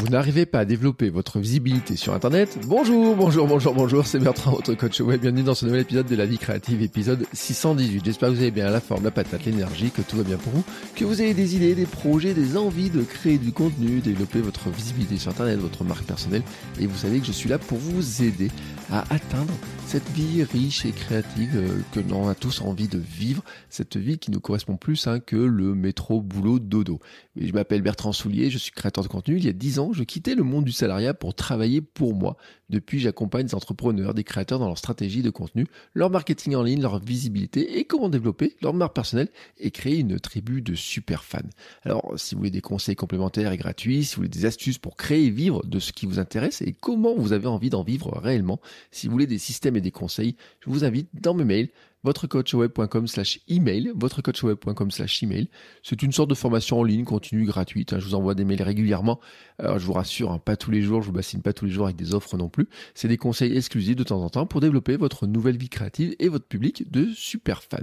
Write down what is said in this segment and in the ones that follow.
Vous n'arrivez pas à développer votre visibilité sur Internet Bonjour, bonjour, bonjour, bonjour, c'est Bertrand, votre coach web. Bienvenue dans ce nouvel épisode de La Vie Créative, épisode 618. J'espère que vous avez bien la forme, la patate, l'énergie, que tout va bien pour vous, que vous avez des idées, des projets, des envies de créer du contenu, développer votre visibilité sur Internet, votre marque personnelle. Et vous savez que je suis là pour vous aider à atteindre cette vie riche et créative euh, que l'on a tous envie de vivre, cette vie qui nous correspond plus hein, que le métro boulot dodo. Je m'appelle Bertrand Soulier, je suis créateur de contenu. Il y a 10 ans, je quittais le monde du salariat pour travailler pour moi. Depuis, j'accompagne des entrepreneurs, des créateurs dans leur stratégie de contenu, leur marketing en ligne, leur visibilité et comment développer leur marque personnelle et créer une tribu de super fans. Alors, si vous voulez des conseils complémentaires et gratuits, si vous voulez des astuces pour créer et vivre de ce qui vous intéresse et comment vous avez envie d'en vivre réellement, si vous voulez des systèmes et des conseils, je vous invite dans mes mails votrecoachweb.com slash email, votrecoachweb.com slash email. C'est une sorte de formation en ligne continue gratuite. Je vous envoie des mails régulièrement. Je vous rassure, hein, pas tous les jours, je vous bassine pas tous les jours avec des offres non plus. C'est des conseils exclusifs de temps en temps pour développer votre nouvelle vie créative et votre public de super fans.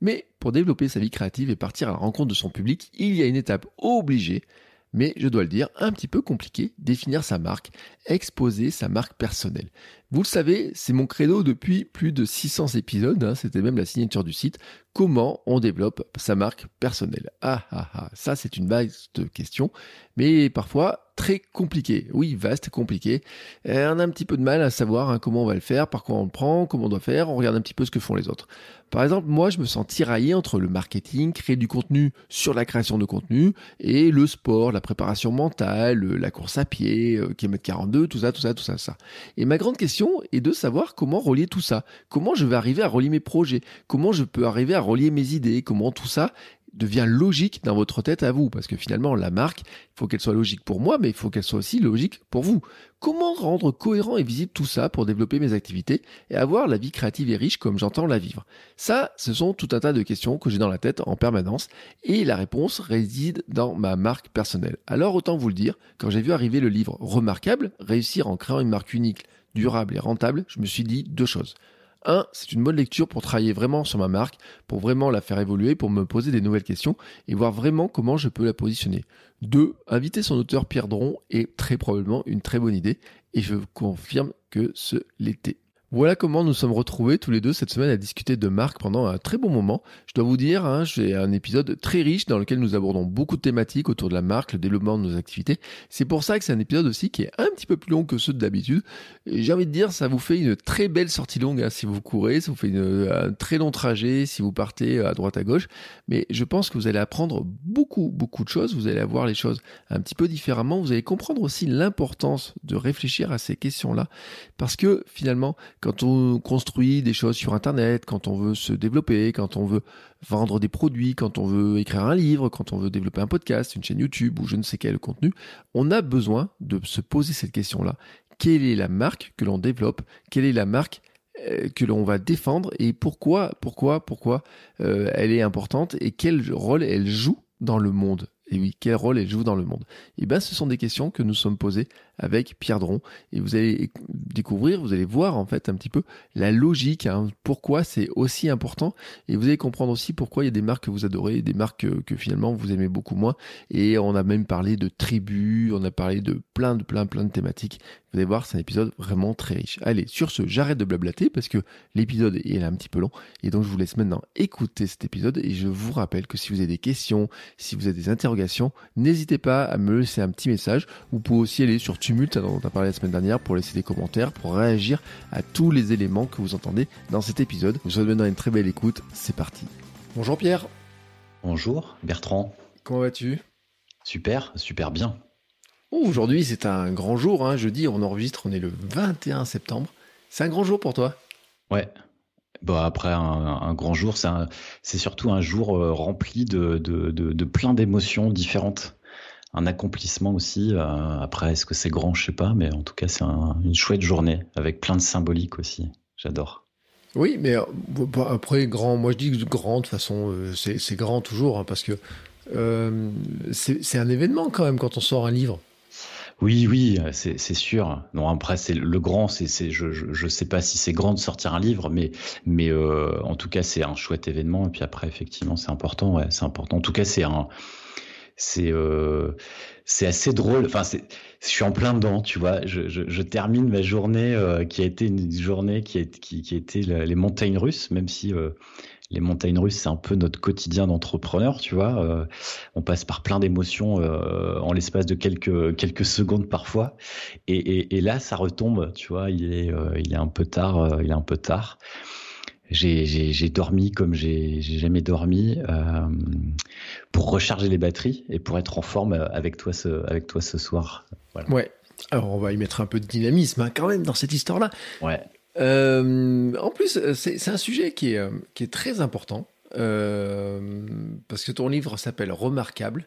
Mais pour développer sa vie créative et partir à la rencontre de son public, il y a une étape obligée mais je dois le dire, un petit peu compliqué, définir sa marque, exposer sa marque personnelle. Vous le savez, c'est mon credo depuis plus de 600 épisodes, hein, c'était même la signature du site, comment on développe sa marque personnelle. Ah ah ah, ça c'est une vaste question, mais parfois très compliqué. Oui, vaste, compliqué. on a un petit peu de mal à savoir hein, comment on va le faire, par quoi on le prend, comment on doit faire, on regarde un petit peu ce que font les autres. Par exemple, moi, je me sens tiraillé entre le marketing, créer du contenu sur la création de contenu, et le sport, la préparation mentale, la course à pied, euh, km 42, tout ça, tout ça, tout ça, ça. Et ma grande question est de savoir comment relier tout ça. Comment je vais arriver à relier mes projets? Comment je peux arriver à relier mes idées? Comment tout ça devient logique dans votre tête à vous? Parce que finalement, la marque, il faut qu'elle soit logique pour moi, mais il faut qu'elle soit aussi logique pour vous. Comment rendre cohérent et visible tout ça pour développer mes activités et avoir la vie créative et riche comme j'entends la vivre? Ça, ce sont tout un tas de questions que j'ai dans la tête en permanence et la réponse réside dans ma marque personnelle. Alors autant vous le dire, quand j'ai vu arriver le livre Remarquable, réussir en créant une marque unique, durable et rentable, je me suis dit deux choses. Un, c'est une bonne lecture pour travailler vraiment sur ma marque, pour vraiment la faire évoluer, pour me poser des nouvelles questions et voir vraiment comment je peux la positionner. Deux, inviter son auteur Pierre Dron est très probablement une très bonne idée et je confirme que ce l'était. Voilà comment nous sommes retrouvés tous les deux cette semaine à discuter de marque pendant un très bon moment. Je dois vous dire, hein, j'ai un épisode très riche dans lequel nous abordons beaucoup de thématiques autour de la marque, le développement de nos activités. C'est pour ça que c'est un épisode aussi qui est un petit peu plus long que ceux d'habitude. J'ai envie de dire, ça vous fait une très belle sortie longue hein, si vous courez, ça vous fait un très long trajet si vous partez à droite à gauche. Mais je pense que vous allez apprendre beaucoup, beaucoup de choses. Vous allez avoir les choses un petit peu différemment. Vous allez comprendre aussi l'importance de réfléchir à ces questions-là. Parce que finalement, quand on construit des choses sur Internet, quand on veut se développer, quand on veut vendre des produits, quand on veut écrire un livre, quand on veut développer un podcast, une chaîne YouTube ou je ne sais quel contenu, on a besoin de se poser cette question-là. Quelle est la marque que l'on développe? Quelle est la marque euh, que l'on va défendre? Et pourquoi, pourquoi, pourquoi euh, elle est importante et quel rôle elle joue dans le monde? Et oui, quel rôle elle joue dans le monde? Eh bien, ce sont des questions que nous sommes posées avec Pierre Dron. Et vous allez découvrir, vous allez voir en fait un petit peu la logique, hein, pourquoi c'est aussi important. Et vous allez comprendre aussi pourquoi il y a des marques que vous adorez des marques que, finalement vous aimez beaucoup moins. Et on a même parlé de tribus, on a parlé de plein de plein plein de thématiques. Vous allez voir, c'est un épisode vraiment très riche. Allez, sur ce, j'arrête de blablater parce que l'épisode est un petit peu long. Et donc je vous laisse maintenant écouter cet épisode. Et je vous rappelle que si vous avez des questions, si vous avez des interrogations, n'hésitez pas à me laisser un petit message. Vous pouvez aussi aller sur Tumult, dont on a parlé la semaine dernière, pour laisser des commentaires, pour réagir à tous les éléments que vous entendez dans cet épisode. Je vous souhaite maintenant une très belle écoute. C'est parti. Bonjour Pierre. Bonjour Bertrand. Comment vas-tu? Super, super bien. Oh, aujourd'hui, c'est un grand jour. Hein. Jeudi, on enregistre, on est le 21 septembre. C'est un grand jour pour toi? Ouais. Bon, après un, grand jour, c'est surtout un jour euh, rempli de, de, de, plein d'émotions différentes. Un accomplissement aussi. Euh, après, est-ce que c'est grand Je sais pas, mais en tout cas, c'est une chouette journée avec plein de symbolique aussi. J'adore. Oui, mais euh, après, grand, moi je dis grand, de toute façon, c'est grand toujours, hein, parce que c'est un événement quand même quand on sort un livre. Oui, oui, c'est sûr. Non, après, c'est le grand, c'est, je, je, sais pas si c'est grand de sortir un livre, mais, mais euh, en tout cas, c'est un chouette événement. Et puis après, effectivement, c'est important. Ouais, c'est important. En tout cas, c'est un, c'est, euh, c'est assez drôle. Enfin, je suis en plein dedans, tu vois. Je, je, termine ma journée euh, qui a été une journée qui a, qui, qui été les montagnes russes, même si euh, les montagnes russes, c'est un peu notre quotidien d'entrepreneur, tu vois. On passe par plein d'émotions en l'espace de quelques quelques secondes parfois, et, et, et, là, ça retombe, tu vois. Il est il est un peu tard, il est un peu tard. J'ai dormi comme j'ai jamais dormi pour recharger les batteries et pour être en forme avec toi ce avec toi ce soir. Voilà. Ouais. Alors on va y mettre un peu de dynamisme hein, quand même dans cette histoire-là. Ouais. Euh, en plus, c'est un sujet qui est, euh, qui est très important euh, parce que ton livre s'appelle Remarquable.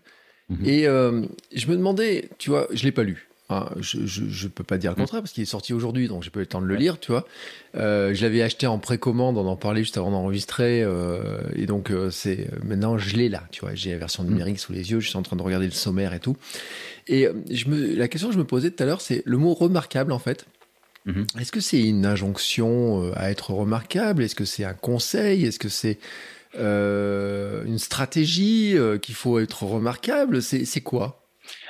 Mhm. Et je me demandais, tu vois, je l'ai pas lu. Hein, je, je, peux pas dire le mhm. contraire parce qu'il est sorti aujourd'hui, donc j'ai pas eu le temps de le lire, tu vois. je l'avais acheté en précommande, on en parlait juste avant d'enregistrer, et donc c'est maintenant je l'ai là, tu vois. J'ai la version mhm. numérique sous les yeux, je suis en train de regarder le sommaire et tout. Et je me, la question que je me posais tout à l'heure, c'est le mot remarquable en fait. Mhm. Est-ce que c'est une injonction euh, à être remarquable? Est-ce que c'est un conseil? Est-ce que c'est euh, une stratégie euh, qu'il faut être remarquable? C'est quoi?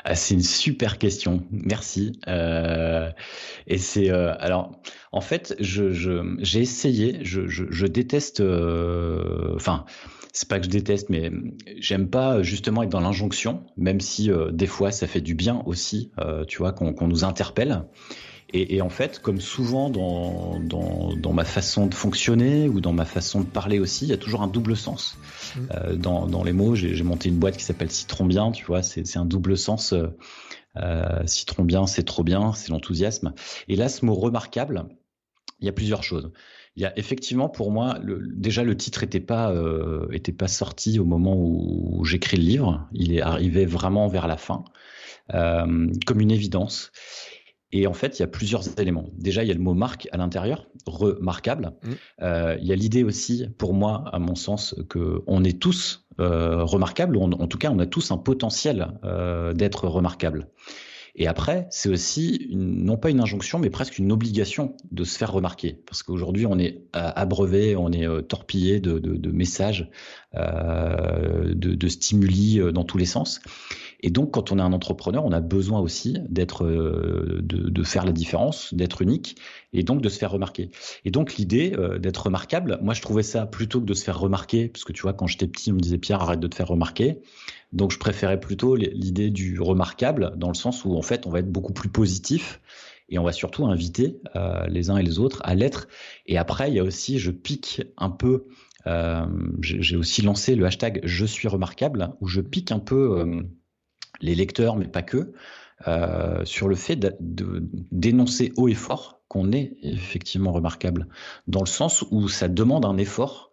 Ah, c'est une super question, merci. et c'est alors, en fait, je j'ai essayé. Je, je, déteste. Enfin, c'est pas que je déteste, mais j'aime pas justement être dans l'injonction, même si des fois ça fait du bien aussi, tu vois, qu'on nous interpelle. Et, en fait, comme souvent dans, dans, ma façon de fonctionner ou dans ma façon de parler aussi, il y a toujours un double sens. Mmh. Euh, dans, dans, les mots, j'ai monté une boîte qui s'appelle Citron Bien, tu vois, c'est un double sens. Euh, euh, citron bien, c'est trop bien, c'est l'enthousiasme. Et là, ce mot remarquable, il y a plusieurs choses. Il y a effectivement pour moi, le, déjà le titre était pas euh, était pas sorti au moment où, j'écris le livre. Il est arrivé vraiment vers la fin, euh, comme une évidence. Et en fait, il y a plusieurs éléments. Déjà, il y a le mot marque à l'intérieur, remarquable. Mmh. Euh, il y a l'idée aussi, pour moi, à mon sens, que on est tous euh, remarquables. en tout cas, on a tous un potentiel euh, d'être remarquables. Et après, c'est aussi non pas une injonction, mais presque une obligation de se faire remarquer. Parce qu'aujourd'hui, on est abreuvé, on est torpillé de, de, de messages, euh, de, de, stimuli dans tous les sens. Et donc, quand on est un entrepreneur, on a besoin aussi d'être, euh, de, de, faire la différence, d'être unique, et donc de se faire remarquer. Et donc, l'idée d'être remarquable, moi, je trouvais ça plutôt que de se faire remarquer, parce que tu vois, quand j'étais petit, on me disait Pierre, arrête de te faire remarquer. Donc je préférais plutôt l'idée du remarquable, dans le sens où en fait on va être beaucoup plus positif et on va surtout inviter euh, les uns et les autres à l'être. Et après, il y a aussi, je pique un peu, euh, j'ai aussi lancé le hashtag Je suis remarquable, où je pique un peu euh, les lecteurs, mais pas que, sur le fait de, de dénoncer haut et fort qu'on est effectivement remarquable, dans le sens où ça demande un effort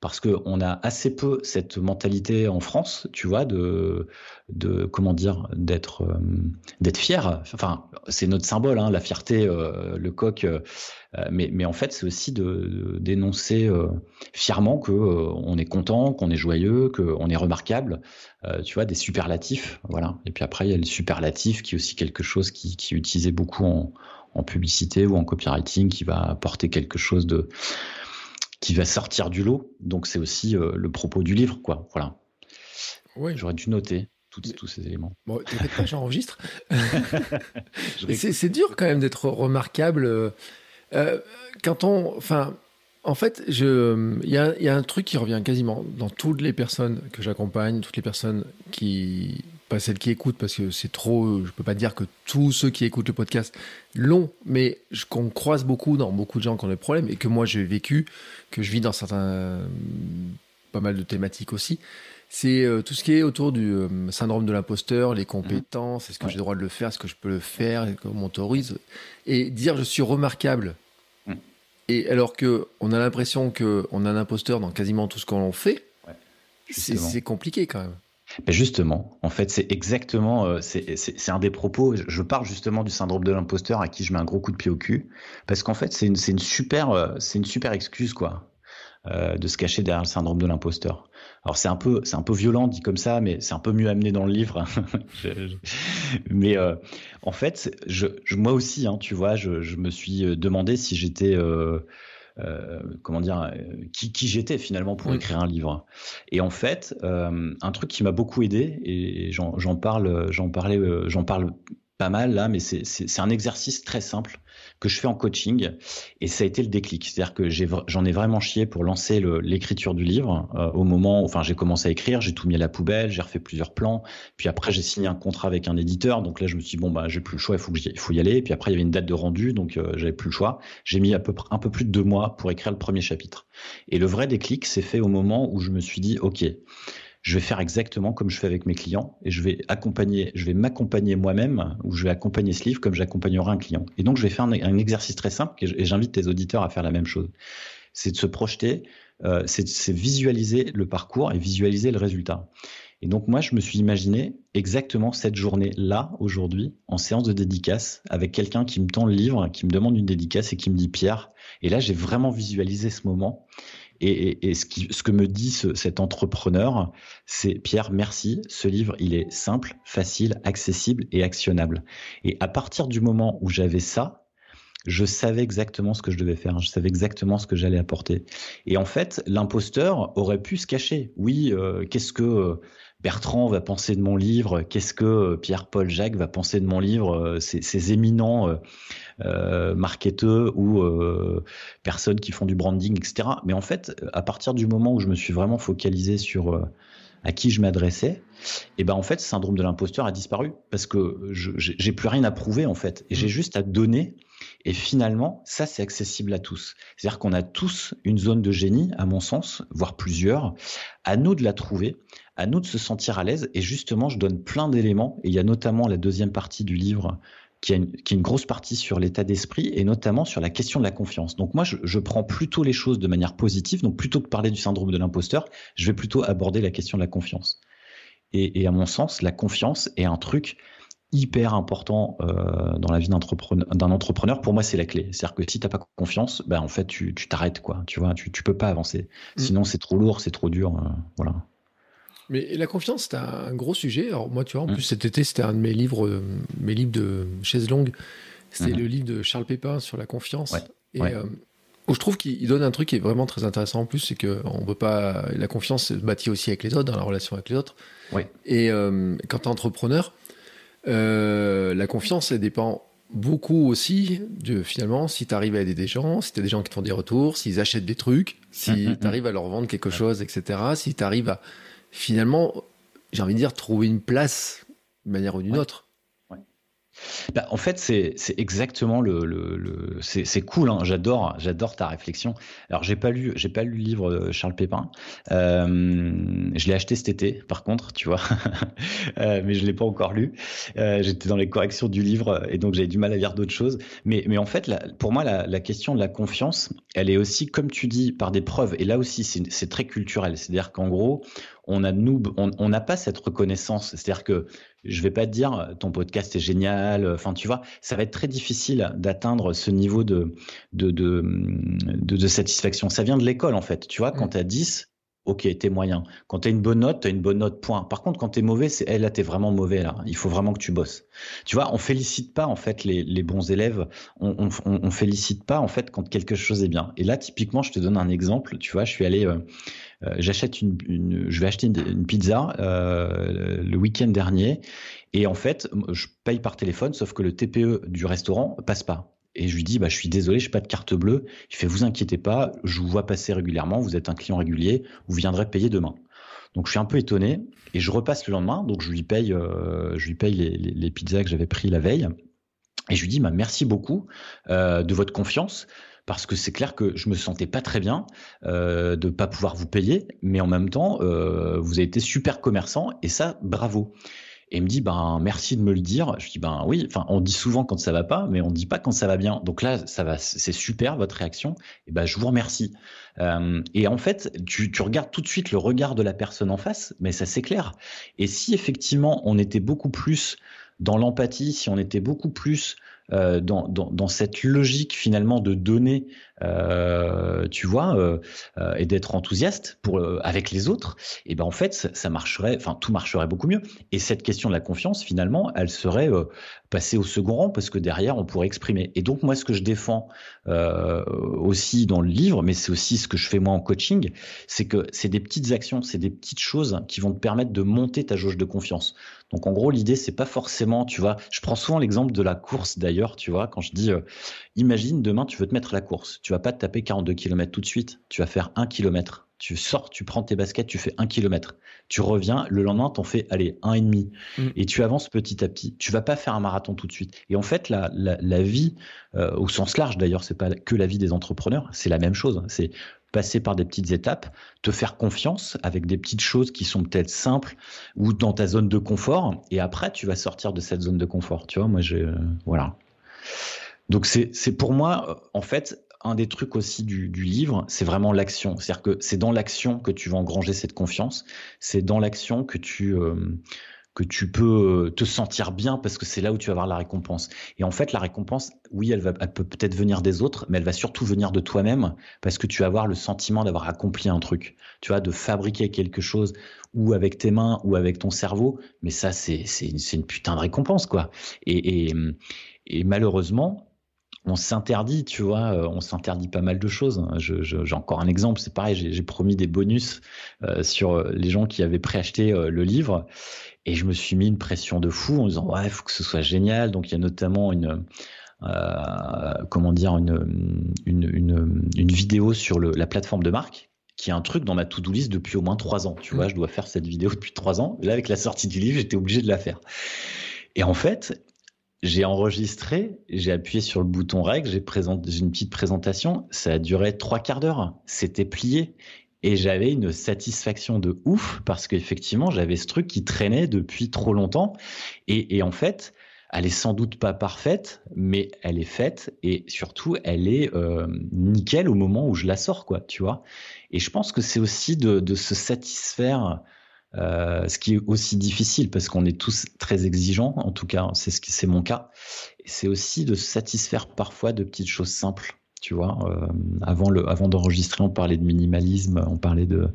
parce qu'on a assez peu cette mentalité en France, tu vois, de, de comment dire, d'être, euh, d'être fier. Enfin, c'est notre symbole, hein, la fierté, euh, le coq. Euh, mais, en fait, c'est aussi de, dénoncer fièrement que on est content, qu'on est joyeux, qu'on est remarquable. Tu vois, des superlatifs, voilà. Et puis après, il y a le superlatif qui est aussi quelque chose qui, qui est utilisé beaucoup en, en publicité ou en copywriting, qui va apporter quelque chose de qui va sortir du lot. Donc c'est aussi euh, le propos du livre, quoi. Voilà. Oui. J'aurais dû noter tous ces éléments. Bon, t'inquiète pas, j'enregistre. c'est dur quand même d'être remarquable. Euh, quand on, enfin, en fait, il y a, y a, un truc qui revient quasiment dans toutes les personnes que j'accompagne, toutes les personnes qui, pas celles qui écoutent parce que c'est trop, je peux pas dire que tous ceux qui écoutent le podcast l'ont, mais qu'on croise beaucoup dans beaucoup de gens qui ont des problèmes et que moi j'ai vécu, que je vis dans certains, pas mal de thématiques aussi. C'est euh, tout ce qui est autour du euh, syndrome de l'imposteur, les compétences, est-ce que j'ai le droit de le faire, est-ce que je peux le faire, est-ce qu'on m'autorise, et dire je suis remarquable Et alors que on a l'impression qu'on a un imposteur dans quasiment tout ce qu'on fait, c'est compliqué quand même. Mais justement, en fait, c'est exactement, euh, c'est un des propos. Je parle justement du syndrome de l'imposteur à qui je mets un gros coup de pied au cul, parce qu'en fait, c'est une, une super, euh, c'est une super excuse quoi. Euh, de se cacher derrière le syndrome de l'imposteur. Alors c'est un peu c'est un peu violent dit comme ça, mais c'est un peu mieux amené dans le livre. mais euh, en fait, je, moi aussi, hein, tu vois, je, je, me suis euh, demandé si j'étais euh, euh, comment dire, qui, qui j'étais finalement pour mm. écrire un livre. Et en fait, un truc qui m'a beaucoup aidé, et j'en parle, j'en parlais, j'en parle pas mal là, mais c'est un exercice très simple que je fais en coaching et ça a été le déclic. C'est-à-dire que j'en ai, vraiment chié pour lancer l'écriture du livre euh, au moment, où, enfin j'ai commencé à écrire, j'ai tout mis à la poubelle, j'ai refait plusieurs plans, puis après j'ai signé un contrat avec un éditeur, donc là je me suis dit bon bah j'ai plus le choix, il faut que il faut y aller, et puis après il y avait une date de rendu, donc euh, j'avais plus le choix. J'ai mis à peu un peu plus de deux mois pour écrire le premier chapitre. Et le vrai déclic s'est fait au moment où je me suis dit ok je vais faire exactement comme je fais avec mes clients et je vais accompagner, je vais m'accompagner moi-même ou je vais accompagner ce livre comme j'accompagnerai un client. Et donc, je vais faire un, exercice très simple et j'invite tes auditeurs à faire la même chose. C'est de se projeter, euh, c'est visualiser le parcours et visualiser le résultat. Et donc, moi, je me suis imaginé exactement cette journée-là, aujourd'hui, en séance de dédicace, avec quelqu'un qui me tend le livre, qui me demande une dédicace et qui me dit Pierre. Et là, j'ai vraiment visualisé ce moment. Et, ce, qui, ce, que me dit cet entrepreneur, c'est Pierre, merci. Ce livre, il est simple, facile, accessible et actionnable. Et à partir du moment où j'avais ça, je savais exactement ce que je devais faire, je savais exactement ce que j'allais apporter. Et en fait, l'imposteur aurait pu se cacher. Oui, euh, qu'est-ce que euh, Bertrand va penser de mon livre? Qu'est-ce que euh, Pierre-Paul Jacques va penser de mon livre? Ces, éminents euh, marketeurs ou euh, personnes qui font du branding, etc. Mais en fait, à partir du moment où je me suis vraiment focalisé sur euh, à qui je m'adressais, et ben en fait, ce syndrome de l'imposteur a disparu parce que j'ai plus rien à prouver en fait, et j'ai mmh. juste à donner. Et finalement, ça c'est accessible à tous. C'est-à-dire qu'on a tous une zone de génie, à mon sens, voire plusieurs. À nous de la trouver, à nous de se sentir à l'aise. Et justement, je donne plein d'éléments. Et il y a notamment la deuxième partie du livre qui a, une, qui a une grosse partie sur l'état d'esprit et notamment sur la question de la confiance. Donc moi, je, je, prends plutôt les choses de manière positive. Donc plutôt que parler du syndrome de l'imposteur, je vais plutôt aborder la question de la confiance. Et, et à mon sens, la confiance est un truc hyper important euh, dans la vie d'un entrepreneur, entrepreneur. Pour moi, c'est la clé. C'est-à-dire que si t'as pas confiance, ben en fait, tu t'arrêtes quoi. Tu vois, tu, tu peux pas avancer. Mm. Sinon, c'est trop lourd, c'est trop dur. Euh, voilà. Mais la confiance, c'est un gros sujet. Alors moi, tu vois, en mm. plus cet été, c'était un de mes livres, euh, mes livres de chaise longue. C'était mm-hmm. le livre de Charles Pépin sur la confiance. Et euh, où je trouve qu'il donne un truc qui est vraiment très intéressant en plus, c'est que on peut pas. La confiance se bâtit aussi avec les autres, dans la relation avec les autres. Et euh, quand tu es entrepreneur, la confiance, elle dépend beaucoup aussi de finalement si tu arrives à aider des gens, si tu as des gens qui te font des retours, s'ils achètent des trucs, si mm-hmm. tu arrives à leur vendre quelque chose, etc. Si tu arrives à finalement, j'ai envie de dire, trouver une place d'une manière ou d'une autre. Bah, en fait, c'est exactement le, le, le c'est cool. Hein, j'adore, j'adore ta réflexion. Alors, j'ai pas lu, pas lu le livre de Charles Pépin. Euh, je l'ai acheté cet été, par contre, tu vois, euh, mais je l'ai pas encore lu. Euh, J'étais dans les corrections du livre et donc j'avais du mal à lire d'autres choses. Mais, mais en fait, la, pour moi, la, la, question de la confiance, elle est aussi, comme tu dis, par des preuves. Et là aussi, c'est très culturel. C'est-à-dire qu'en gros, on a nous, on n'a pas cette reconnaissance. C'est-à-dire que je vais pas te dire ton podcast est génial. Enfin, tu vois, ça va être très difficile d'atteindre ce niveau de de, de, de, satisfaction. Ça vient de l'école en fait. Tu vois, quand mm. tu as 10, ok, t'es moyen. Quand t'as une bonne note, t'as une bonne note, point. Par contre, quand t'es mauvais, c'est, eh, là, t'es vraiment mauvais, là. Il faut vraiment que tu bosses. Tu vois, on félicite pas, en fait, les, les bons élèves. On, on, on, félicite pas, en fait, quand quelque chose est bien. Et là, typiquement, je te donne un exemple. Tu vois, je suis allé, euh, euh, j'achète une, une, je vais acheter une, pizza euh, le week-end dernier. Et en fait, je paye par téléphone, sauf que le TPE du restaurant passe pas. Et je lui dis, bah, je suis désolé, je n'ai pas de carte bleue. Il fait, vous inquiétez pas, je vous vois passer régulièrement, vous êtes un client régulier, vous viendrez payer demain. Donc je suis un peu étonné et je repasse le lendemain, donc je lui paye, euh, je lui paye les, les, pizzas que j'avais pris la veille. Et je lui dis, bah, merci beaucoup euh, de votre confiance parce que c'est clair que je me sentais pas très bien euh, de pas pouvoir vous payer, mais en même temps, euh, vous avez été super commerçant et ça, bravo. Et il me dit, ben, merci de me le dire. Je dis, ben oui, enfin, on dit souvent quand ça va pas, mais on dit pas quand ça va bien. Donc là, ça va, c'est super votre réaction. Et ben, je vous remercie. Euh, et en fait, tu, tu, regardes tout de suite le regard de la personne en face, mais ça s'éclaire. Et si effectivement on était beaucoup plus dans l'empathie, si on était beaucoup plus dans, dans, dans, cette logique finalement de donner, euh, tu vois, euh, euh et d'être enthousiaste pour euh, avec les autres, et ben en fait ça, marcherait, enfin tout marcherait beaucoup mieux. Et cette question de la confiance, finalement, elle serait passée au second rang parce que derrière on pourrait exprimer. Et donc moi ce que je défends aussi dans le livre, mais c'est aussi ce que je fais moi en coaching, c'est que c'est des petites actions, c'est des petites choses qui vont te permettre de monter ta jauge de confiance. Donc en gros l'idée c'est pas forcément, tu vois, je prends souvent l'exemple de la course d'ailleurs tu vois, quand je dis, euh, imagine demain tu veux te mettre à la course, tu vas pas te taper 42 km tout de suite, tu vas faire un km. Tu sors, tu prends tes baskets, tu fais un kilomètre. Tu reviens, le lendemain, t'en fais, allez, un et demi. Mm. Et tu avances petit à petit. Tu vas pas faire un marathon tout de suite. Et en fait, la, la, vie, euh, au sens large d'ailleurs, c'est pas que la vie des entrepreneurs, c'est la même chose. C'est passer par des petites étapes, te faire confiance avec des petites choses qui sont peut-être simples ou dans ta zone de confort. Et après, tu vas sortir de cette zone de confort. Tu vois, moi, j'ai, euh, voilà. Donc c'est pour moi, euh, en fait, un des trucs aussi du, du livre, c'est vraiment l'action. C'est-à-dire que c'est dans l'action que tu vas engranger cette confiance. C'est dans l'action que tu euh, que tu peux euh, te sentir bien parce que c'est là où tu vas avoir la récompense. Et en fait, la récompense, oui, elle, va, elle peut peut-être venir des autres, mais elle va surtout venir de toi-même parce que tu vas avoir le sentiment d'avoir accompli un truc. Tu vois, de fabriquer quelque chose ou avec tes mains ou avec ton cerveau. Mais ça, c'est c'est une, une putain de récompense, quoi. Et, et, et malheureusement, on s'interdit, tu vois, euh, on s'interdit pas mal de choses. j'ai encore un exemple, c'est pareil, j'ai promis des bonus euh, sur les gens qui avaient préacheté euh, le livre, et je me suis mis une pression de fou en disant ouais, il faut que ce soit génial. Donc il y a notamment une comment dire une, une, une, vidéo sur la plateforme de marque qui est un truc dans ma to-do list depuis au moins trois ans. Tu vois, mmh. je dois faire cette vidéo depuis trois ans. Là, avec la sortie du livre, j'étais obligé de la faire. Et en fait, j'ai enregistré, j'ai appuyé sur le bouton règle, j'ai présenté une petite présentation, ça a duré trois quarts d'heure, c'était plié. Et j'avais une satisfaction de ouf parce qu'effectivement, j'avais ce truc qui traînait depuis trop longtemps. Et, en fait, elle est sans doute pas parfaite, mais elle est faite et surtout, elle est euh, nickel au moment où je la sors, quoi, tu vois. Et je pense que c'est aussi de se satisfaire euh, ce qui est aussi difficile parce qu'on est tous très exigeants, en tout cas c'est ce qui c'est mon cas. C'est aussi de se satisfaire parfois de petites choses simples. Tu vois, euh, avant le, avant d'enregistrer, on parlait de minimalisme, on parlait de,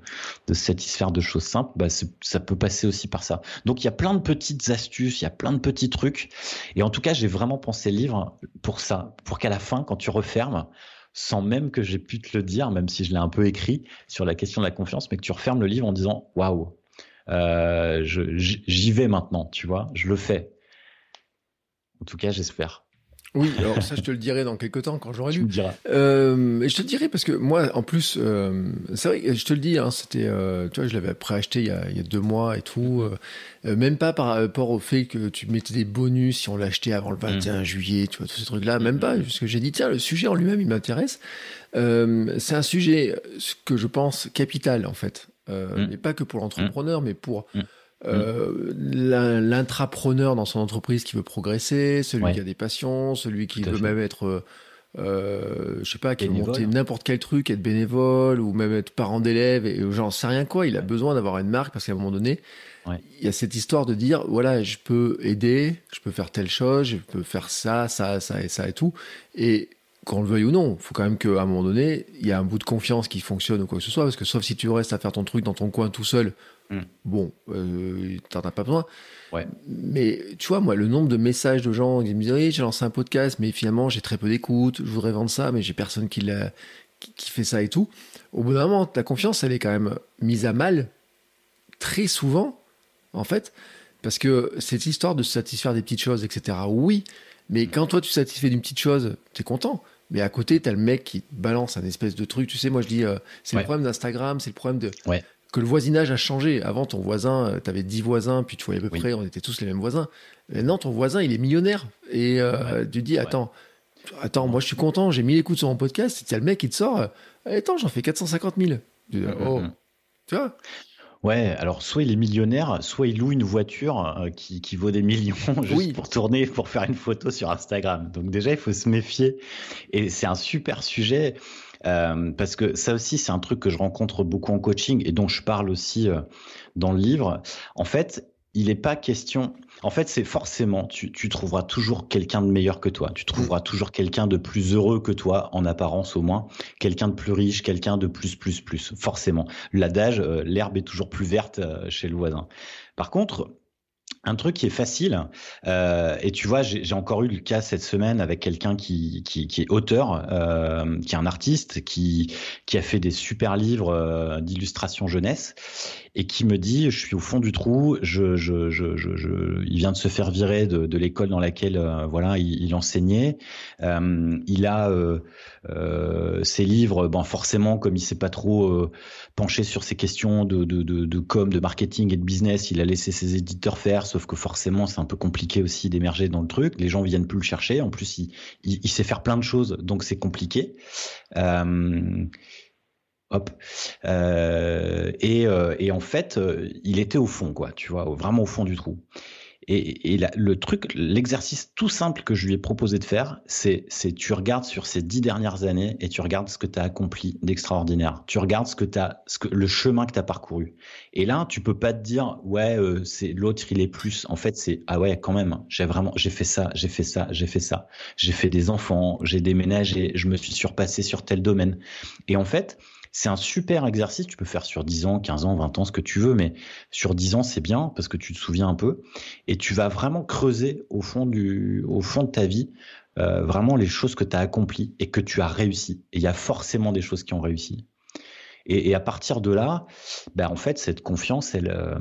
de satisfaire de choses simples. Bah, ça peut passer aussi par ça. Donc il y a plein de petites astuces, il y a plein de petits trucs. Et en tout cas, j'ai vraiment pensé le livre pour ça, pour qu'à la fin, quand tu refermes, sans même que j'ai pu te le dire, même si je l'ai un peu écrit sur la question de la confiance, mais que tu refermes le livre en disant waouh, euh, j'y vais maintenant, tu vois, je le fais. En tout cas, j'espère. Oui, alors ça, je te le dirai dans quelques temps quand j'aurai lu. Euh, et je te le dirai parce que moi, en plus, euh, c'est vrai, je te le dis, hein, c'était, euh, tu vois, je l'avais préacheté il y, a, il y a deux mois et tout. Euh, même pas par rapport au fait que tu mettais des bonus si on l'achetait avant le 21 mm. juillet, tu vois, tous ces trucs-là. Même pas, parce que j'ai dit, tiens, le sujet en lui-même, il m'intéresse. c'est un sujet que je pense capital, en fait. Euh, mm. mais pas que pour l'entrepreneur, mais pour mm. euh, l'intrapreneur dans son entreprise qui veut progresser, celui qui a des passions, celui qui veut même être, euh, je sais pas, qui veut monter n'importe quel truc, être bénévole ou même être parent d'élève et j'en sais rien quoi. Il a besoin d'avoir une marque parce qu'à un moment donné, il y a cette histoire de dire voilà, je peux aider, je peux faire telle chose, je peux faire ça, ça, ça et ça et tout. Et qu'on le veuille ou non, il faut quand même qu'à un moment donné, il y a un bout de confiance qui fonctionne ou quoi que ce soit, parce que sauf si tu restes à faire ton truc dans ton coin tout seul, hmm. bon, euh, t'en as pas besoin. Ouais. Mais tu vois, moi, le nombre de messages de gens qui me disent oui, j'ai lancé un podcast, mais finalement j'ai très peu d'écoute, je voudrais vendre ça, mais j'ai personne qui, l'a, qui, fait ça et tout. Au bout d'un moment, ta confiance, elle est quand même mise à mal très souvent, en fait, parce que cette histoire de se satisfaire des petites choses, etc. Oui, mais quand toi tu satisfais d'une petite chose, t'es content. Mais à côté, t'as le mec qui balance un espèce de truc. Tu sais, moi je dis, euh, c'est le problème d'Instagram, c'est le problème de. Que le voisinage a changé. Avant, ton voisin, euh, t'avais 10 voisins, puis tu voyais à peu près, on était tous les mêmes voisins. Maintenant, ton voisin, il est millionnaire. Et euh, tu dis, attends, attends, moi je suis content, j'ai mis l'écoute sur mon podcast. Et t'as le mec qui te sort, attends, j'en fais 450 000. Tu, oh. Tu vois? Ouais, alors soit il est millionnaire, soit il loue une voiture euh, qui, qui, vaut des millions juste pour tourner, pour faire une photo sur Instagram. Donc déjà, il faut se méfier. Et c'est un super sujet. Euh, parce que ça aussi, c'est un truc que je rencontre beaucoup en coaching et dont je parle aussi euh, dans le livre. En fait, il n'est pas question. En fait, c'est forcément, tu, tu, trouveras toujours quelqu'un de meilleur que toi. Tu trouveras toujours quelqu'un de plus heureux que toi, en apparence au moins. Quelqu'un de plus riche, quelqu'un de plus, plus, plus. Forcément. L'adage, euh, l'herbe est toujours plus verte euh, chez le voisin. Par contre, un truc qui est facile, euh, et tu vois, j'ai encore eu le cas cette semaine avec quelqu'un qui, qui, qui, est auteur, euh, qui est un artiste, qui, qui a fait des super livres euh, d'illustration jeunesse, et qui me dit, je suis au fond du trou, il vient de se faire virer de, l'école dans laquelle euh, voilà il, enseignait, euh, il a ses livres, bon forcément comme il sait pas trop penché sur ces questions de, com, de marketing et de business, il a laissé ses éditeurs faire sauf que forcément c'est un peu compliqué aussi d'émerger dans le truc. Les gens viennent plus le chercher. En plus, il, sait faire plein de choses, donc c'est compliqué. Euh, hop. Euh, et, euh, et, en fait, euh, il était au fond, quoi. Tu vois, vraiment au fond du trou. Et, et le truc, l'exercice tout simple que je lui ai proposé de faire, c'est, tu regardes sur ces dix dernières années et tu regardes ce que tu as accompli d'extraordinaire. Tu regardes ce que t'as, ce que le chemin que tu as parcouru. Et là, tu peux pas te dire ouais, euh, c'est l'autre il est plus. En fait, c'est ah ouais, quand même. J'ai vraiment, j'ai fait ça, j'ai fait ça, j'ai fait ça. J'ai fait des enfants, j'ai déménagé, je me suis surpassé sur tel domaine. Et en fait, c'est un super exercice. Tu peux faire sur 10 ans, 15 ans, 20 ans, ce que tu veux, mais sur 10 ans, c'est bien parce que tu te souviens un peu et tu vas vraiment creuser au fond du, au fond de ta vie, euh, vraiment les choses que tu as accomplies et que tu as réussi. Et il y a forcément des choses qui ont réussi. Et, à partir de là, ben en fait, cette confiance, elle, euh,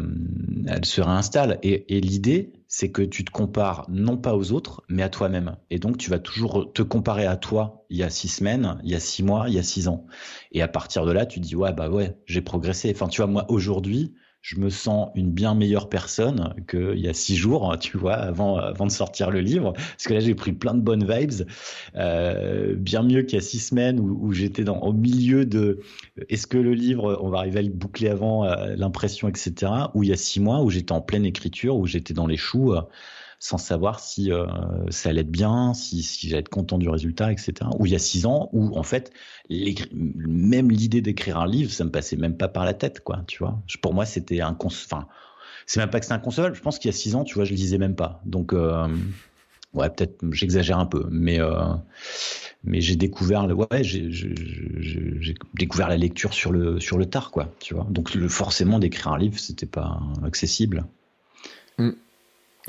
elle se réinstalle. Et, et l'idée, c'est que tu te compares non pas aux autres, mais à toi-même. Et donc, tu vas toujours te comparer à toi il y a six semaines, il y a six mois, il y a six ans. Et à partir de là, tu dis, ouais, bah ouais, j'ai progressé. Enfin, tu vois, moi, aujourd'hui, je me sens une bien meilleure personne qu'il y a six jours, tu vois, avant, avant de sortir le livre. Parce que là, j'ai pris plein de bonnes vibes, euh, bien mieux qu'il y a six semaines où, où j'étais dans au milieu de est-ce que le livre, on va arriver à le boucler avant euh, l'impression, etc. Ou il y a six mois où j'étais en pleine écriture, où j'étais dans les choux. Euh, sans savoir si euh, ça allait être bien, si, si j'allais être content du résultat, etc. Ou il y a six ans, où en fait, même l'idée d'écrire un livre, ça me passait même pas par la tête, quoi. Tu vois, pour moi, c'était un, enfin, c'est même pas que c'est inconcevable. Je pense qu'il y a six ans, tu vois, je lisais même pas. Donc, euh, ouais, peut-être j'exagère un peu, mais euh, mais j'ai découvert le, ouais, j'ai découvert la lecture sur le sur le tard, quoi. Tu vois. Donc, le, forcément, d'écrire un livre, c'était pas accessible.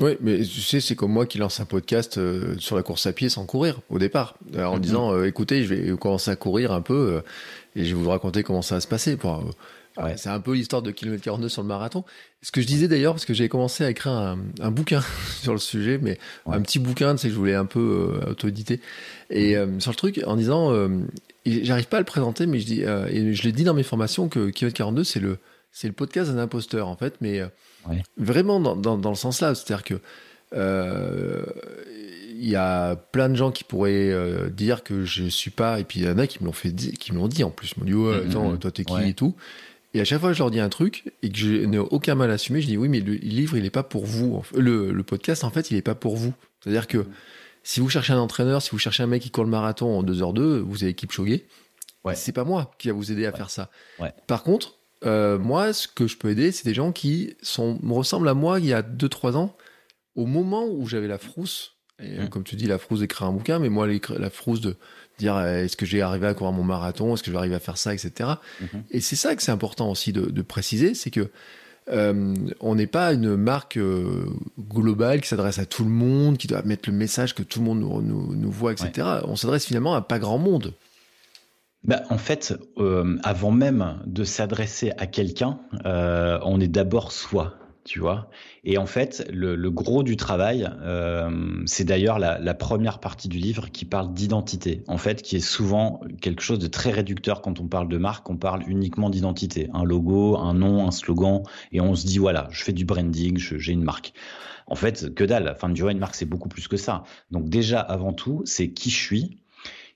Oui, mais tu sais, c'est comme moi qui lance un podcast euh, sur la course à pied sans courir au départ, euh, en mm -hmm. disant euh, écoutez, je vais commencer à courir un peu euh, et je vais vous raconter comment ça va se passer. Pour, ouais. C'est un peu l'histoire de kilomètre 42 sur le marathon. Ce que je disais d'ailleurs, parce que j'avais commencé à écrire un, un bouquin sur le sujet, mais ouais. un petit bouquin, tu sais, que je voulais un peu auto-éditer. Et -hmm. sur le truc, en disant, j'arrive pas à le présenter, mais je dis, et je l'ai dit dans mes formations que kilomètre 42, c'est le, c'est le podcast d'un imposteur en fait, mais Ouais. Vraiment dans, dans, dans le sens là, c'est-à-dire que euh, il y a plein de gens qui pourraient euh, dire que je suis pas, et puis il y en a qui me l'ont fait, qui me l'ont dit en plus, ils m'ont dit ouais, mm-hmm. attends, toi t'es qui ouais. et tout. Et à chaque fois je leur dis un truc et que je n'ai aucun mal à assumer, je dis oui, mais le livre il est pas pour vous, le, le podcast en fait il est pas pour vous. C'est-à-dire que si vous cherchez un entraîneur, si vous cherchez un mec qui court le marathon en 2h2, vous avez équipe Choguet. Ouais. C'est pas moi qui va vous aider à faire ça. Par contre, euh, moi, ce que je peux aider, c'est des gens qui sont, me ressemblent à moi il y a 2-3 ans, au moment où j'avais la frousse. Et mmh. comme tu dis, la frousse d'écrire un bouquin, mais moi, la frousse de dire euh, est-ce que j'ai arrivé à courir mon marathon, est-ce que je vais arriver à faire ça, etc. Mmh. Et c'est ça que c'est important aussi de, de préciser, c'est que euh, on n'est pas une marque euh, globale qui s'adresse à tout le monde, qui doit mettre le message que tout le monde nous, nous, nous voit, etc. Ouais. On s'adresse finalement à pas grand monde. Bah, en fait, euh, avant même de s'adresser à quelqu'un, euh, on est d'abord soi, tu vois. Et en fait, le, gros du travail, euh, c'est d'ailleurs la, première partie du livre qui parle d'identité, en fait, qui est souvent quelque chose de très réducteur quand on parle de marque. On parle uniquement d'identité, un logo, un nom, un slogan, et on se dit voilà, je fais du branding, j'ai une marque. En fait, que dalle. Enfin, du une marque, c'est beaucoup plus que ça. Donc déjà, avant tout, c'est qui je suis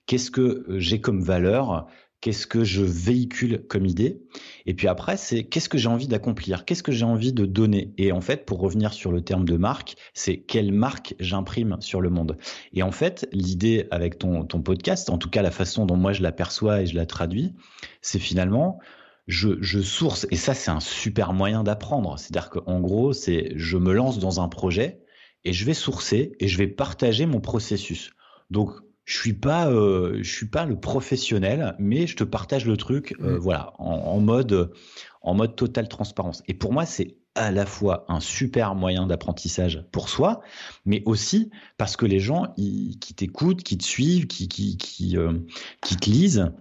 qu'est-ce que j'ai comme valeur, qu'est-ce que je véhicule comme idée, et puis après, c'est qu'est-ce que j'ai envie d'accomplir, qu'est-ce que j'ai envie de donner. Et en fait, pour revenir sur le terme de marque, c'est quelle marque j'imprime sur le monde. Et en fait, l'idée avec ton, ton podcast, en tout cas la façon dont moi je l'aperçois et je la traduis, c'est finalement je, je, source, et ça c'est un super moyen d'apprendre. C'est-à-dire qu'en gros, c'est je me lance dans un projet et je vais sourcer et je vais partager mon processus. Donc je suis pas euh, je suis pas le professionnel mais je te partage le truc euh, mmh. voilà en, mode en mode totale transparence et pour moi c'est à la fois un super moyen d'apprentissage pour soi mais aussi parce que les gens qui t'écoutent qui te suivent qui qui qui, euh, qui te lisent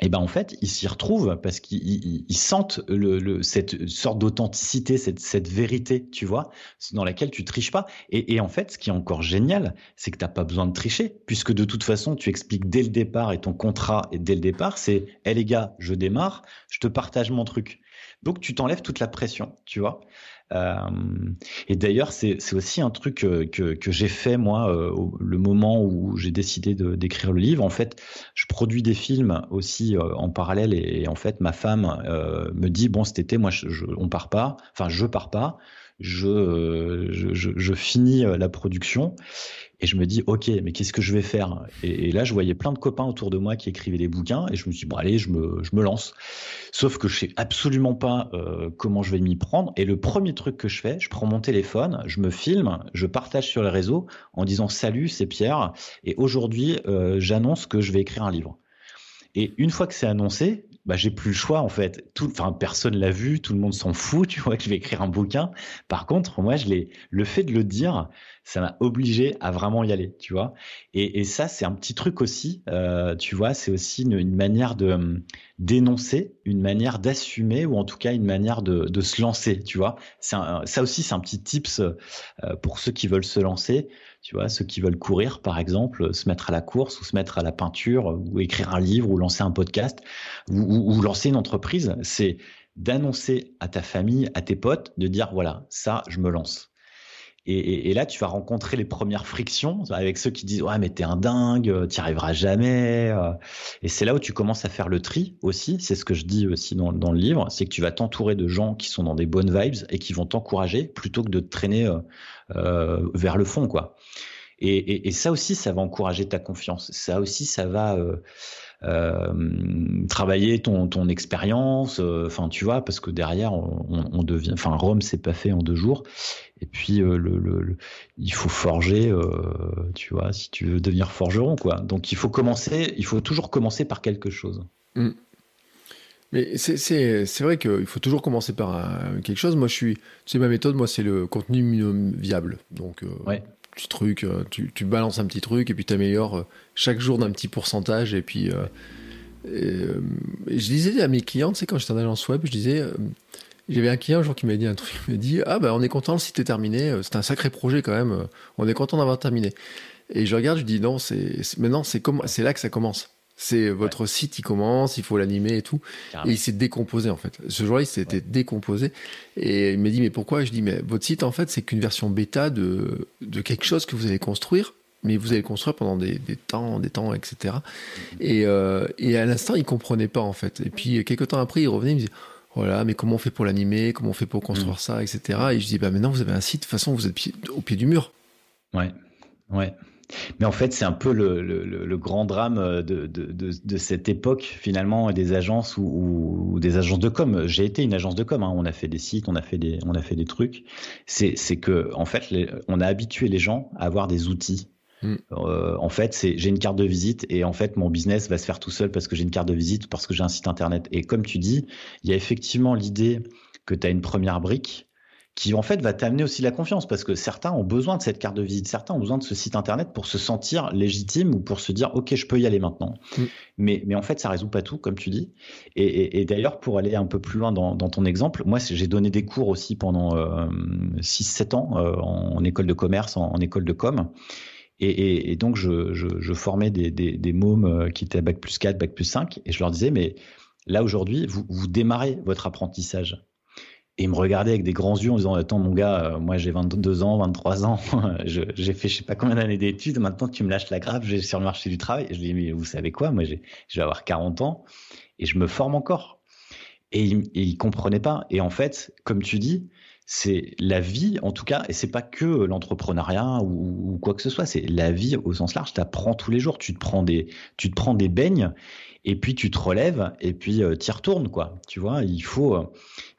et ben en fait, ils s'y retrouvent parce qu'ils sentent le, cette sorte d'authenticité, cette, cette, vérité, tu vois, dans laquelle tu triches pas. Et, et en fait, ce qui est encore génial, c'est que t'as pas besoin de tricher, puisque de toute façon, tu expliques dès le départ et ton contrat est dès le départ, c'est, hé les gars, je démarre, je te partage mon truc. Donc tu t'enlèves toute la pression, tu vois. Euh, et d'ailleurs, c'est aussi un truc que, que, j'ai fait moi euh, le moment où j'ai décidé d'écrire le livre. En fait, je produis des films aussi euh, en parallèle et, en fait, ma femme me dit bon cet été, moi, je, je, on part pas. Enfin, je pars pas. Je, je finis la production et je me dis, ok, mais qu'est-ce que je vais faire? Et, là, je voyais plein de copains autour de moi qui écrivaient des bouquins, et je me suis dit, bon, allez, je me, je me lance. Sauf que je sais absolument pas euh, comment je vais m'y prendre. Et le premier truc que je fais, je prends mon téléphone, je me filme, je partage sur les réseaux en disant, salut, c'est Pierre, et aujourd'hui, euh, j'annonce que je vais écrire un livre. Et une fois que c'est annoncé, bah, j'ai plus le choix en fait. Tout, enfin, personne l'a vu, tout le monde s'en fout. Tu vois que je vais écrire un bouquin. Par contre, moi, je l'ai. Le fait de le dire, ça m'a obligé à vraiment y aller. Tu vois. Et, et ça, c'est un petit truc aussi. Euh, tu vois, c'est aussi une, manière de hum, dénoncer, une manière d'assumer, ou en tout cas une manière de, de se lancer. Tu vois. Un, ça aussi, c'est un petit tips euh, pour ceux qui veulent se lancer. Tu vois, ceux qui veulent courir, par exemple, se mettre à la course ou se mettre à la peinture ou écrire un livre ou lancer un podcast ou, ou, ou lancer une entreprise, c'est d'annoncer à ta famille, à tes potes, de dire voilà, ça, je me lance. Et, là, tu vas rencontrer les premières frictions avec ceux qui disent ouais mais t'es un dingue, t'y arriveras jamais. Euh. Et c'est là où tu commences à faire le tri aussi. C'est ce que je dis aussi dans, le livre, c'est que tu vas t'entourer de gens qui sont dans des bonnes vibes et qui vont t'encourager plutôt que de te traîner euh, euh, vers le fond quoi. Et, ça aussi, ça va encourager ta confiance. Ça aussi, ça va euh, euh, travailler ton, ton expérience. Euh, enfin, tu vois, parce que derrière, on, on devient. Enfin, Rome, c'est pas fait en deux jours. Et puis, euh, le, le, il faut forger. Tu vois, si tu veux devenir forgeron, quoi. Donc, il faut commencer. Il faut toujours commencer par quelque chose. Mmh. Mais c'est vrai qu'il faut toujours commencer par un, quelque chose. Moi, je suis. Tu sais, ma méthode, moi, c'est le contenu minimum viable. Donc, euh, ouais truc, tu, tu, balances un petit truc et puis tu améliores chaque jour d'un petit pourcentage. Et puis, euh, euh, je disais à mes clients, tu sais, quand j'étais en agence web, je disais, euh, j'avais un client un jour qui m'a dit un truc, il m'a dit, ah ben on est content, le site est terminé, c'est un sacré projet quand même, on est content d'avoir terminé. Et je regarde, je dis, non, c'est maintenant, c'est là que ça commence. C'est votre ouais. site, il commence, il faut l'animer et tout. Carrément. Et il s'est décomposé en fait. Ce jour-là, il s'était ouais. décomposé. Et il m'a dit, mais pourquoi? Je dis, mais votre site en fait, c'est qu'une version bêta de, de quelque chose que vous allez construire, mais vous allez construire pendant des, des temps, des temps, etc. Mm-hmm. Et, euh, et à l'instant, il comprenait pas en fait. Et puis quelques temps après, il revenait, il me disait, voilà, mais comment on fait pour l'animer, comment on fait pour construire mmh. ça, etc. Et je dis, bah maintenant vous avez un site, de toute façon vous êtes au pied du mur. Ouais, ouais. Mais en fait, c'est un peu le, le, le, grand drame de, de, de, de, cette époque finalement des agences ou, des agences de com. J'ai été une agence de com. Hein. On a fait des sites, on a fait des, on a fait des trucs. C'est, que en fait, les, on a habitué les gens à avoir des outils. Mm. Euh, en fait, c'est j'ai une carte de visite et en fait mon business va se faire tout seul parce que j'ai une carte de visite, parce que j'ai un site internet. Et comme tu dis, il y a effectivement l'idée que tu as une première brique qui en fait va t'amener aussi la confiance parce que certains ont besoin de cette carte de visite, certains ont besoin de ce site internet pour se sentir légitime ou pour se dire ok je peux y aller maintenant. Mm. Mais, mais en fait ça résout pas tout comme tu dis. Et, et, et d'ailleurs pour aller un peu plus loin dans, dans ton exemple, moi j'ai donné des cours aussi pendant euh, 6-7 ans euh, en, école de commerce, en, en école de com. Et, et, donc, je, je, je formais des, des, des, mômes euh, qui étaient à Bac plus 4, Bac plus 5, et je leur disais, mais là, aujourd'hui, vous, vous démarrez votre apprentissage. Et il me regardait avec des grands yeux en disant Attends, mon gars, moi j'ai 22 ans, 23 ans, j'ai fait je sais pas combien d'années d'études, maintenant tu me lâches la grappe, j'ai sur le marché du travail. Et je lui dis Mais vous savez quoi? Moi, je vais avoir 40 ans et je me forme encore. Et il, et comprenait pas. Et en fait, comme tu dis, c'est la vie, en tout cas, et c'est pas que l'entrepreneuriat ou, quoi que ce soit, c'est la vie au sens large. Tu apprends tous les jours, tu te prends des, tu te prends des beignes, et puis tu te relèves, et puis euh, tu y retournes, quoi. Tu vois, il faut, euh,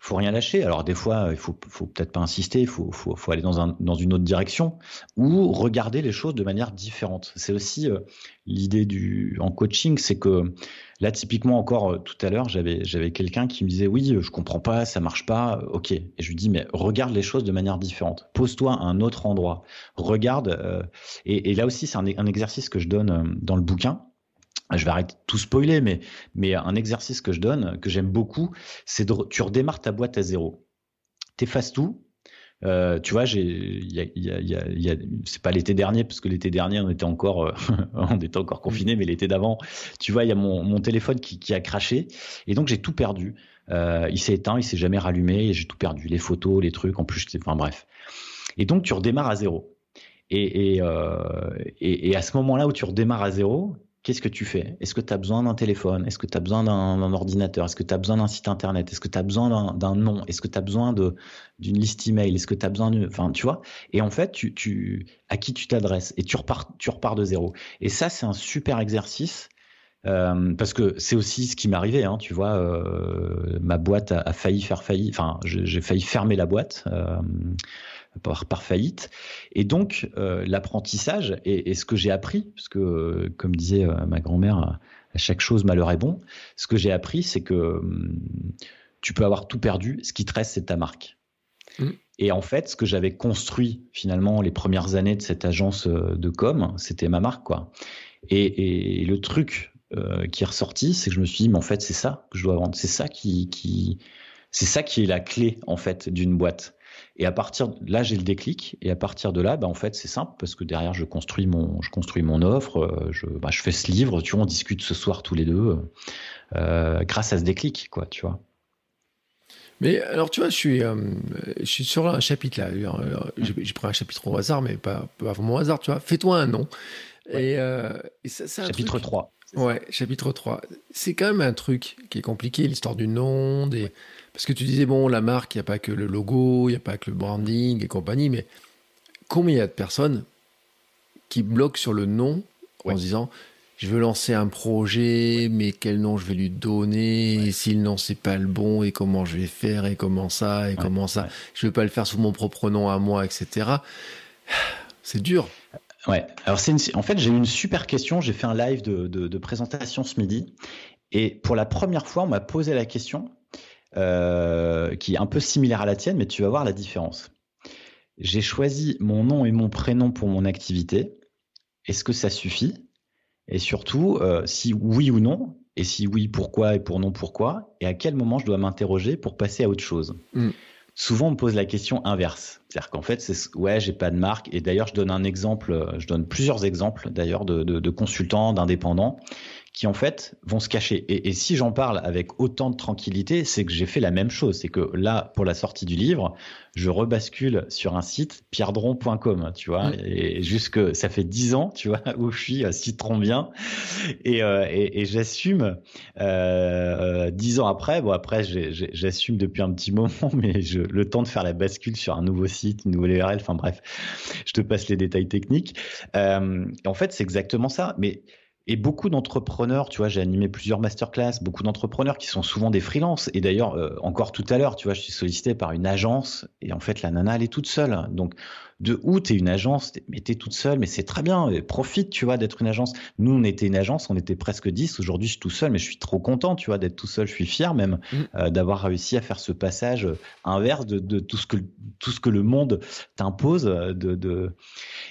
faut rien lâcher. Alors des fois, il faut, faut peut-être pas insister, il faut, faut, faut, aller dans, un, dans une autre direction, ou regarder les choses de manière différente. C'est aussi euh, l'idée du en coaching, c'est que Là, typiquement, encore euh, tout à l'heure, j'avais, j'avais quelqu'un qui me disait Oui, je comprends pas, ça marche pas, euh, ok. Et je lui dis Mais regarde les choses de manière différente. Pose-toi à un autre endroit. Regarde. Et, là aussi, c'est un, exercice que je donne dans le bouquin je vais arrêter de tout spoiler, mais, un exercice que je donne, que j'aime beaucoup, c'est de tu redémarres ta boîte à zéro. T'effaces tout, euh, tu vois, c'est pas l'été dernier parce que l'été dernier on était encore, euh, on était encore confiné, mais l'été d'avant, tu vois, il y a mon, téléphone qui, a craché et donc j'ai tout perdu. Euh, il s'est éteint, il s'est jamais rallumé j'ai tout perdu, les photos, les trucs, en plus, enfin bref. Et donc tu redémarres à zéro. Et, et, euh, et à ce moment-là où tu redémarres à zéro, qu'est-ce que tu fais? Est-ce que tu as besoin d'un téléphone? Est-ce que tu as besoin d'un ordinateur? Est-ce que tu as besoin d'un site internet? Est-ce que tu as besoin d'un nom? Est-ce que tu as besoin d'une liste email? Est-ce que tu as besoin de enfin tu vois? Et en fait, tu, tu à qui tu t'adresses? Et tu repars tu repars de zéro. Et ça c'est un super exercice euh, parce que c'est aussi ce qui m'est arrivé, hein, tu vois, euh, ma boîte a, failli faire faillite, enfin j'ai failli fermer la boîte. Euh, par, faillite. Et donc, euh, l'apprentissage et, ce que j'ai appris, parce que, euh, comme disait euh, ma grand-mère, à chaque chose, malheur est bon, ce que j'ai appris, c'est que hum, tu peux avoir tout perdu, ce qui te reste, c'est ta marque. Mmh. Et en fait, ce que j'avais construit finalement les premières années de cette agence de com, c'était ma marque, quoi. Et, le truc qui est ressorti, c'est que je me suis dit, mais en fait, c'est ça que je dois vendre. C'est ça qui, qui c'est ça qui est la clé en fait d'une boîte. Et à partir de là, j'ai le déclic. Et à partir de là, bah, en fait, c'est simple parce que derrière, je construis mon, je construis mon offre. Euh, je, bah, je fais ce livre. Tu vois, on discute ce soir tous les deux euh, grâce à ce déclic, quoi. Tu vois. Mais alors, tu vois, je suis, euh, je suis sur un chapitre là. J'ai pris un chapitre au hasard, mais pas, pas vraiment au hasard. Tu vois, fais-toi un nom. Et, ça, chapitre 3. Ouais, chapitre 3. C'est quand même un truc qui est compliqué, l'histoire du nom, des parce que tu disais, bon, la marque, il n'y a pas que le logo, il n'y a pas que le branding et compagnie, mais combien il y a de personnes qui bloquent sur le nom en se disant, je veux lancer un projet, mais quel nom je vais lui donner, et si le nom c'est pas le bon, et comment je vais faire, et comment ça, et comment ça, je vais pas le faire sous mon propre nom à moi, etc. C'est dur. Ouais. Alors c'est en fait j'ai eu une super question. J'ai fait un live de, de, présentation ce midi et pour la première fois on m'a posé la question euh, qui est un peu similaire à la tienne, mais tu vas voir la différence. J'ai choisi mon nom et mon prénom pour mon activité. Est-ce que ça suffit? Et surtout, euh, si oui ou non, et si oui, pourquoi et pour non, pourquoi, et à quel moment je dois m'interroger pour passer à autre chose? Mm. Souvent, on me pose la question inverse. C'est-à-dire qu'en fait, c'est ouais, j'ai pas de marque. Et d'ailleurs, je donne un exemple, je donne plusieurs exemples d'ailleurs de, de, de consultants, d'indépendants qui en fait vont se cacher. Et, si j'en parle avec autant de tranquillité, c'est que j'ai fait la même chose. C'est que là, pour la sortie du livre, je rebascule sur un site pierdron.com, tu vois, mm. et jusque ça fait dix ans, tu vois, où je suis citron bien, et, euh, et, j'assume euh, dix ans après. Bon après, j'assume depuis un petit moment, mais je, le temps de faire la bascule sur un nouveau site, une nouvelle URL, enfin bref, je te passe les détails techniques. Euh, en fait, c'est exactement ça, mais et beaucoup d'entrepreneurs, tu vois, j'ai animé plusieurs masterclass, beaucoup d'entrepreneurs qui sont souvent des freelances. Et d'ailleurs, euh, encore tout à l'heure, tu vois, je suis sollicité par une agence et en fait, la nana, elle est toute seule. Donc, de où t'es une agence, mais t'es toute seule, mais c'est très bien. Profite, tu vois, d'être une agence. Nous, on était une agence, on était presque 10. Aujourd'hui, je suis tout seul, mais je suis trop content, tu vois, d'être tout seul. Je suis fier même mmh. euh, d'avoir réussi à faire ce passage inverse de, de, tout ce que tout ce que le monde t'impose. De, de,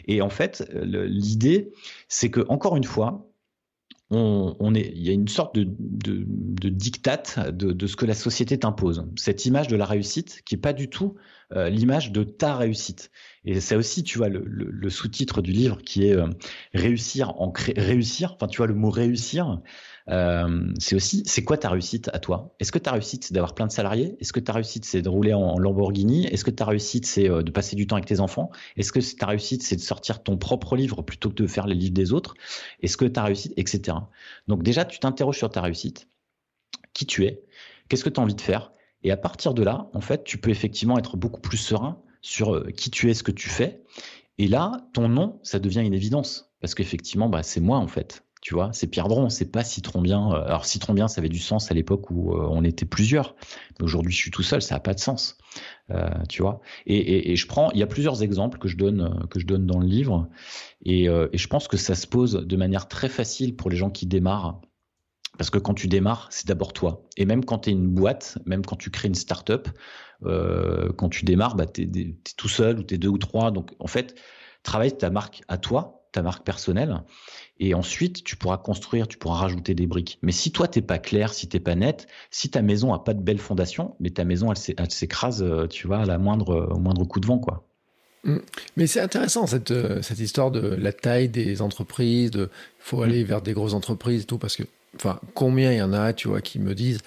et en fait, l'idée, c'est que encore une fois, on, est, il y a une sorte de, de, de diktat de, ce que la société t'impose. Cette image de la réussite qui est pas du tout euh, l'image de ta réussite. Et c'est aussi, tu vois, le, sous-titre du livre qui est euh, réussir en réussir. Enfin, tu vois, le mot réussir. Euh, c'est aussi, c'est quoi ta réussite à toi? Est-ce que ta réussite, c'est d'avoir plein de salariés? Est-ce que ta réussite, c'est de rouler en Lamborghini? Est-ce que ta réussite, c'est euh, de passer du temps avec tes enfants? Est-ce que ta réussite, c'est de sortir ton propre livre plutôt que de faire les livres des autres? Est-ce que ta réussite, etc. Donc déjà, tu t'interroges sur ta réussite, qui tu es, qu'est-ce que tu as envie de faire? Et à partir de là, en fait, tu peux effectivement être beaucoup plus serein sur euh, qui tu es, ce que tu fais. Et là, ton nom, ça devient une évidence. Parce qu'effectivement, bah, c'est moi, en fait. Tu vois, c'est Pierre Dron, c'est pas Citron Bien. Euh, alors Citron Bien, ça avait du sens à l'époque où euh, on était plusieurs. Mais aujourd'hui, je suis tout seul, ça n'a pas de sens. Euh, tu vois. Et, je prends, il y a plusieurs exemples que je donne que je donne dans le livre, et, je pense que ça se pose de manière très facile pour les gens qui démarrent. Parce que quand tu démarres, c'est d'abord toi. Et même quand tu es une boîte, même quand tu crées une start-up, quand tu démarres, bah, tu es, tout seul ou tu es deux ou trois. Donc en fait, travaille ta marque à toi, ta marque personnelle. Et ensuite, tu pourras construire, tu pourras rajouter des briques. Mais si toi, t'es pas clair, si t'es pas net, si ta maison a pas de belle fondation, mais ta maison, elle, s'écrase, euh, tu vois, à la moindre, au moindre coup de vent, quoi. Mm. Mais c'est intéressant cette, euh, cette histoire de la taille des entreprises, de faut aller mm. vers des grosses entreprises et tout, parce que, enfin, combien il y en a, tu vois, qui me disent,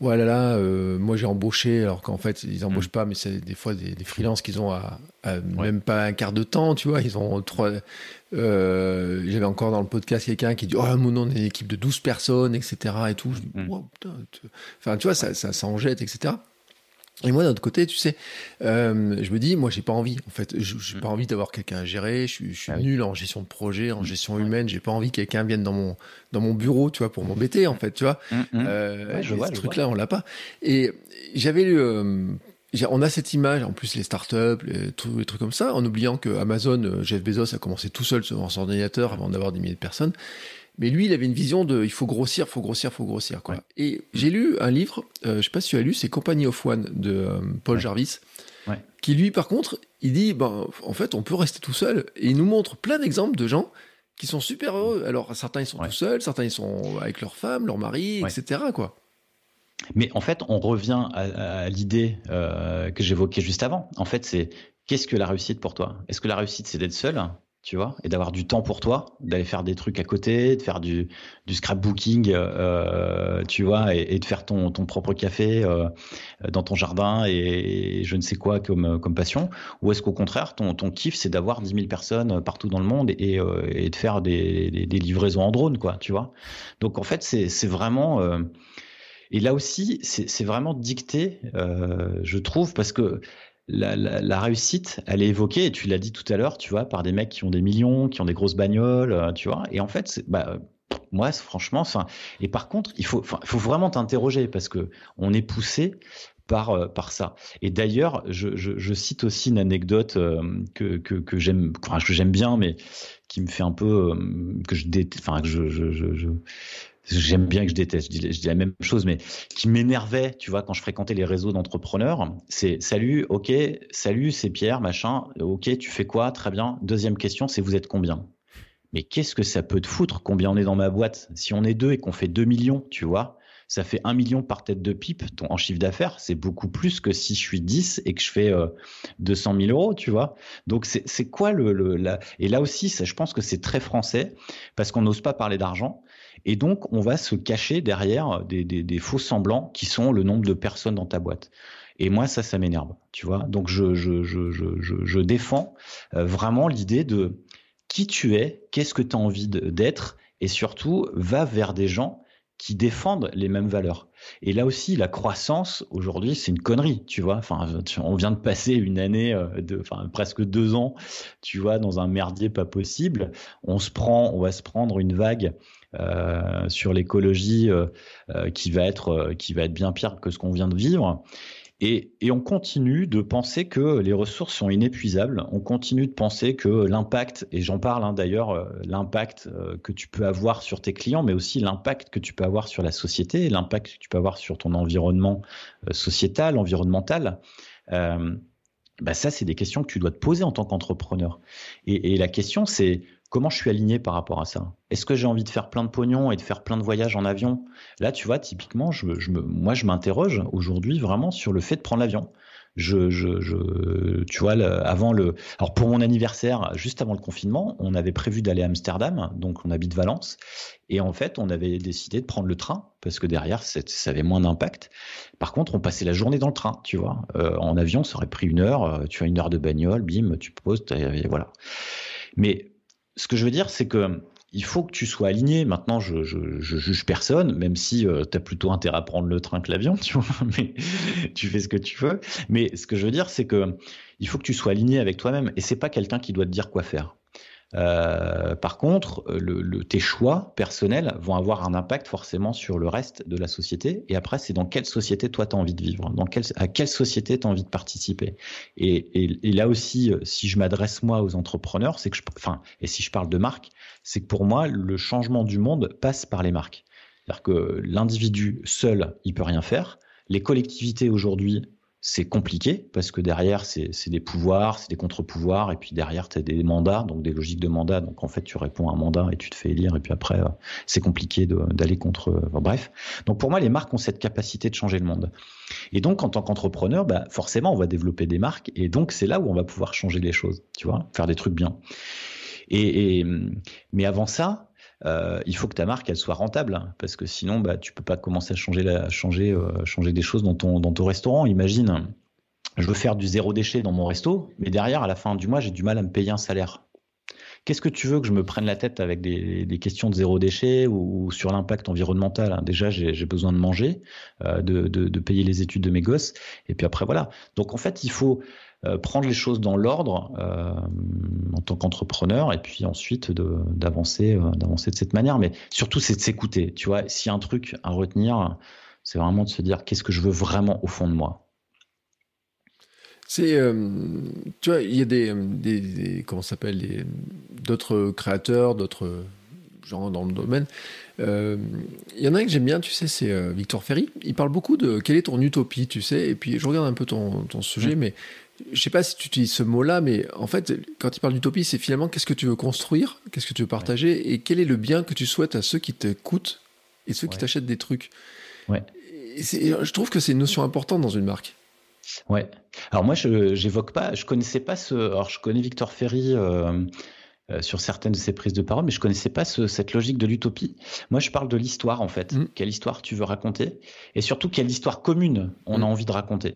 voilà là, euh, moi j'ai embauché, alors qu'en fait ils embauchent mm. pas, mais c'est des fois des, des freelances qu'ils ont à, même pas un quart de temps, tu vois, ils ont trois. Euh, J'avais encore dans le podcast quelqu'un qui dit oh mon nom on est une équipe de 12 personnes, etc. et tout. Je mm. enfin tu vois ça, ça, ça en jette, etc. Et moi, d'un autre côté, tu sais, euh, je me dis, moi, j'ai pas envie. En fait, j'ai mm. pas envie d'avoir quelqu'un à gérer. Je suis, je suis ah nul en gestion de projet, en gestion humaine. J'ai pas envie que quelqu'un vienne dans mon dans mon bureau, tu vois, pour m'embêter, en fait, tu vois. Mm. Euh, je vois, ce truc-là, on l'a pas. Et j'avais lu. Euh, on a cette image, en plus les startups, les trucs, les trucs comme ça, en oubliant que Amazon, euh, Jeff Bezos a commencé tout seul sur son ordinateur avant d'avoir des milliers de personnes. Mais lui, il avait une vision de il faut grossir, faut grossir, faut grossir. Quoi. Et j'ai lu un livre, euh, je sais pas si tu as lu, c'est Company of One de euh, Paul Jarvis, qui lui, par contre, il dit ben, en fait, on peut rester tout seul. Et il nous montre plein d'exemples de gens qui sont super heureux. Alors, certains, ils sont tout seuls, certains, ils sont avec leur femme, leur mari, etc. Quoi. Mais en fait, on revient à, l'idée euh, que j'évoquais juste avant. En fait, c'est qu'est-ce que la réussite pour toi? Est-ce que la réussite, c'est d'être seul tu vois, et d'avoir du temps pour toi, d'aller faire des trucs à côté, de faire du, du scrapbooking, euh, tu vois, et, de faire ton, ton propre café euh, dans ton jardin et, je ne sais quoi comme, comme passion, ou est-ce qu'au contraire, ton, ton kiff, c'est d'avoir 10 000 personnes partout dans le monde et, euh, et de faire des, des, livraisons en drone, quoi, tu vois? Donc en fait, c'est vraiment... Euh, et là aussi, c'est vraiment dicté, euh, je trouve, parce que la, réussite, elle est évoquée, et tu l'as dit tout à l'heure, tu vois, par des mecs qui ont des millions, qui ont des grosses bagnoles, euh, tu vois. Et en fait, bah, moi, franchement, enfin, et par contre, il faut, faut vraiment t'interroger parce que on est poussé par, euh, par ça. Et d'ailleurs, je, cite aussi une anecdote que, que, j'aime, que j'aime bien, mais qui me fait un peu que je, enfin, que je j'aime bien que je déteste, je dis, la même chose, mais qui m'énervait, tu vois, quand je fréquentais les réseaux d'entrepreneurs, c'est salut, ok, salut, c'est Pierre, machin, ok, tu fais quoi, très bien. Deuxième question, c'est vous êtes combien? Mais qu'est-ce que ça peut te foutre Combien on est dans ma boîte? Si on est deux et qu'on fait 2 millions, tu vois, ça fait 1 million par tête de pipe en chiffre d'affaires. C'est beaucoup plus que si je suis 10 et que je fais 200 000 euros, tu vois. Donc, c'est quoi le. le la... Et là aussi, je pense que c'est très français parce qu'on n'ose pas parler d'argent. Et donc, on va se cacher derrière des, faux semblants qui sont le nombre de personnes dans ta boîte. Et moi, ça, ça m'énerve, tu vois. Donc, je, je, je, je défends euh, vraiment l'idée de qui tu es, qu'est-ce que tu as envie d'être, et surtout, va vers des gens qui défendent les mêmes valeurs. Et là aussi, la croissance aujourd'hui, c'est une connerie, tu vois. Enfin, on vient de passer une année euh, de, enfin, presque deux ans, tu vois, dans un merdier pas possible. On se prend, on va se prendre une vague sur l'écologie euh, euh, qui va être qui va être bien pire que ce qu'on vient de vivre. Et, et, on continue de penser que les ressources sont inépuisables. On continue de penser que l'impact, et j'en parle hein, d'ailleurs, l'impact que tu peux avoir sur tes clients, mais aussi l'impact que tu peux avoir sur la société, l'impact que tu peux avoir sur ton environnement sociétal, environnemental. Euh, bah ça, c'est des questions que tu dois te poser en tant qu'entrepreneur. Et, la question, c'est comment je suis aligné par rapport à ça? Est-ce que j'ai envie de faire plein de pognon et de faire plein de voyages en avion? Là, tu vois, typiquement, je, me, moi, je m'interroge aujourd'hui vraiment sur le fait de prendre l'avion. Je, je, je, tu vois, avant le, alors pour mon anniversaire, juste avant le confinement, on avait prévu d'aller à Amsterdam, donc on habite Valence, et en fait, on avait décidé de prendre le train parce que derrière, ça avait moins d'impact. Par contre, on passait la journée dans le train, tu vois. Euh, en avion, ça aurait pris une heure. Euh, tu as une heure de bagnole, bim, tu poses, et voilà. Mais ce que je veux dire, c'est que il faut que tu sois aligné. Maintenant, je, juge personne, même si euh, tu plutôt intérêt à prendre le train que l'avion, tu vois, mais tu fais ce que tu veux. Mais ce que je veux dire, c'est que il faut que tu sois aligné avec toi-même et c'est pas quelqu'un qui doit te dire quoi faire. Euh, par contre, le, tes choix personnels vont avoir un impact forcément sur le reste de la société. Et après, c'est dans quelle société toi tu as envie de vivre, dans quelle, à quelle société tu as envie de participer? Et, et, et là aussi, si je m'adresse moi aux entrepreneurs, c'est que je, enfin, et si je parle de marque, c'est que pour moi, le changement du monde passe par les marques. C'est-à-dire que l'individu seul, il peut rien faire. Les collectivités aujourd'hui c'est compliqué parce que derrière, c'est des pouvoirs, c'est des contre-pouvoirs, et puis derrière, tu as des mandats, donc des logiques de mandat. Donc en fait, tu réponds à un mandat et tu te fais élire, et puis après, euh, c'est compliqué d'aller contre. Euh, bref. Donc pour moi, les marques ont cette capacité de changer le monde. Et donc, en tant qu'entrepreneur, bah, forcément, on va développer des marques, et donc c'est là où on va pouvoir changer les choses, tu vois, faire des trucs bien. Et, mais avant ça, euh, il faut que ta marque elle soit rentable hein, parce que sinon bah tu peux pas commencer à changer la, changer euh, changer des choses dans ton dans ton restaurant. Imagine, je veux faire du zéro déchet dans mon resto, mais derrière à la fin du mois j'ai du mal à me payer un salaire. Qu'est-ce que tu veux que je me prenne la tête avec des, questions de zéro déchet ou, sur l'impact environnemental hein? Déjà, j'ai besoin de manger, euh, de, de, payer les études de mes gosses, et puis après voilà. Donc en fait, il faut euh, prendre les choses dans l'ordre euh, en tant qu'entrepreneur et puis ensuite d'avancer euh, d'avancer de cette manière. Mais surtout, c'est de s'écouter. Tu vois, s'il y a un truc à retenir, c'est vraiment de se dire qu'est-ce que je veux vraiment au fond de moi? C'est, tu vois, il y a des, des, comment s'appelle, d'autres créateurs, d'autres gens dans le domaine. Il y en a un que j'aime bien, tu sais, c'est Victor Ferry. Il parle beaucoup de quelle est ton utopie, tu sais? Et puis je regarde un peu ton, ton sujet, mais je sais pas si tu utilises ce mot-là, mais en fait, quand il parle d'utopie, c'est finalement qu'est-ce que tu veux construire, qu'est-ce que tu veux partager, et quel est le bien que tu souhaites à ceux qui t'écoutent et ceux qui t'achètent des trucs? Ouais. je trouve que c'est une notion importante dans une marque. Ouais. Alors moi, je j'évoque pas, je connaissais pas ce. Alors je connais Victor Ferry. Euh, euh, sur certaines de ses prises de parole, mais je connaissais pas cette logique de l'utopie. Moi, je parle de l'histoire en fait. Mm. Quelle histoire tu veux raconter, et surtout quelle histoire commune on a mm. envie de raconter?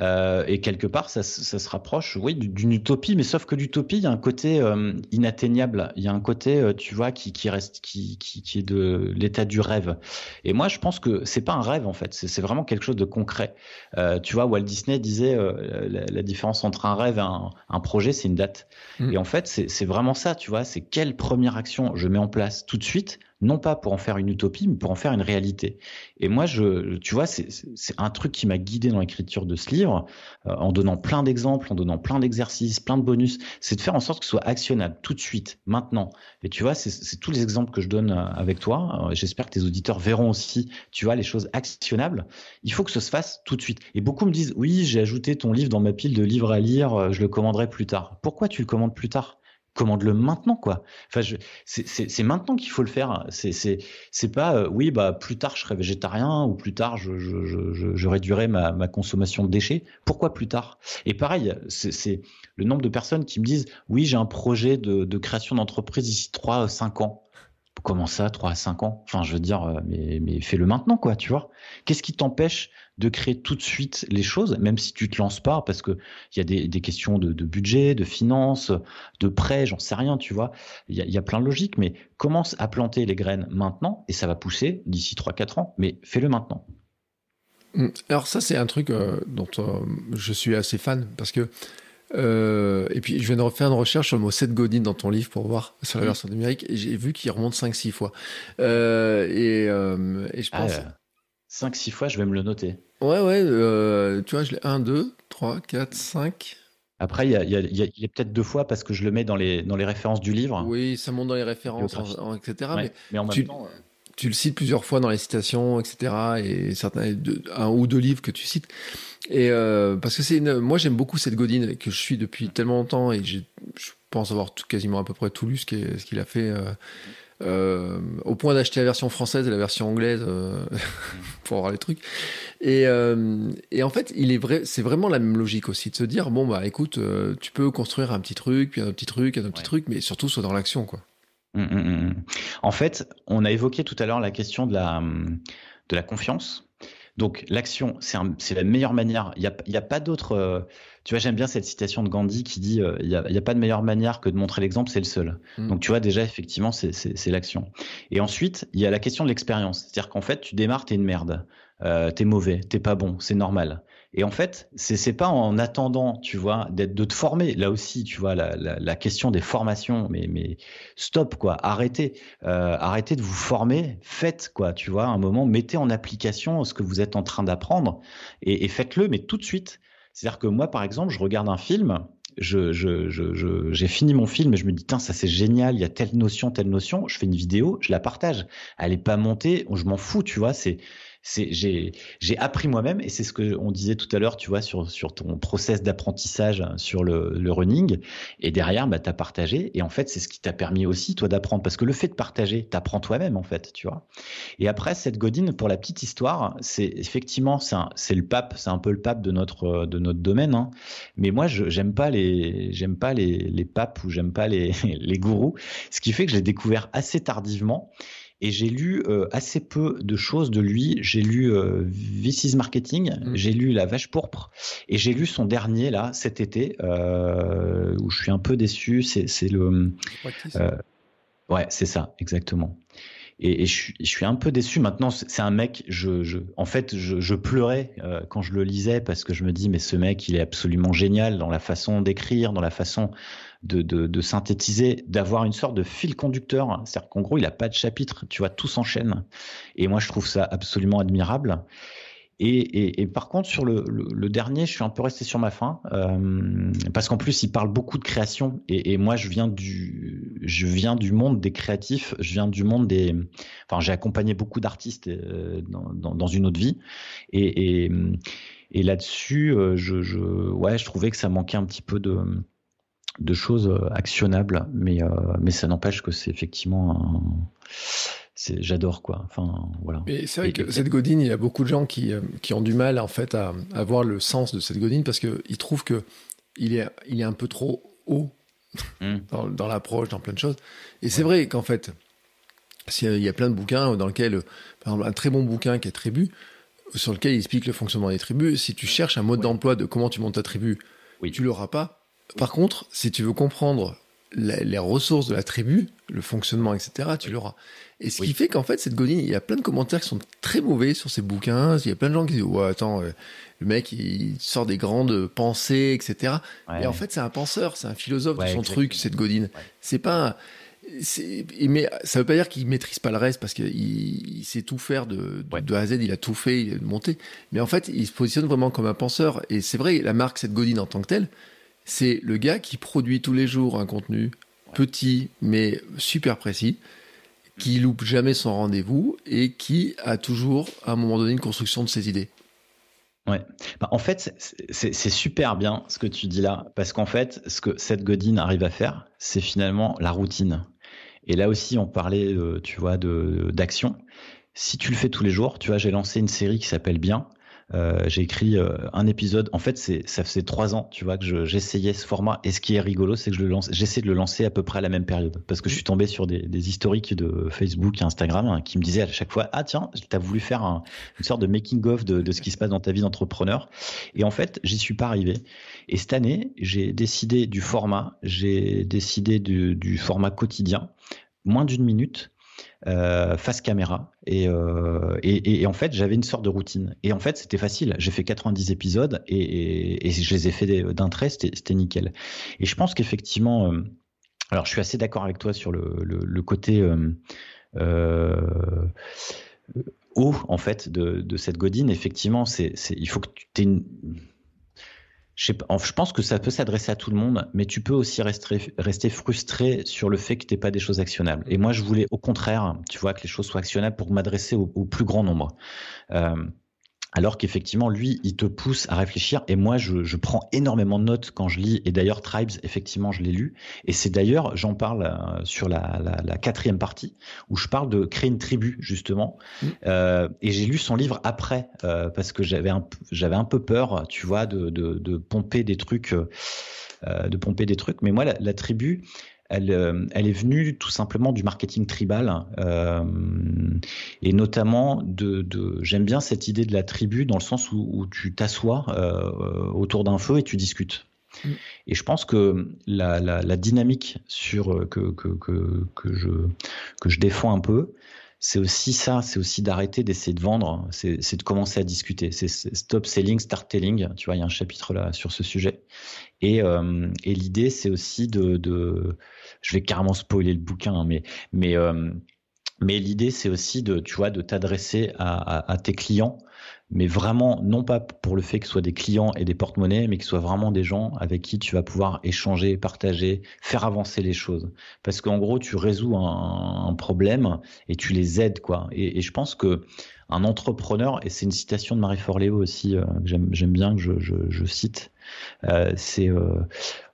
Euh, et quelque part, ça, ça, se rapproche, oui, d'une utopie, mais sauf que l'utopie, il y a un côté euh, inatteignable. Il y a un côté, euh, tu vois, qui, qui reste, qui, qui, qui est de l'état du rêve. Et moi, je pense que c'est pas un rêve en fait, c'est vraiment quelque chose de concret. Euh, tu vois, Walt Disney disait la, la, différence entre un rêve et un, un projet, c'est une date. Mm. Et en fait, c'est vraiment ça, tu vois, c'est quelle première action je mets en place tout de suite non pas pour en faire une utopie, mais pour en faire une réalité. Et moi, je, tu vois, c'est un truc qui m'a guidé dans l'écriture de ce livre, euh, en donnant plein d'exemples, en donnant plein d'exercices, plein de bonus, c'est de faire en sorte que ce soit actionnable tout de suite, maintenant. Et tu vois, c'est tous les exemples que je donne euh, avec toi. Euh, j'espère que tes auditeurs verront aussi, tu vois, les choses actionnables. Il faut que ce se fasse tout de suite. Et beaucoup me disent, oui, j'ai ajouté ton livre dans ma pile de livres à lire, je le commanderai plus tard. Pourquoi tu le commandes plus tard? Commande-le maintenant, quoi. Enfin, c'est maintenant qu'il faut le faire. C'est c'est pas euh, oui, bah plus tard je serai végétarien ou plus tard je, je, je, réduirai ma, ma, consommation de déchets. Pourquoi plus tard? Et pareil, c'est le nombre de personnes qui me disent oui, j'ai un projet de, de création d'entreprise d'ici 3 5 ans. Comment ça, 3 à 5 ans? Enfin, je veux dire, euh, mais, fais-le maintenant, quoi, tu vois. Qu'est-ce qui t'empêche de créer tout de suite les choses, même si tu te lances pas, parce que il y a des, questions de, budget, de finances, de prêt, j'en sais rien, tu vois. Il y a, y a, plein de logiques, mais commence à planter les graines maintenant, et ça va pousser d'ici 3-4 ans, mais fais-le maintenant. Hum, alors ça, c'est un truc euh, dont euh, je suis assez fan, parce que euh, et puis, je viens de refaire une recherche sur le mot Seth Godin dans ton livre pour voir sur la mmh. version numérique et j'ai vu qu'il remonte 5-6 fois. Euh, et, euh, et, je pense. 5-6 fois, je vais me le noter. Ouais, ouais, euh, tu vois, je l'ai 1, 2, 3, 4, 5. Après, il y a, y a, y a peut-être deux fois parce que je le mets dans les, dans les références du livre. Oui, ça monte dans les références, en, etc. Ouais, mais, mais, en même tu, temps. Tu le cites plusieurs fois dans les citations, etc. Et certains, un ou deux livres que tu cites. Et euh, parce que c'est une, moi j'aime beaucoup cette Godine que je suis depuis tellement longtemps et je pense avoir tout, quasiment à peu près tout lu ce qu'il a fait. Euh, euh, au point d'acheter la version française et la version anglaise euh, pour avoir les trucs. Et, euh, et en fait, il est vrai, c'est vraiment la même logique aussi de se dire bon bah écoute, tu peux construire un petit truc, puis un petit truc, un petit truc, mais surtout soit dans l'action quoi. Hum, hum, hum, en fait, on a évoqué tout à l'heure la question de la de la confiance. Donc l'action, c'est la meilleure manière. Il n'y a, y a, pas d'autre. Euh, tu vois, j'aime bien cette citation de Gandhi qui dit euh, il n'y a, a, pas de meilleure manière que de montrer l'exemple, c'est le seul. Donc tu vois déjà effectivement c'est l'action. Et ensuite il y a la question de l'expérience, c'est-à-dire qu'en fait tu démarres t'es une merde, euh, t'es mauvais, t'es pas bon, c'est normal. Et en fait, c'est pas en attendant, tu vois, d'être de te former. Là aussi, tu vois, la, question des formations, mais stop quoi, arrêtez, euh, arrêtez de vous former, faites quoi, tu vois, un moment, mettez en application ce que vous êtes en train d'apprendre et, faites-le, mais tout de suite. C'est-à-dire que moi, par exemple, je regarde un film, je, j'ai fini mon film et je me dis, tiens, ça c'est génial, il y a telle notion, telle notion, je fais une vidéo, je la partage. Elle est pas montée, je m'en fous, tu vois, c'est, j'ai j'ai appris moi-même et c'est ce que on disait tout à l'heure tu vois sur sur ton process d'apprentissage hein, sur le, le running. Et derrière bah tu as partagé et en fait c'est ce qui t'a permis aussi toi d'apprendre. Parce que le fait de partager t'apprends toi-même en fait tu vois. Et après cette godine pour la petite histoire c'est effectivement c'est le pape c'est un peu le pape de notre de notre domaine hein. mais moi j'aime pas les j'aime pas les les papes ou j'aime pas les les gourous. Ce qui fait que je l'ai découvert assez tardivement et j'ai lu euh, assez peu de choses de lui. J'ai lu euh, VC's Marketing, mm. j'ai lu La Vache Pourpre, et j'ai lu son dernier là cet été euh, où je suis un peu déçu. C'est le euh, ouais, c'est ça exactement. Et, et je, je, suis un peu déçu maintenant. C'est un mec, je, je, en fait, je, je pleurais euh, quand je le lisais parce que je me dis, mais ce mec, il est absolument génial dans la façon d'écrire, dans la façon de, de, de synthétiser, d'avoir une sorte de fil conducteur. C'est-à-dire qu'en gros, il a pas de chapitre, tu vois, tout s'enchaîne. Et moi, je trouve ça absolument admirable. Et, et, et, par contre, sur le, le, le, dernier, je suis un peu resté sur ma faim euh, parce qu'en plus, il parle beaucoup de création. Et, et, moi, je viens du, je viens du monde des créatifs. Je viens du monde des. Enfin, j'ai accompagné beaucoup d'artistes euh, dans, dans, dans, une autre vie. Et, là-dessus, euh, je, je, ouais, je trouvais que ça manquait un petit peu de de choses euh, actionnables, mais, euh, mais ça n'empêche que c'est effectivement un... J'adore quoi. Enfin voilà. Mais c'est vrai que cette godine, il y a beaucoup de gens qui, euh, qui ont du mal en fait à, à voir le sens de cette godine parce qu'ils trouvent que il est, il est un peu trop haut mmh. dans, dans l'approche, dans plein de choses. Et c'est vrai qu'en fait, il y a plein de bouquins dans lesquels, par exemple, un très bon bouquin qui est Tribu, sur lequel il explique le fonctionnement des tribus. Si tu cherches un mode ouais. d'emploi de comment tu montes ta tribu, oui. tu l'auras pas par contre, si tu veux comprendre la, les ressources de la tribu, le fonctionnement, etc., tu l'auras. Et ce oui. qui fait qu'en fait, cette godine, il y a plein de commentaires qui sont très mauvais sur ces bouquins. Il y a plein de gens qui disent, ouais, attends, euh, le mec, il sort des grandes pensées, etc. Ouais. Et en fait, c'est un penseur, c'est un philosophe ouais, de son exactement. truc, cette godine. Ouais. C'est pas, mais ça veut pas dire qu'il maîtrise pas le reste parce qu'il il sait tout faire de, de, de, A à Z, il a tout fait, il est monté. Mais en fait, il se positionne vraiment comme un penseur. Et c'est vrai, la marque, cette godine en tant que telle, c'est le gars qui produit tous les jours un contenu petit mais super précis, qui loupe jamais son rendez-vous et qui a toujours à un moment donné une construction de ses idées. Ouais. Bah, en fait, c'est super bien ce que tu dis là, parce qu'en fait, ce que cette Godine arrive à faire, c'est finalement la routine. Et là aussi, on parlait, euh, tu vois, d'action. Si tu le fais tous les jours, tu vois, j'ai lancé une série qui s'appelle Bien, euh, j'ai écrit euh, un épisode. En fait, c'est ça faisait trois ans, tu vois, que j'essayais ce format. Et ce qui est rigolo, c'est que je le lance, j'essaie de le lancer à peu près à la même période, parce que je suis tombé sur des, des historiques de Facebook et Instagram hein, qui me disaient à chaque fois, ah tiens, t'as voulu faire un, une sorte de making of de, de ce qui se passe dans ta vie d'entrepreneur. Et en fait, j'y suis pas arrivé. Et cette année, j'ai décidé du format, j'ai décidé du, du format quotidien, moins d'une minute euh, face caméra. Et, euh, et, et, en fait, j'avais une sorte de routine. Et en fait, c'était facile. J'ai fait 90 épisodes et, et, je les ai fait d'un trait, c'était nickel. Et je pense qu'effectivement, euh, alors je suis assez d'accord avec toi sur le, le, côté haut, en fait, de, de cette godine. Effectivement, c'est il faut que tu aies une je, pense que ça peut s'adresser à tout le monde, mais tu peux aussi rester, frustré sur le fait que tu n'aies pas des choses actionnables. Et moi, je voulais au contraire, tu vois, que les choses soient actionnables pour m'adresser au, au, plus grand nombre. Euh, alors qu'effectivement, lui, il te pousse à réfléchir. Et moi, je, prends énormément de notes quand je lis. Et d'ailleurs, Tribes, effectivement, je l'ai lu. Et c'est d'ailleurs, j'en parle euh, sur la, quatrième partie, où je parle de créer une tribu, justement. Mmh. Euh, et j'ai lu son livre après, euh, parce que j'avais un, j'avais un peu peur, tu vois, de, de, pomper des trucs. de pomper des trucs. Mais moi, la tribu, euh, elle, est venue tout simplement du marketing tribal euh, et notamment de, j'aime bien cette idée de la tribu dans le sens où, tu t'assois euh, autour d'un feu et tu discutes. Mm. Et je pense que la, dynamique sur que, que, je, que je défends un peu, c'est aussi ça, c'est aussi d'arrêter d'essayer de vendre, c'est de commencer à discuter. C'est stop selling, start telling. Tu vois, il y a un chapitre là sur ce sujet. Et, et l'idée, c'est aussi de, je vais carrément spoiler le bouquin, hein, mais mais euh, mais l'idée c'est aussi de de t'adresser à, tes clients, mais vraiment non pas pour le fait que ce soit des clients et des porte-monnaies, mais que ce soit vraiment des gens avec qui tu vas pouvoir échanger, partager, faire avancer les choses. Parce qu'en gros tu résous un, problème et tu les aides quoi. Et, je pense que un entrepreneur, et c'est une citation de Marie Forleo aussi euh, que j'aime bien que je, cite, euh, c'est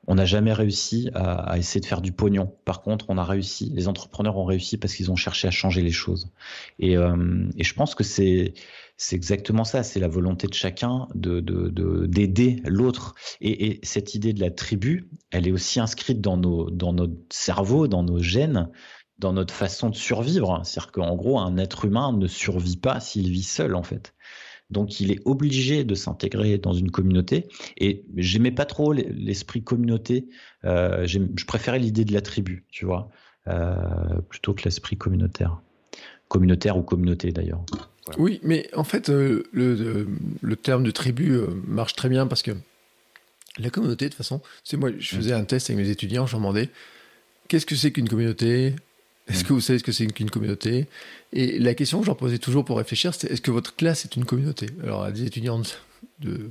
on n'a jamais réussi à, essayer de faire du pognon. Par contre, on a réussi, les entrepreneurs ont réussi parce qu'ils ont cherché à changer les choses. Et, euh, je pense que c'est c'est exactement ça, c'est la volonté de chacun de d'aider l'autre. Et, cette idée de la tribu, elle est aussi inscrite dans nos dans notre cerveau, dans nos gènes, dans notre façon de survivre. C'est-à-dire qu'en gros, un être humain ne survit pas s'il vit seul, en fait. Donc il est obligé de s'intégrer dans une communauté. Et j'aimais pas trop l'esprit communauté. Euh, je préférais l'idée de la tribu, tu vois, euh, plutôt que l'esprit communautaire. Communautaire ou communauté d'ailleurs. Oui, mais en fait, euh, le, terme de tribu marche très bien parce que la communauté, de toute façon, c'est moi, je faisais un test avec mes étudiants, je leur demandais qu'est-ce que c'est qu'une communauté? Est-ce que vous savez ce que c'est qu'une communauté? Et la question que j'en posais toujours pour réfléchir, c'est est-ce que votre classe est une communauté? Alors, à des étudiants de,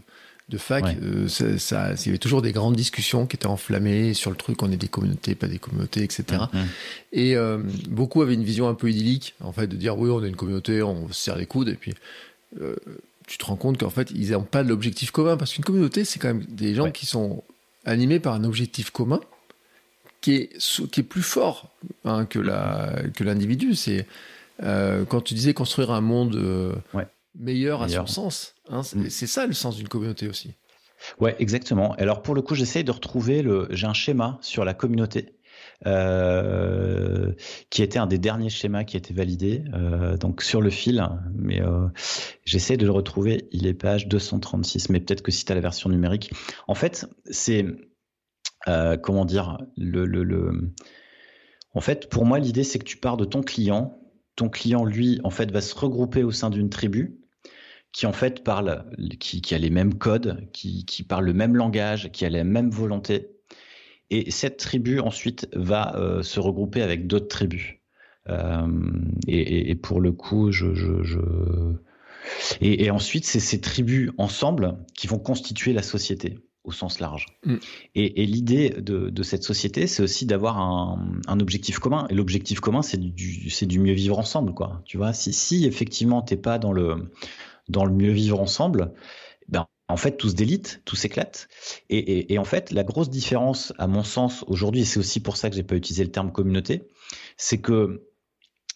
de fac, euh, ça, il y avait toujours des grandes discussions qui étaient enflammées sur le truc, on est des communautés, pas des communautés, etc. Et euh, beaucoup avaient une vision un peu idyllique, en fait, de dire oui, on est une communauté, on se serre les coudes, et puis euh, tu te rends compte qu'en fait, ils n'ont pas l'objectif commun, parce qu'une communauté, c'est quand même des gens qui sont animés par un objectif commun qui est, qui est plus fort hein, que, l'individu. C'est quand tu disais construire un monde meilleur, à son sens. Hein, mm. c'est, ça le sens d'une communauté aussi. Ouais, exactement. Alors pour le coup, j'essaie de retrouver le. J'ai un schéma sur la communauté. Euh, qui était un des derniers schémas qui a été validé, donc sur le fil, mais j'essaie de le retrouver, il est page 236, mais peut-être que si tu as la version numérique. En fait, c'est euh, comment dire, le, le, en fait, pour moi, l'idée, c'est que tu pars de ton client. Ton client, lui, en fait, va se regrouper au sein d'une tribu qui, en fait, parle, qui, qui a les mêmes codes, qui, qui, parle le même langage, qui a la même volonté. Et cette tribu, ensuite, va euh, se regrouper avec d'autres tribus. Euh, et, et, pour le coup, je, je, je... Et, et, ensuite, c'est ces tribus ensemble qui vont constituer la société au sens large. Mm. Et, l'idée de, cette société, c'est aussi d'avoir un, objectif commun. Et l'objectif commun, c'est du, du mieux vivre ensemble, quoi. Tu vois, si, si effectivement t'es pas dans le dans le mieux vivre ensemble, ben en fait tout se délite, tout s'éclate. Et, en fait, la grosse différence, à mon sens, aujourd'hui, et c'est aussi pour ça que j'ai pas utilisé le terme communauté, c'est que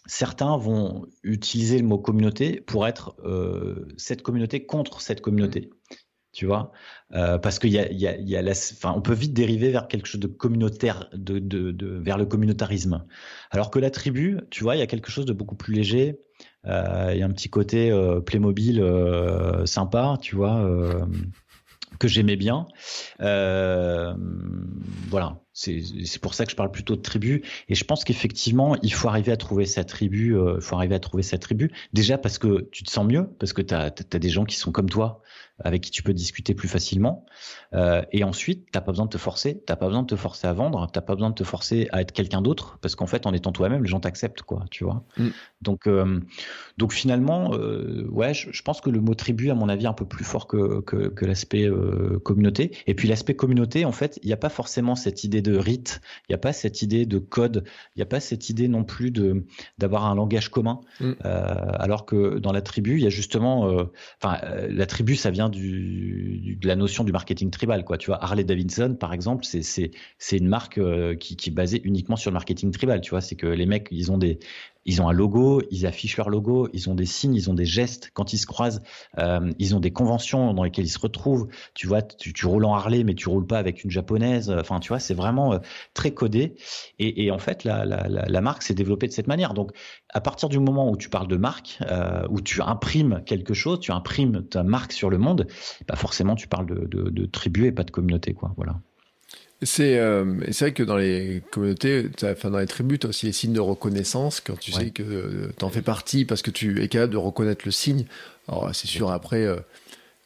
certains vont utiliser le mot communauté pour être euh, cette communauté contre cette communauté tu vois, euh, parce qu'il y a, y y a la, peut vite dériver vers quelque chose de communautaire, de, de, vers le communautarisme. Alors que la tribu, tu vois, il y a quelque chose de beaucoup plus léger. Euh, il y a un petit côté euh, Playmobil euh, sympa, tu vois, que j'aimais bien. Voilà, c'est pour ça que je parle plutôt de tribu. Et je pense qu'effectivement, il faut arriver à trouver sa tribu. Il faut arriver à trouver sa tribu. Déjà parce que tu te sens mieux, parce que tu as, as, des gens qui sont comme toi, avec qui tu peux discuter plus facilement. Euh, et ensuite, t'as pas besoin de te forcer, t'as pas besoin de te forcer à vendre, t'as pas besoin de te forcer à être quelqu'un d'autre, parce qu'en fait, en étant toi-même, les gens t'acceptent, quoi, tu vois. Mm. Donc, euh, donc finalement, euh, ouais, je, pense que le mot tribu, à mon avis, est un peu plus fort que que, que l'aspect euh, communauté. Et puis l'aspect communauté, en fait, il n'y a pas forcément cette idée de rite, il n'y a pas cette idée de code, il n'y a pas cette idée non plus de d'avoir un langage commun. Mm. alors que dans la tribu, il y a justement, enfin, la tribu, ça vient du, de la notion du marketing tribal, quoi. Tu vois, Harley Davidson, par exemple, c'est c'est une marque qui, qui est basée uniquement sur le marketing tribal. Tu vois, c'est que les mecs, ils ont des ils ont un logo, ils affichent leur logo, ils ont des signes, ils ont des gestes. Quand ils se croisent, euh, ils ont des conventions dans lesquelles ils se retrouvent. Tu vois, tu, roules en Harley, mais tu roules pas avec une japonaise. Enfin, tu vois, c'est vraiment euh, très codé. Et, en fait, la, marque s'est développée de cette manière. Donc, à partir du moment où tu parles de marque, euh, où tu imprimes quelque chose, tu imprimes ta marque sur le monde, bah forcément, tu parles de, de tribu et pas de communauté, quoi. Voilà. C'est euh, vrai que dans les communautés, enfin dans les tribus, tu as aussi les signes de reconnaissance quand tu sais que euh, tu en fais partie parce que tu es capable de reconnaître le signe. Alors c'est sûr, après, euh,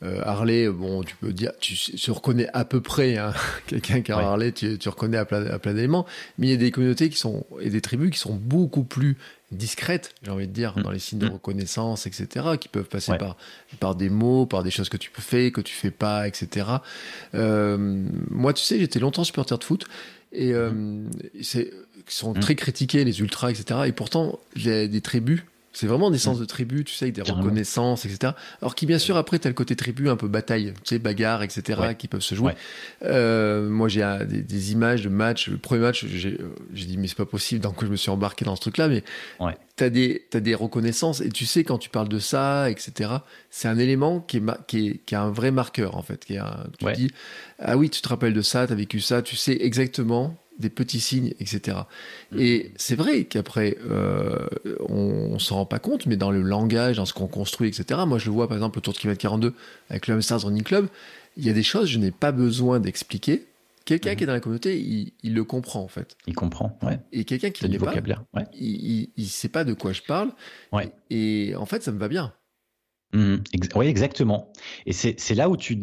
euh, Harley, bon, tu peux dire, tu, tu reconnais à peu près hein, quelqu'un qui a Harley, tu, tu, reconnais à plein, à plein d'éléments, mais il y a des communautés qui sont, et des tribus qui sont beaucoup plus discrètes, j'ai envie de dire, mm. dans les signes de mm. reconnaissance, etc., qui peuvent passer par, par des mots, par des choses que tu faire, que tu fais pas, etc. Euh, moi, tu sais, j'étais longtemps supporter de foot, et euh, mm. c'est, qui sont très critiqués, les ultras, etc. Et pourtant, j'ai des tribus c'est vraiment des sens de tribu, tu sais, avec des reconnaissances, etc. Alors qui, bien sûr, après, t'as le côté tribu, un peu bataille, tu sais, bagarre, etc., qui peuvent se jouer. Euh, moi, j'ai des, des, images de matchs. Le premier match, j'ai dit, mais c'est pas possible, donc je me suis embarqué dans ce truc-là, mais ouais. t'as des, as des reconnaissances, et tu sais, quand tu parles de ça, etc., c'est un élément qui est, qui est, qui est un vrai marqueur, en fait, qui est un, tu dis, ah oui, tu te rappelles de ça, t'as vécu ça, tu sais exactement des petits signes, etc. Mm. Et c'est vrai qu'après, euh, on, s'en rend pas compte, mais dans le langage, dans ce qu'on construit, etc. Moi, je le vois par exemple autour de km 42 avec le Hamsters Running Club. Il y a des choses, je n'ai pas besoin d'expliquer. Quelqu'un qui est dans la communauté, il, le comprend en fait. Il comprend, ouais. Et quelqu'un qui ne pas, ouais. il, ne sait pas de quoi je parle. Ouais. et en fait, ça me va bien. Mmh, oui, exactement. Et c'est là où tu,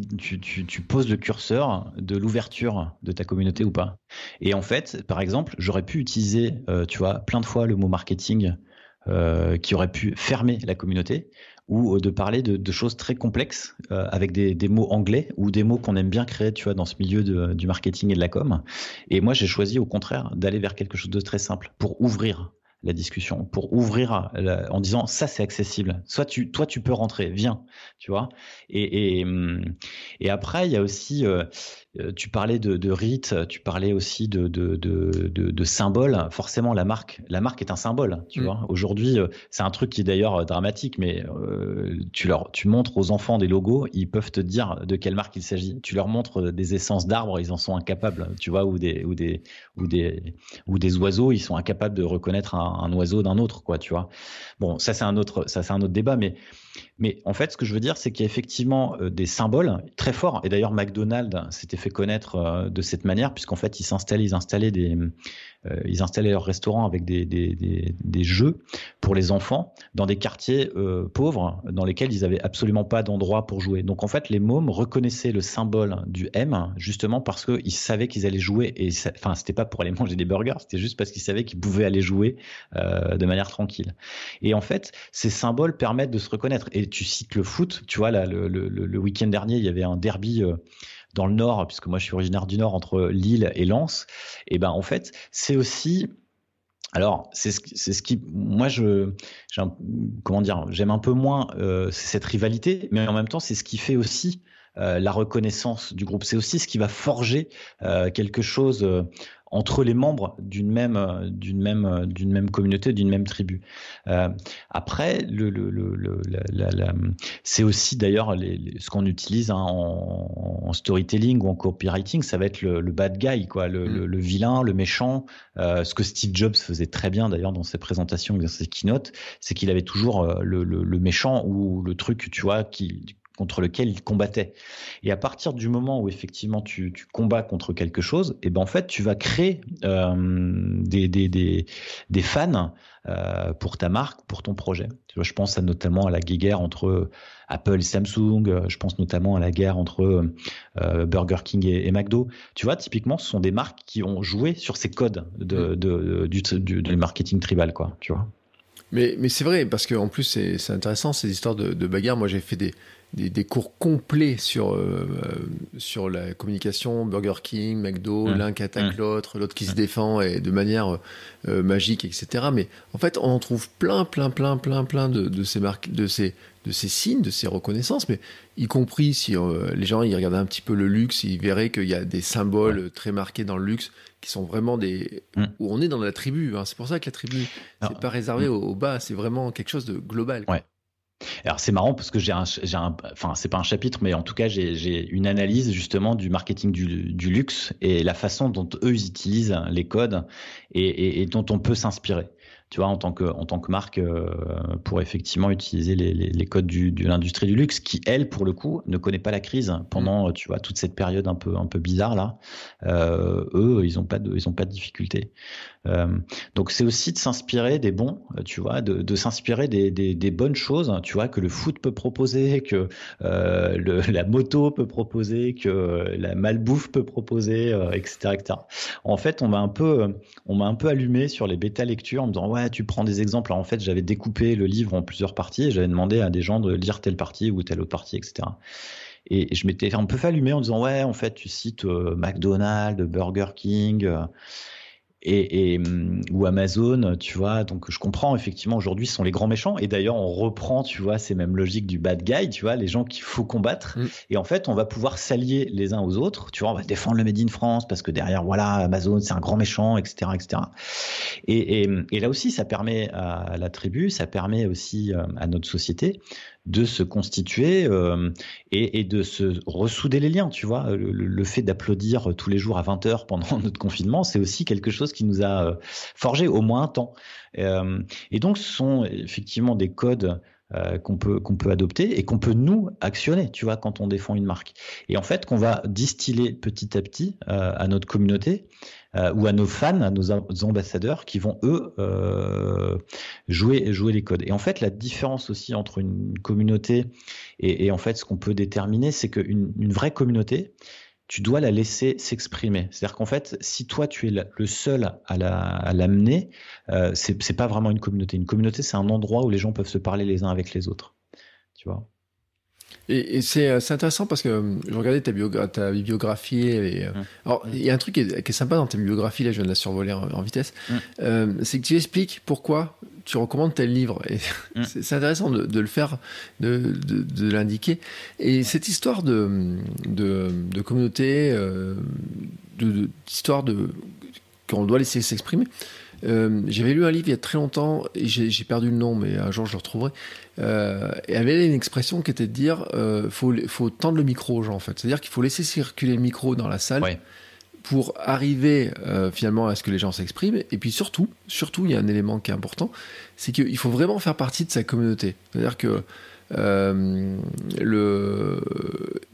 poses le curseur de l'ouverture de ta communauté ou pas. Et en fait, par exemple, j'aurais pu utiliser, euh, tu vois, plein de fois le mot marketing euh, qui aurait pu fermer la communauté ou euh, de parler de, choses très complexes avec des, mots anglais ou des mots qu'on aime bien créer, tu vois, dans ce milieu du marketing et de la com. Et moi, j'ai choisi au contraire d'aller vers quelque chose de très simple pour ouvrir la discussion, pour ouvrir en disant ça c'est accessible. Soit tu, toi tu peux rentrer, viens, tu vois. Et, et, et après il y a aussi, euh, euh, tu parlais de, de rites, tu parlais aussi de, de, de, de, symboles. Forcément la marque, la marque est un symbole, tu mm. vois. Aujourd'hui euh, c'est un truc qui est d'ailleurs dramatique, mais tu leur, tu montres aux enfants des logos, ils peuvent te dire de quelle marque il s'agit. Tu leur montres des essences d'arbres, ils en sont incapables, tu vois, ou des, ou des, ou des, ou des oiseaux, ils sont incapables de reconnaître un un, oiseau d'un autre, quoi, tu vois. Bon, ça c'est un autre, ça c'est un autre débat, mais mais en fait, ce que je veux dire, c'est qu'il y a effectivement euh, des symboles très forts. Et d'ailleurs, McDonald's s'était fait connaître euh, de cette manière, puisqu'en fait, ils s'installaient, ils installaient des, euh, ils installaient leur restaurant avec des, des, des, des, jeux pour les enfants dans des quartiers pauvres dans lesquels ils avaient absolument pas d'endroit pour jouer. Donc en fait, les mômes reconnaissaient le symbole du M justement parce qu'ils savaient qu'ils allaient jouer. Et enfin, c'était pas pour aller manger des burgers, c'était juste parce qu'ils savaient qu'ils pouvaient aller jouer de manière tranquille. Et en fait, ces symboles permettent de se reconnaître. Et tu cites le foot, tu vois, là, le, le, week-end dernier, il y avait un derby euh, dans le Nord, puisque moi je suis originaire du Nord, entre Lille et Lens. Et ben en fait, c'est aussi alors, c'est ce, ce, qui, moi, je, comment dire, j'aime un peu moins euh, cette rivalité, mais en même temps, c'est ce qui fait aussi euh, la reconnaissance du groupe. C'est aussi ce qui va forger quelque chose entre les membres d'une même euh, d'une même euh, d'une même communauté, d'une même tribu. Euh, après, le, le, le, la, c'est aussi d'ailleurs ce qu'on utilise hein, en, en, storytelling ou en copywriting, ça va être le, bad guy, quoi, le, mm. vilain, le méchant. Euh, ce que Steve Jobs faisait très bien d'ailleurs dans ses présentations, dans ses keynotes, c'est qu'il avait toujours le, méchant ou le truc, tu vois, qui contre lequel il combattait. Et à partir du moment où effectivement tu, combats contre quelque chose, et eh ben en fait tu vas créer euh, des, des, des, des, fans euh, pour ta marque, pour ton projet. Tu vois, je pense à, notamment à la guerre entre Apple et Samsung. Je pense notamment à la guerre entre euh, Burger King et, McDo. Tu vois, typiquement, ce sont des marques qui ont joué sur ces codes de, de, du, du, marketing tribal, quoi. Tu vois. Mais, mais c'est vrai, parce qu'en plus, c'est intéressant, ces histoires de, de bagarres. Moi, j'ai fait des, des, cours complets sur, euh, sur la communication, Burger King, McDo, mmh. l'un qui attaque mmh. l'autre, l'autre qui se mmh. défend et de manière euh, magique, etc. Mais en fait, on en trouve plein, plein, plein, plein, plein de, de ces marques, de ces, de ces signes, de ces reconnaissances, mais y compris si euh, les gens ils regardaient un petit peu le luxe, ils verraient qu'il y a des symboles très marqués dans le luxe qui sont vraiment des où on est dans la tribu. Hein. C'est pour ça que la tribu c'est pas réservé au, au, bas, c'est vraiment quelque chose de global. Ouais. Alors c'est marrant parce que j'ai un, un, enfin c'est pas un chapitre, mais en tout cas j'ai une analyse justement du marketing du, du, luxe et la façon dont eux ils utilisent les codes et, et, et dont on peut s'inspirer tu vois, en tant que, en tant que marque, euh, pour effectivement utiliser les, les, les codes du, de l'industrie du luxe, qui elle, pour le coup, ne connaît pas la crise pendant, mm. tu vois, toute cette période un peu, un peu bizarre là. Euh, eux, ils ont pas de, ils ont pas de difficultés. Euh, donc c'est aussi de s'inspirer des bons, tu vois, de, s'inspirer des, bonnes choses, tu vois, que le foot peut proposer, que euh, la moto peut proposer, que la malbouffe peut proposer, etc.. En fait, on m'a un peu, on m'a un peu allumé sur les bêta lectures en me disant ouais tu prends des exemples. en fait, j'avais découpé le livre en plusieurs parties et j'avais demandé à des gens de lire telle partie ou telle autre partie, etc. Et je m'étais un peu allumer en disant ouais, en fait, tu cites euh, McDonald's, Burger King. Et, et, mm, ou Amazon, tu vois. Donc je comprends effectivement aujourd'hui ce sont les grands méchants et d'ailleurs on reprend, tu vois, ces mêmes logiques du bad guy, tu vois, les gens qu'il faut combattre. Mm. Et en fait, on va pouvoir s'allier les uns aux autres. Tu vois, on va défendre le Made in France parce que derrière, voilà, Amazon c'est un grand méchant, etc., etc. Et, et, et, là aussi, ça permet à la tribu, ça permet aussi euh, à notre société de se constituer euh, et, et, de se ressouder les liens, tu vois. Le, fait d'applaudir tous les jours à 20 heures pendant notre confinement, c'est aussi quelque chose qui nous a euh, forgé au moins un temps. Euh, et donc, ce sont effectivement des codes euh, qu'on peut qu'on peut adopter et qu'on peut nous actionner, tu vois, quand on défend une marque. Et en fait, qu'on va distiller petit à petit euh, à notre communauté euh, ou à nos fans, à nos ambassadeurs qui vont eux jouer jouer les codes. Et en fait, la différence aussi entre une communauté et, et en fait ce qu'on peut déterminer, c'est qu'une une vraie communauté tu dois la laisser s'exprimer. C'est-à-dire qu'en fait, si toi tu es le seul à l'amener, la, euh, c'est pas vraiment une communauté. Une communauté, c'est un endroit où les gens peuvent se parler les uns avec les autres. Tu vois? Et, et c'est intéressant parce que euh, je regardais ta, ta bibliographie. Et, euh, mmh. Alors, il y a un truc qui est, qui est, sympa dans ta bibliographie, là, je viens de la survoler en, en vitesse. Mmh. Euh, c'est que tu expliques pourquoi tu recommandes tel livre. Et mmh. c'est intéressant de, de, le faire, de, de, de l'indiquer. Et cette histoire de, de, de communauté, euh, d'histoire de, qu'on doit laisser s'exprimer. Euh, J'avais lu un livre il y a très longtemps et j'ai perdu le nom, mais un jour je le retrouverai. Euh, et avait une expression qui était de dire euh, faut, faut tendre le micro aux gens en fait. C'est-à-dire qu'il faut laisser circuler le micro dans la salle. Ouais. Pour arriver euh, finalement à ce que les gens s'expriment, et puis surtout, surtout, il y a un élément qui est important, c'est qu'il faut vraiment faire partie de sa communauté. C'est-à-dire que euh, le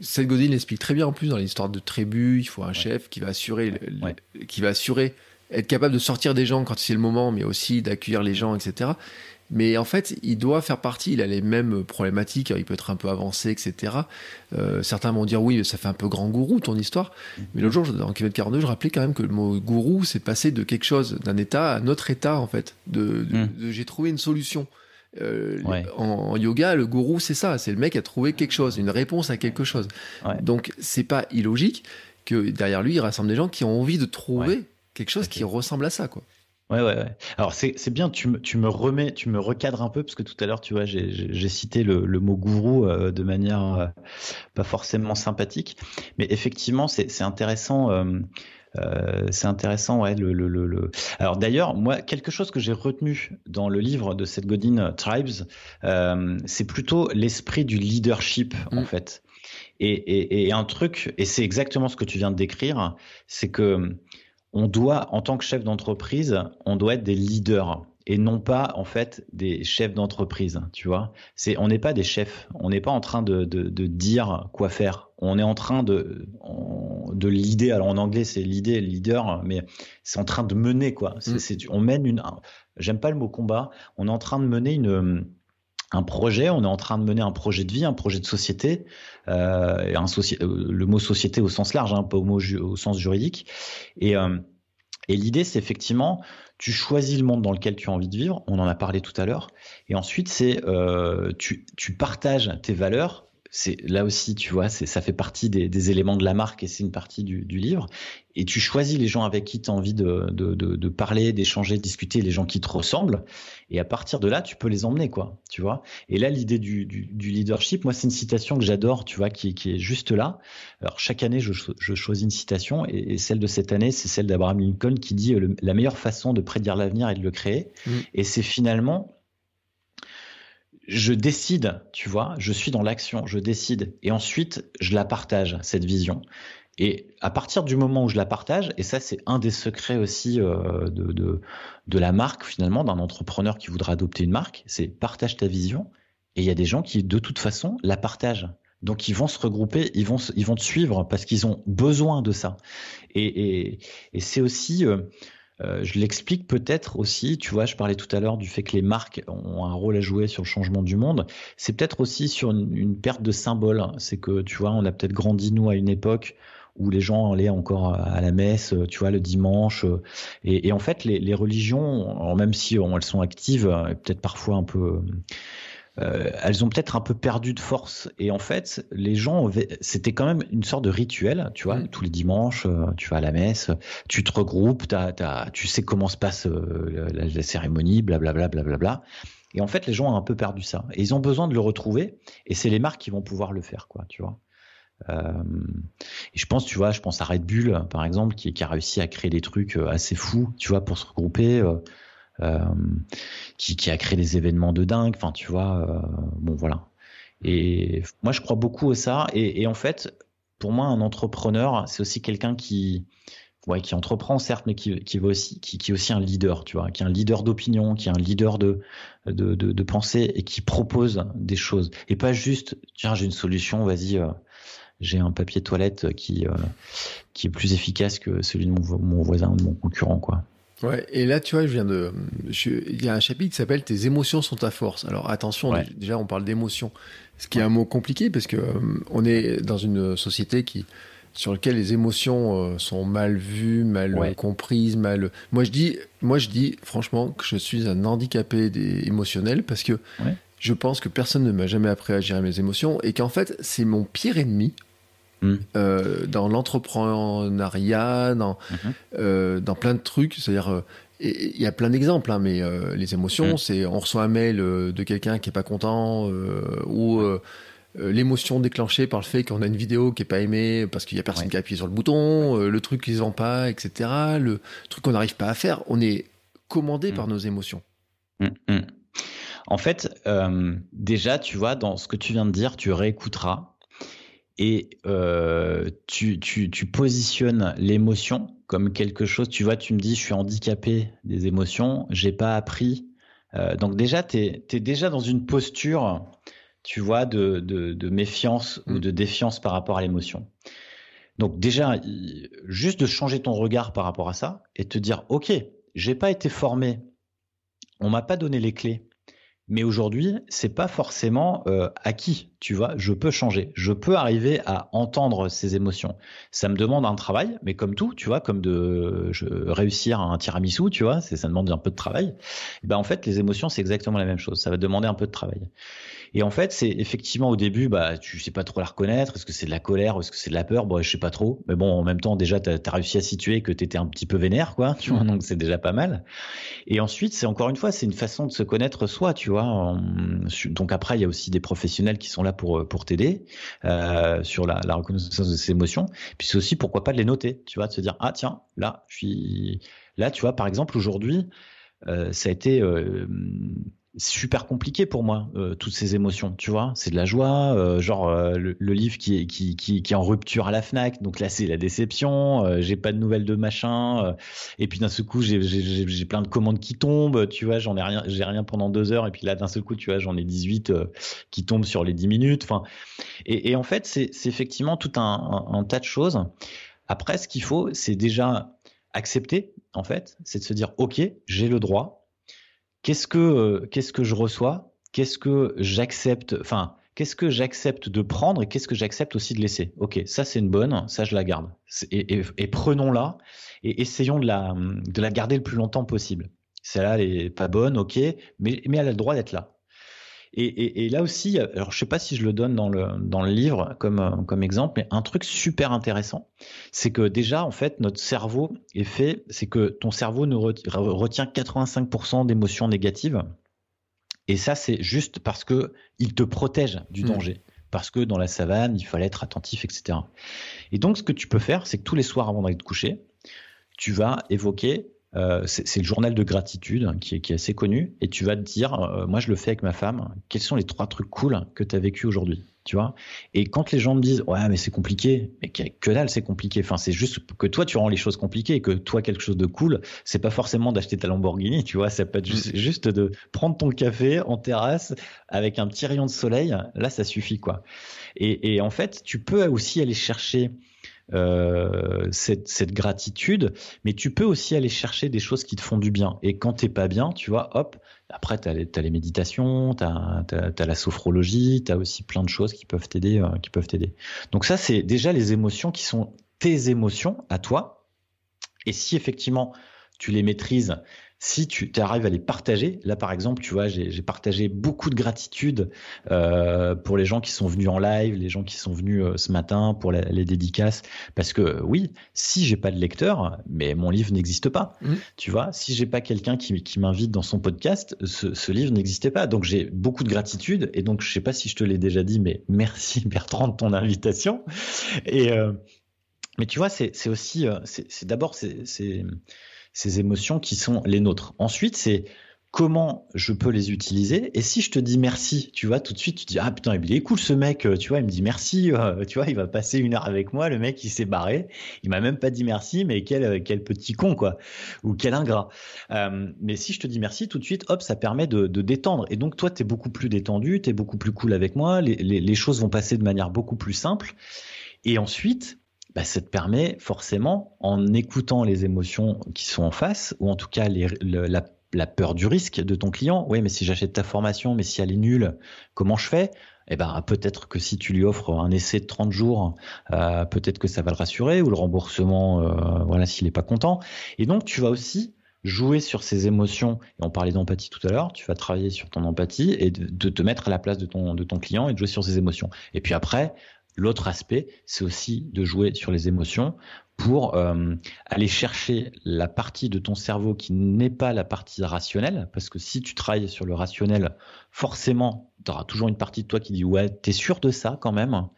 Seth Godin l'explique très bien en plus dans l'histoire de tribu. Il faut un ouais. chef qui va assurer, ouais. qui va assurer être capable de sortir des gens quand c'est le moment, mais aussi d'accueillir les gens, etc. Mais en fait, il doit faire partie, il a les mêmes problématiques, il peut être un peu avancé, etc. Euh, certains vont dire oui, ça fait un peu grand gourou ton histoire. Mais l'autre jour, dans Kevin 42, je rappelais quand même que le mot gourou, c'est passer de quelque chose, d'un état à un autre état, en fait. De, de, mm. de j'ai trouvé une solution. Euh, ouais. en, en, yoga, le gourou, c'est ça, c'est le mec qui a trouvé quelque chose, une réponse à quelque chose. Ouais. Donc, c'est pas illogique que derrière lui, il rassemble des gens qui ont envie de trouver ouais quelque chose qui ressemble à ça, quoi. Ouais, ouais, ouais. Alors c'est bien, tu me, tu me remets, tu me recadres un peu, parce que tout à l'heure, tu vois, j'ai cité le, le, mot gourou euh, de manière euh, pas forcément sympathique, mais effectivement, c'est intéressant. Euh, euh, c'est intéressant, ouais. Le, le, le, Alors d'ailleurs, moi, quelque chose que j'ai retenu dans le livre de Seth Godin, Tribes, euh, c'est plutôt l'esprit du leadership, mmh. en fait. Et, et, et, un truc, et c'est exactement ce que tu viens de décrire, c'est que on doit, en tant que chef d'entreprise, on doit être des leaders et non pas en fait des chefs d'entreprise. Tu vois, c'est on n'est pas des chefs, on n'est pas en train de, de, de, dire quoi faire. On est en train de de l'idée. Alors en anglais c'est l'idée, leader, mais c'est en train de mener quoi. Mm. on mène une. J'aime pas le mot combat. On est en train de mener une un projet, on est en train de mener un projet de vie, un projet de société, euh, euh, le mot société au sens large, hein, pas au, au sens juridique. Et, euh, et l'idée, c'est effectivement, tu choisis le monde dans lequel tu as envie de vivre, on en a parlé tout à l'heure, et ensuite, c'est euh, tu, tu partages tes valeurs c'est là aussi, tu vois, c'est ça fait partie des, éléments de la marque et c'est une partie du, livre. Et tu choisis les gens avec qui tu as envie de, de, parler, d'échanger, de discuter, les gens qui te ressemblent. Et à partir de là, tu peux les emmener, quoi, tu vois. Et là, l'idée du, leadership, moi, c'est une citation que j'adore, tu vois, qui, qui, est juste là. Alors chaque année, je, choisis une citation et, celle de cette année, c'est celle d'Abraham Lincoln qui dit la meilleure façon de prédire l'avenir est de le créer. Mmh. Et c'est finalement je décide, tu vois, je suis dans l'action, je décide, et ensuite je la partage cette vision. Et à partir du moment où je la partage, et ça c'est un des secrets aussi euh, de, de, de, la marque finalement, d'un entrepreneur qui voudra adopter une marque, c'est partage ta vision. Et il y a des gens qui de toute façon la partagent. Donc ils vont se regrouper, ils vont, ils vont te suivre parce qu'ils ont besoin de ça. Et, et, et c'est aussi, euh, euh, je l'explique peut-être aussi, tu vois, je parlais tout à l'heure du fait que les marques ont un rôle à jouer sur le changement du monde. C'est peut-être aussi sur une, perte de symbole. C'est que, tu vois, on a peut-être grandi, nous, à une époque où les gens allaient encore à la messe, tu vois, le dimanche. Et, en fait, les, les religions, même si elles sont actives, peut-être parfois un peu euh, elles ont peut-être un peu perdu de force. Et en fait, les gens, c'était quand même une sorte de rituel, tu vois, mm. tous les dimanches, euh, tu vas à la messe, tu te regroupes, tu sais comment se passe euh, la, cérémonie, blablabla, blablabla. Et en fait, les gens ont un peu perdu ça. Et ils ont besoin de le retrouver. Et c'est les marques qui vont pouvoir le faire, quoi, tu vois. et je pense, tu vois, je pense à Red Bull, par exemple, qui, qui, a réussi à créer des trucs assez fous, tu vois, pour se regrouper. Euh, qui, a créé des événements de dingue. Enfin, tu vois, euh, bon voilà. Et moi, je crois beaucoup à ça. Et, en fait, pour moi, un entrepreneur, c'est aussi quelqu'un qui, ouais, qui entreprend certes, mais qui, qui, aussi, qui, est aussi un leader, tu vois, qui est un leader d'opinion, qui est un leader de, de, de, de, pensée et qui propose des choses. Et pas juste, tiens, j'ai une solution, vas-y, euh, j'ai un papier toilette qui, qui est plus efficace que celui de mon, mon voisin ou de mon concurrent, quoi. Ouais, et là, tu vois, je viens de. il y a un chapitre qui s'appelle Tes émotions sont ta force. Alors attention, déjà, on parle d'émotions, ce qui est un mot compliqué parce que euh, on est dans une société qui sur lequel les émotions euh, sont mal vues, mal comprises, mal. Moi, je dis, moi, je dis franchement que je suis un handicapé des... émotionnel parce que je pense que personne ne m'a jamais appris à gérer mes émotions et qu'en fait, c'est mon pire ennemi Mm. Euh, dans l'entrepreneuriat, dans, mm-hmm. euh, dans plein de trucs. C'est-à-dire, euh, il y a plein d'exemples, hein, mais les émotions, mm. c'est on reçoit un mail de quelqu'un qui est pas content ou l'émotion déclenchée par le fait qu'on a une vidéo qui est pas aimée parce qu'il y a personne qui a appuyé sur le bouton, le truc qui se vend pas, etc. Le truc qu'on n'arrive pas à faire, on est commandé mm. par nos émotions. En fait, déjà, tu vois, dans ce que tu viens de dire, tu réécouteras et euh, tu, tu, tu, positionnes l'émotion comme quelque chose. Tu vois, tu me dis, je suis handicapé des émotions, j'ai pas appris. Euh, donc déjà, tu es, déjà dans une posture, tu vois, de, de, de méfiance ou mm. de défiance par rapport à l'émotion. Donc déjà, juste de changer ton regard par rapport à ça et te dire, ok, j'ai pas été formé, on m'a pas donné les clés mais aujourd'hui, c'est pas forcément euh, acquis, tu vois. Je peux changer, je peux arriver à entendre ces émotions. Ça me demande un travail, mais comme tout, tu vois, comme de je, réussir un tiramisu, tu vois, ça demande un peu de travail. Et ben en fait, les émotions, c'est exactement la même chose. Ça va demander un peu de travail. Et en fait, c'est effectivement au début, bah, tu sais pas trop la reconnaître. Est-ce que c'est de la colère, est-ce que c'est de la peur? Bon, je sais pas trop. Mais bon, en même temps, déjà, tu as, réussi à situer que tu étais un petit peu vénère, quoi. Tu vois, donc c'est déjà pas mal. Et ensuite, c'est encore une fois, c'est une façon de se connaître soi, tu vois. Donc après, il y a aussi des professionnels qui sont pour pour t'aider euh, sur la, reconnaissance de ces émotions. Puis c'est aussi pourquoi pas de les noter, tu vois, de se dire ah tiens, là, je là, tu vois, par exemple aujourd'hui. Euh, ça a été euh, super compliqué pour moi euh, toutes ces émotions tu vois. C'est de la joie euh, genre euh, le, livre qui est qui, qui, qui est en rupture à la Fnac donc là c'est la déception j'ai pas de nouvelles de machin et puis d'un seul coup j'ai j'ai plein de commandes qui tombent tu vois j'en ai rien j'ai rien pendant deux heures et puis là d'un seul coup tu vois j'en ai 18 qui tombent sur les 10 minutes enfin. Et, et en fait c'est effectivement tout un, un tas de choses. Après ce qu'il faut c'est déjà accepter en fait c'est de se dire ok j'ai le droit qu'est-ce que euh, qu'est-ce que je reçois, qu'est-ce que j'accepte, enfin qu'est-ce que j'accepte de prendre et qu'est-ce que j'accepte aussi de laisser? Ok, ça c'est une bonne, ça je la garde. Et, prenons-la et essayons de la de la garder le plus longtemps possible. Celle-là elle est pas bonne, ok, mais elle a le droit d'être là. Et, là aussi, alors je sais pas si je le donne dans le, dans le livre comme, comme exemple, mais un truc super intéressant, c'est que déjà, en fait, notre cerveau est fait, c'est que ton cerveau ne retient 85% d'émotions négatives. Et ça, c'est juste parce que il te protège du mmh. danger. Parce que dans la savane, il fallait être attentif, etc. Et donc, ce que tu peux faire, c'est que tous les soirs avant d'aller te coucher, tu vas évoquer euh, c'est le journal de gratitude hein, qui, est, assez connu, et tu vas te dire, euh, moi je le fais avec ma femme, quels sont les trois trucs cool que tu as vécu aujourd'hui tu vois? Et quand les gens me disent ouais mais c'est compliqué mais que dalle c'est compliqué. Enfin c'est juste que toi tu rends les choses compliquées que toi quelque chose de cool c'est pas forcément d'acheter ta Lamborghini tu vois ça peut être juste, mm. juste de prendre ton café en terrasse avec un petit rayon de soleil. Là ça suffit quoi. Et, et en fait tu peux aussi aller chercher euh, cette, gratitude, mais tu peux aussi aller chercher des choses qui te font du bien. Et quand t'es pas bien, tu vois, hop, après tu as, les méditations, tu as, la sophrologie, tu as aussi plein de choses qui peuvent t'aider. Euh, qui peuvent t'aider. Donc ça, c'est déjà les émotions qui sont tes émotions à toi. Et si effectivement tu les maîtrises si tu arrives à les partager, là par exemple, tu vois, j'ai partagé beaucoup de gratitude euh, pour les gens qui sont venus en live, les gens qui sont venus euh, ce matin pour les dédicaces, parce que oui, si j'ai pas de lecteur, mais mon livre n'existe pas. Mmh. Tu vois, si j'ai pas quelqu'un qui, qui m'invite dans son podcast, ce, ce livre n'existait pas. Donc j'ai beaucoup de gratitude et donc je sais pas si je te l'ai déjà dit, mais merci Bertrand de ton invitation. Et euh, mais tu vois, c'est aussi, c'est d'abord c'est ces émotions qui sont les nôtres. Ensuite, c'est comment je peux les utiliser. Et si je te dis merci, tu vois, tout de suite, tu dis, ah putain, il est cool ce mec, tu vois, il me dit merci, euh, tu vois, il va passer une heure avec moi, le mec, il s'est barré, il m'a même pas dit merci, mais quel, quel petit con, quoi, ou quel ingrat. Euh, mais si je te dis merci, tout de suite, hop, ça permet de, de détendre. Et donc, toi, tu es beaucoup plus détendu, tu es beaucoup plus cool avec moi, les, les choses vont passer de manière beaucoup plus simple. Et ensuite, bah, ça te permet forcément, en écoutant les émotions qui sont en face, ou en tout cas la, peur du risque de ton client, oui, mais si j'achète ta formation, mais si elle est nulle, comment je fais? Eh ben, peut-être que si tu lui offres un essai de 30 jours, euh, peut-être que ça va le rassurer, ou le remboursement, euh, voilà, s'il n'est pas content. Et donc, tu vas aussi jouer sur ces émotions, et on parlait d'empathie tout à l'heure, tu vas travailler sur ton empathie et de, de, te mettre à la place de ton, de ton client et de jouer sur ses émotions. Et puis après, L'autre aspect, c'est aussi de jouer sur les émotions pour euh, aller chercher la partie de ton cerveau qui n'est pas la partie rationnelle, parce que si tu travailles sur le rationnel, forcément, tu auras toujours une partie de toi qui dit ouais, t'es sûr de ça quand même.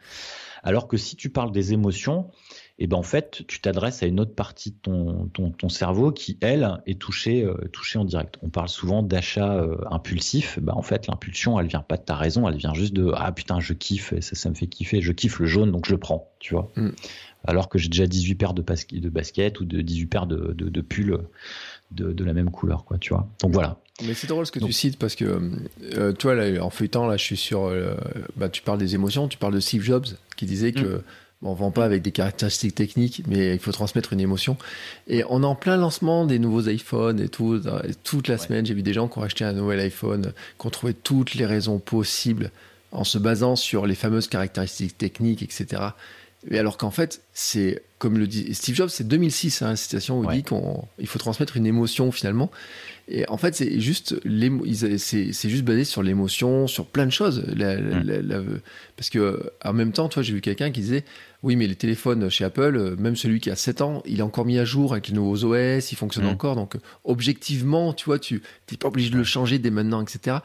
Alors que si tu parles des émotions, et ben en fait, tu t'adresses à une autre partie de ton, ton, ton, cerveau qui, elle, est touchée, euh, touchée en direct. On parle souvent d'achat euh, impulsif. Ben en fait, l'impulsion, elle vient pas de ta raison, elle vient juste de ah putain, je kiffe, et ça, ça me fait kiffer, je kiffe le jaune, donc je le prends, tu vois? Mm. Alors que j'ai déjà 18 paires de, de basket ou de 18 paires de, de, de pulls de, de, la même couleur, quoi, tu vois? Donc voilà. Mais c'est drôle ce que tu cites parce que euh, toi, là, en feuilletant, là, je suis sur. bah, tu parles des émotions, tu parles de Steve Jobs qui disait que mm. Bon, on vend pas avec des caractéristiques techniques, mais il faut transmettre une émotion. Et on est en plein lancement des nouveaux iPhones et tout. toute la semaine, j'ai vu des gens qui ont acheté un nouvel iPhone, qui ont trouvé toutes les raisons possibles en se basant sur les fameuses caractéristiques techniques, etc. Et alors qu'en fait, c'est comme le dit Steve Jobs, c'est 2006, hein, citation où il dit qu'il faut transmettre une émotion finalement. Et en fait, c'est juste, c'est juste basé sur l'émotion, sur plein de choses. Mm. parce que en même temps, toi, j'ai vu quelqu'un qui disait, oui, mais les téléphones chez Apple, même celui qui a 7 ans, il est encore mis à jour avec les nouveaux OS, il fonctionne mm. encore. Donc, objectivement, tu vois, tu n'es pas obligé de le changer dès maintenant, etc.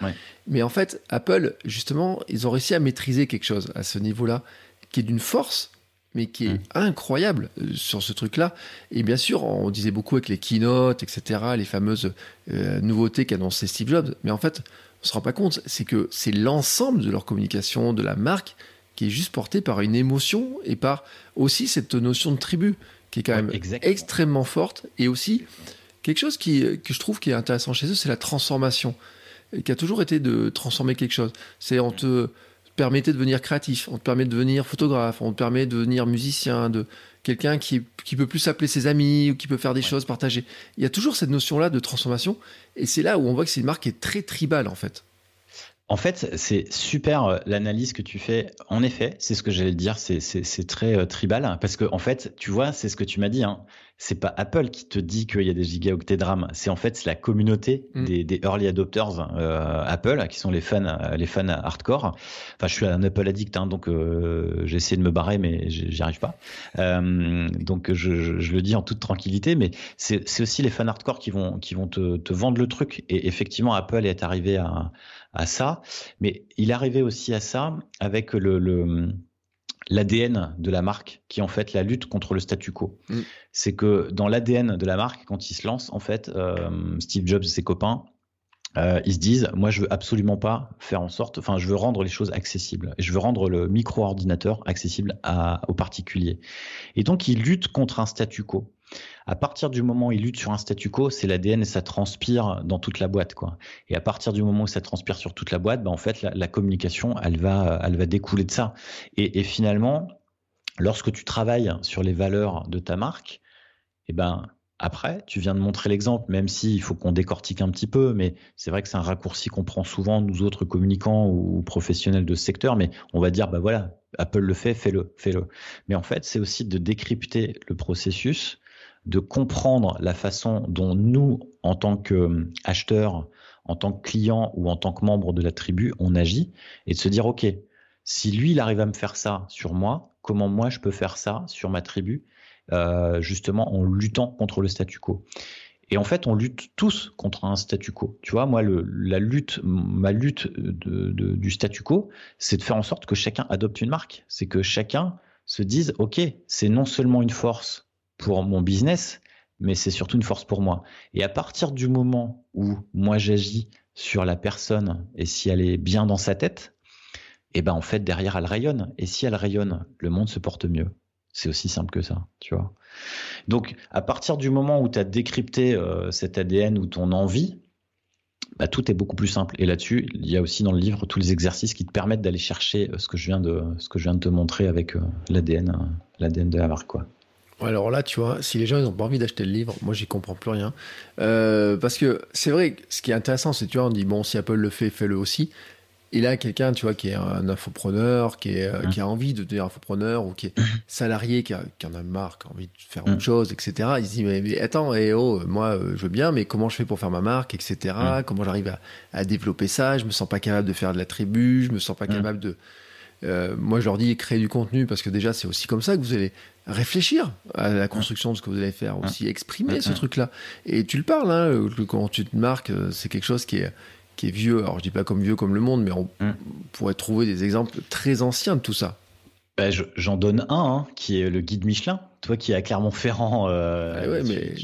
Mais en fait, Apple, justement, ils ont réussi à maîtriser quelque chose à ce niveau-là, qui est d'une force mais qui est mm. incroyable euh, sur ce truc-là. Et bien sûr, on disait beaucoup avec les keynotes, etc., les fameuses euh, nouveautés qu'annonçait Steve Jobs. Mais en fait, on se rend pas compte, c'est que c'est l'ensemble de leur communication, de la marque, qui est juste porté par une émotion et par aussi cette notion de tribu, qui est quand même extrêmement forte. Et aussi, quelque chose qui, que je trouve qui est intéressant chez eux, c'est la transformation, qui a toujours été de transformer quelque chose. C'est on te permettait de devenir créatif, on te permet de devenir photographe, on te permet de devenir musicien, de quelqu'un qui, qui peut plus appeler ses amis ou qui peut faire des choses, partager. Il y a toujours cette notion-là de transformation et c'est là où on voit que c'est une marque qui est très tribale en fait. En fait, c'est super euh, l'analyse que tu fais. En effet, c'est ce que j'allais dire, c'est très euh, tribal parce que en fait, tu vois, c'est ce que tu m'as dit. Hein. c'est pas Apple qui te dit qu'il y a des gigaoctets de RAM, c'est en fait c'est la communauté mm. des, early adopters euh, Apple qui sont les fans les fans hardcore. Enfin, je suis un Apple addict, hein, donc euh, j'ai essayé de me barrer, mais j'y arrive pas. Euh, donc je, je, le dis en toute tranquillité, mais c'est aussi les fans hardcore qui vont qui vont te, te vendre le truc. Et effectivement, Apple est arrivé à à ça, mais il arrivé aussi à ça avec le, le l'ADN de la marque, qui est en fait la lutte contre le statu quo. Mm. C'est que dans l'ADN de la marque, quand il se lance, en fait, euh, Steve Jobs et ses copains, euh, ils se disent, moi, je veux absolument pas faire en sorte, enfin, je veux rendre les choses accessibles. Je veux rendre le micro-ordinateur accessible à, aux particuliers. Et donc, ils luttent contre un statu quo. À partir du moment où il lutte sur un statu quo, c'est l'ADN et ça transpire dans toute la boîte, quoi. Et à partir du moment où ça transpire sur toute la boîte, ben en fait, la, communication, elle va, elle va découler de ça. Et, finalement, lorsque tu travailles sur les valeurs de ta marque, eh ben, après, tu viens de montrer l'exemple, même s'il faut qu'on décortique un petit peu, mais c'est vrai que c'est un raccourci qu'on prend souvent, nous autres communicants ou professionnels de ce secteur, mais on va dire, bah voilà, Apple le fait, fais-le, fais-le. Mais en fait, c'est aussi de décrypter le processus de comprendre la façon dont nous, en tant qu'acheteurs, en tant que clients ou en tant que membres de la tribu, on agit et de se dire, OK, si lui, il arrive à me faire ça sur moi, comment moi, je peux faire ça sur ma tribu, euh, justement en luttant contre le statu quo? Et en fait, on lutte tous contre un statu quo. Tu vois, moi, le, la lutte, ma lutte du statu quo, c'est de faire en sorte que chacun adopte une marque. C'est que chacun se dise, OK, c'est non seulement une force pour mon business, mais c'est surtout une force pour moi. Et à partir du moment où moi j'agis sur la personne et si elle est bien dans sa tête, et eh ben en fait derrière elle rayonne. Et si elle rayonne, le monde se porte mieux. C'est aussi simple que ça, tu vois. Donc à partir du moment où tu as décrypté euh, cet ADN ou ton envie, bah, tout est beaucoup plus simple. Et là-dessus, il y a aussi dans le livre tous les exercices qui te permettent d'aller chercher euh, ce que je viens de te montrer avec euh, l'ADN, l'ADN de la marque, quoi. Alors là, tu vois, si les gens n'ont pas envie d'acheter le livre, moi j'y comprends plus rien. Euh, parce que c'est vrai, ce qui est intéressant, c'est tu vois, on dit bon, si Apple le fait, fais-le aussi. Et là, quelqu'un, tu vois, qui est un infopreneur, qui, est, euh, qui a envie de devenir infopreneur, ou qui est salarié, qui, en a marre, qui a envie de faire autre chose, etc. Il se dit, mais, attends, eh, oh, moi, euh, je veux bien, mais comment je fais pour faire ma marque, etc. Comment j'arrive à, à, développer ça Je me sens pas capable de faire de la tribu, je me sens pas capable de euh, moi, je leur dis créer du contenu parce que déjà, c'est aussi comme ça que vous allez réfléchir à la construction de ce que vous allez faire, aussi exprimer ce truc-là. Et tu le parles, hein, quand tu te marques, euh, c'est quelque chose qui est, qui est vieux. Alors, je dis pas comme vieux comme le monde, mais on pourrait trouver des exemples très anciens de tout ça. Bah, j'en donne un, hein, qui est le guide Michelin. Toi qui es à Clermont-Ferrand, euh, ah mais...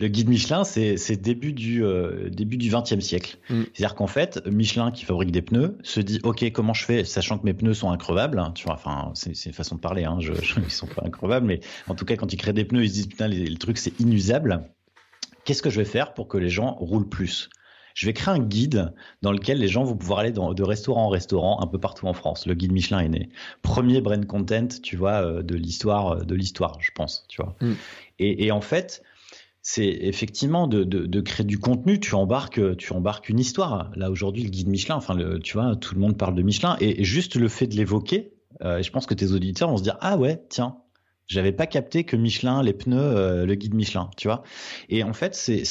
le guide Michelin, c'est début du euh, début du XXe siècle. Mm. C'est-à-dire qu'en fait, Michelin qui fabrique des pneus se dit, ok, comment je fais, sachant que mes pneus sont increvables. Hein, tu vois, enfin, c'est une façon de parler. Hein, je, ils sont pas increvables, mais en tout cas, quand ils créent des pneus, ils se disent, putain, le truc c'est inusable. Qu'est-ce que je vais faire pour que les gens roulent plus? Je vais créer un guide dans lequel les gens vont pouvoir aller de restaurant en restaurant un peu partout en France. Le guide Michelin est né. Premier brand content, tu vois, euh, de l'histoire, euh, de l'histoire, je pense, tu vois. Mm. Et, en fait, c'est effectivement de, créer du contenu. Tu embarques, tu embarques une histoire. Là aujourd'hui, le guide Michelin, enfin, le, tu vois, tout le monde parle de Michelin et, juste le fait de l'évoquer, euh, je pense que tes auditeurs vont se dire ah ouais, tiens, j'avais pas capté que Michelin, les pneus, le guide Michelin, tu vois. Et en fait, c'est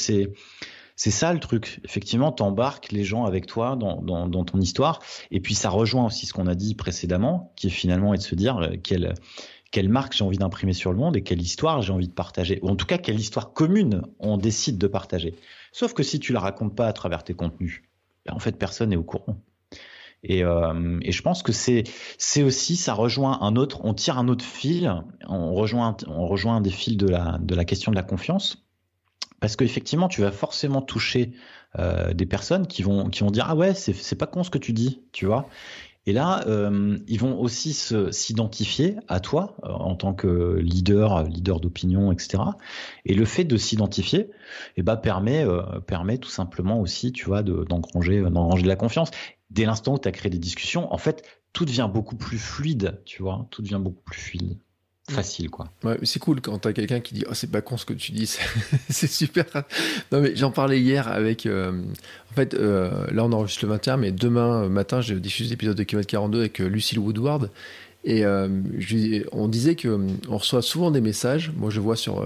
c'est ça le truc. Effectivement, t'embarques les gens avec toi dans, dans, ton histoire. Et puis ça rejoint aussi ce qu'on a dit précédemment, qui est finalement est de se dire euh, quelle, quelle marque j'ai envie d'imprimer sur le monde et quelle histoire j'ai envie de partager. Ou en tout cas, quelle histoire commune on décide de partager. Sauf que si tu la racontes pas à travers tes contenus, ben, en fait, personne n'est au courant. Et, euh, et, je pense que c'est c'est aussi ça rejoint un autre on tire un autre fil on rejoint on rejoint des fils de la de la question de la confiance parce qu'effectivement, tu vas forcément toucher euh, des personnes qui vont, qui vont dire Ah ouais, c'est pas con ce que tu dis, tu vois. Et là, euh, ils vont aussi s'identifier à toi euh, en tant que leader, leader d'opinion, etc. Et le fait de s'identifier, eh ben, permet, permet tout simplement aussi, tu vois, d'engranger, de la confiance. Dès l'instant où tu as créé des discussions, en fait, tout devient beaucoup plus fluide, tu vois, tout devient beaucoup plus fluide facile quoi. Ouais, c'est cool quand t'as quelqu'un qui dit oh c'est pas con ce que tu dis, c'est super. Non mais j'en parlais hier avec euh, en fait euh, là on enregistre le 21 mais demain matin je diffuse l'épisode de Kilomètre 42 avec euh, Lucille Woodward et on disait que on reçoit souvent des messages, moi je vois sur